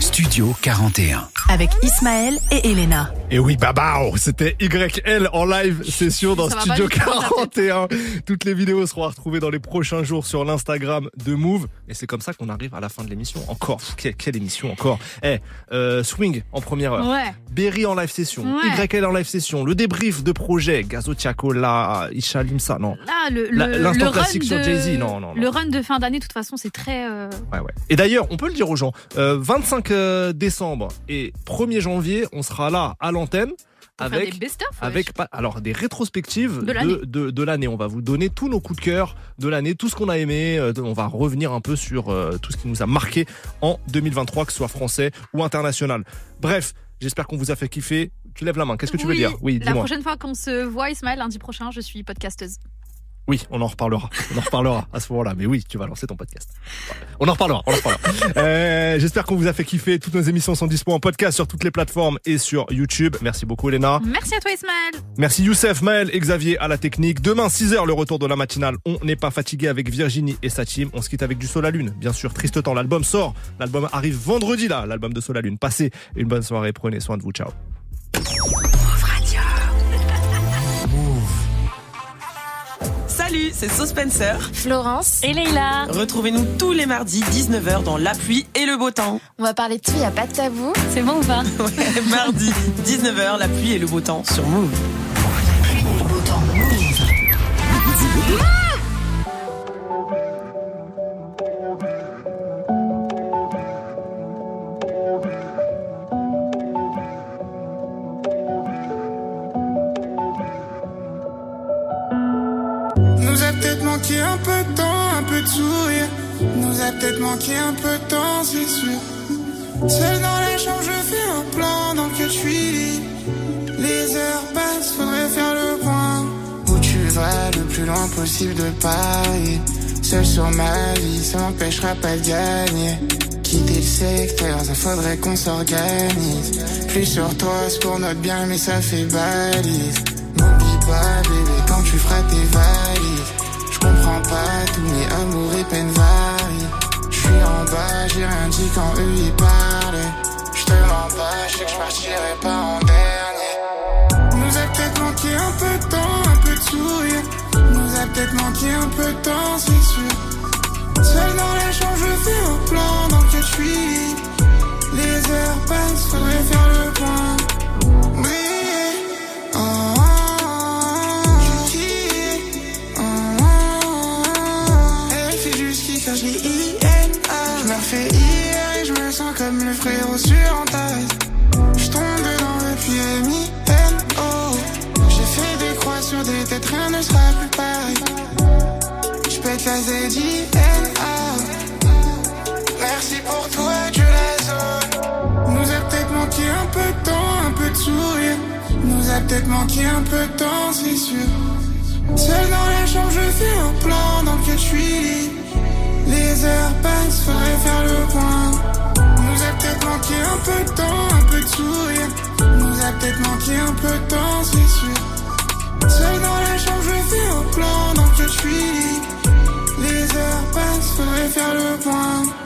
Studio 41. Avec Ismaël et Elena. Et oui, babao, c'était YL en live session dans Ça Studio pas du tout dans ta 41. Toutes les vidéos seront à retrouver dans les prochains jours sur l'Instagram de Move. Et c'est comme ça qu'on arrive à la fin de l'émission. Encore, quelle, quelle émission encore. Eh, euh, Swing en première heure. Ouais. Berry en live session. Ouais. YL en live session. Le débrief de projet. Gazo Tiako, Isha Limsa, non. Là, le, l'instant classique de, sur Jay-Z, non, non, non. Le run de fin d'année, de toute façon, c'est très. euh, Ouais, ouais. Et d'ailleurs, on peut le dire aux gens, euh, 25 euh, décembre et 1er janvier, on sera là à l'antenne avec des avec pas alors des rétrospectives De l'année. de, de, de l'année. On va vous donner tous nos coups de cœur de l'année, tout ce qu'on a aimé. euh, on va revenir un peu sur euh, tout ce qui nous a marqué en 2023, que ce soit français ou international. Bref, j'espère qu'on vous a fait kiffer. Tu lèves la main. Qu'est-ce que tu veux dire? Oui, La prochaine fois qu'on se voit, Ismaël, lundi prochain, je suis podcasteuse. Oui, on en reparlera. On en reparlera à ce moment-là. Mais oui, tu vas lancer ton podcast. On en reparlera. On en reparlera. Euh, J'espère qu'on vous a fait kiffer. Toutes nos émissions sont dispo en podcast sur toutes les plateformes et sur YouTube. Merci beaucoup, Elena. Merci à toi, Ismaël. Merci Youssef, Maël et Xavier à la technique. Demain, 6h, le retour de la matinale. On n'est pas fatigué avec Virginie et sa team. On se quitte avec du Sol à Lune. Bien sûr, triste temps. L'album sort. L'album arrive vendredi, là. L'album de Sol à Lune. Passez une bonne soirée. Prenez soin de vous. Ciao. Salut, c'est So Spencer. Florence. Et Leïla. Retrouvez-nous tous les mardis 19h dans La pluie et le beau temps. On va parler de tout, y a pas de tabou. C'est bon ou pas Ouais, mardi 19h, La pluie et le beau temps sur Move. Nous manqué un peu de temps, un peu de sourire. Nous a peut-être manqué un peu de temps, c'est sûr. Seul dans la chambre, je fais un plan dans lequel je suis. Les heures passent, faudrait faire le point. Où tu vas le plus loin possible de Paris. Seul sur ma vie, ça m'empêchera pas de gagner. Quitter le secteur, ça faudrait qu'on s'organise. Plus sur toi, c'est pour notre bien, mais ça fait balise. N'oublie pas, bébé, quand tu feras tes valises. Comprends pas tout, mais amour et peine varient. Je suis en bas, j'ai rien dit quand eux y parlaient. Je te mens pas, je sais que je partirai pas en dernier. Nous a peut-être manqué un peu de temps, un peu de sourire. Nous a peut-être manqué un peu de temps, c'est sûr. Seul dans la chambre, je fais un plan dans lequel je suis libre. Les heures passent, faudrait faire le point. Le frérot sur en taille. Je tombe dedans depuis M-I-N-O. J'ai fait des croix sur des têtes, rien ne sera plus pareil. Je pète la Z-I-N-A. Merci pour toi, Dieu la zone. Nous a peut-être manqué un peu de temps, un peu de sourire. Nous a peut-être manqué un peu de temps, c'est sûr. Seul dans la chambre, je fais un plan dans lequel je suis. Les heures passent, faudrait faire le point. Nous a peut-être manqué un peu de temps, un peu de sourire. Nous a peut-être manqué un peu de temps, c'est sûr. Seul dans la chambre, je fais un plan, donc je suis. Les heures passent, faudrait faire le point.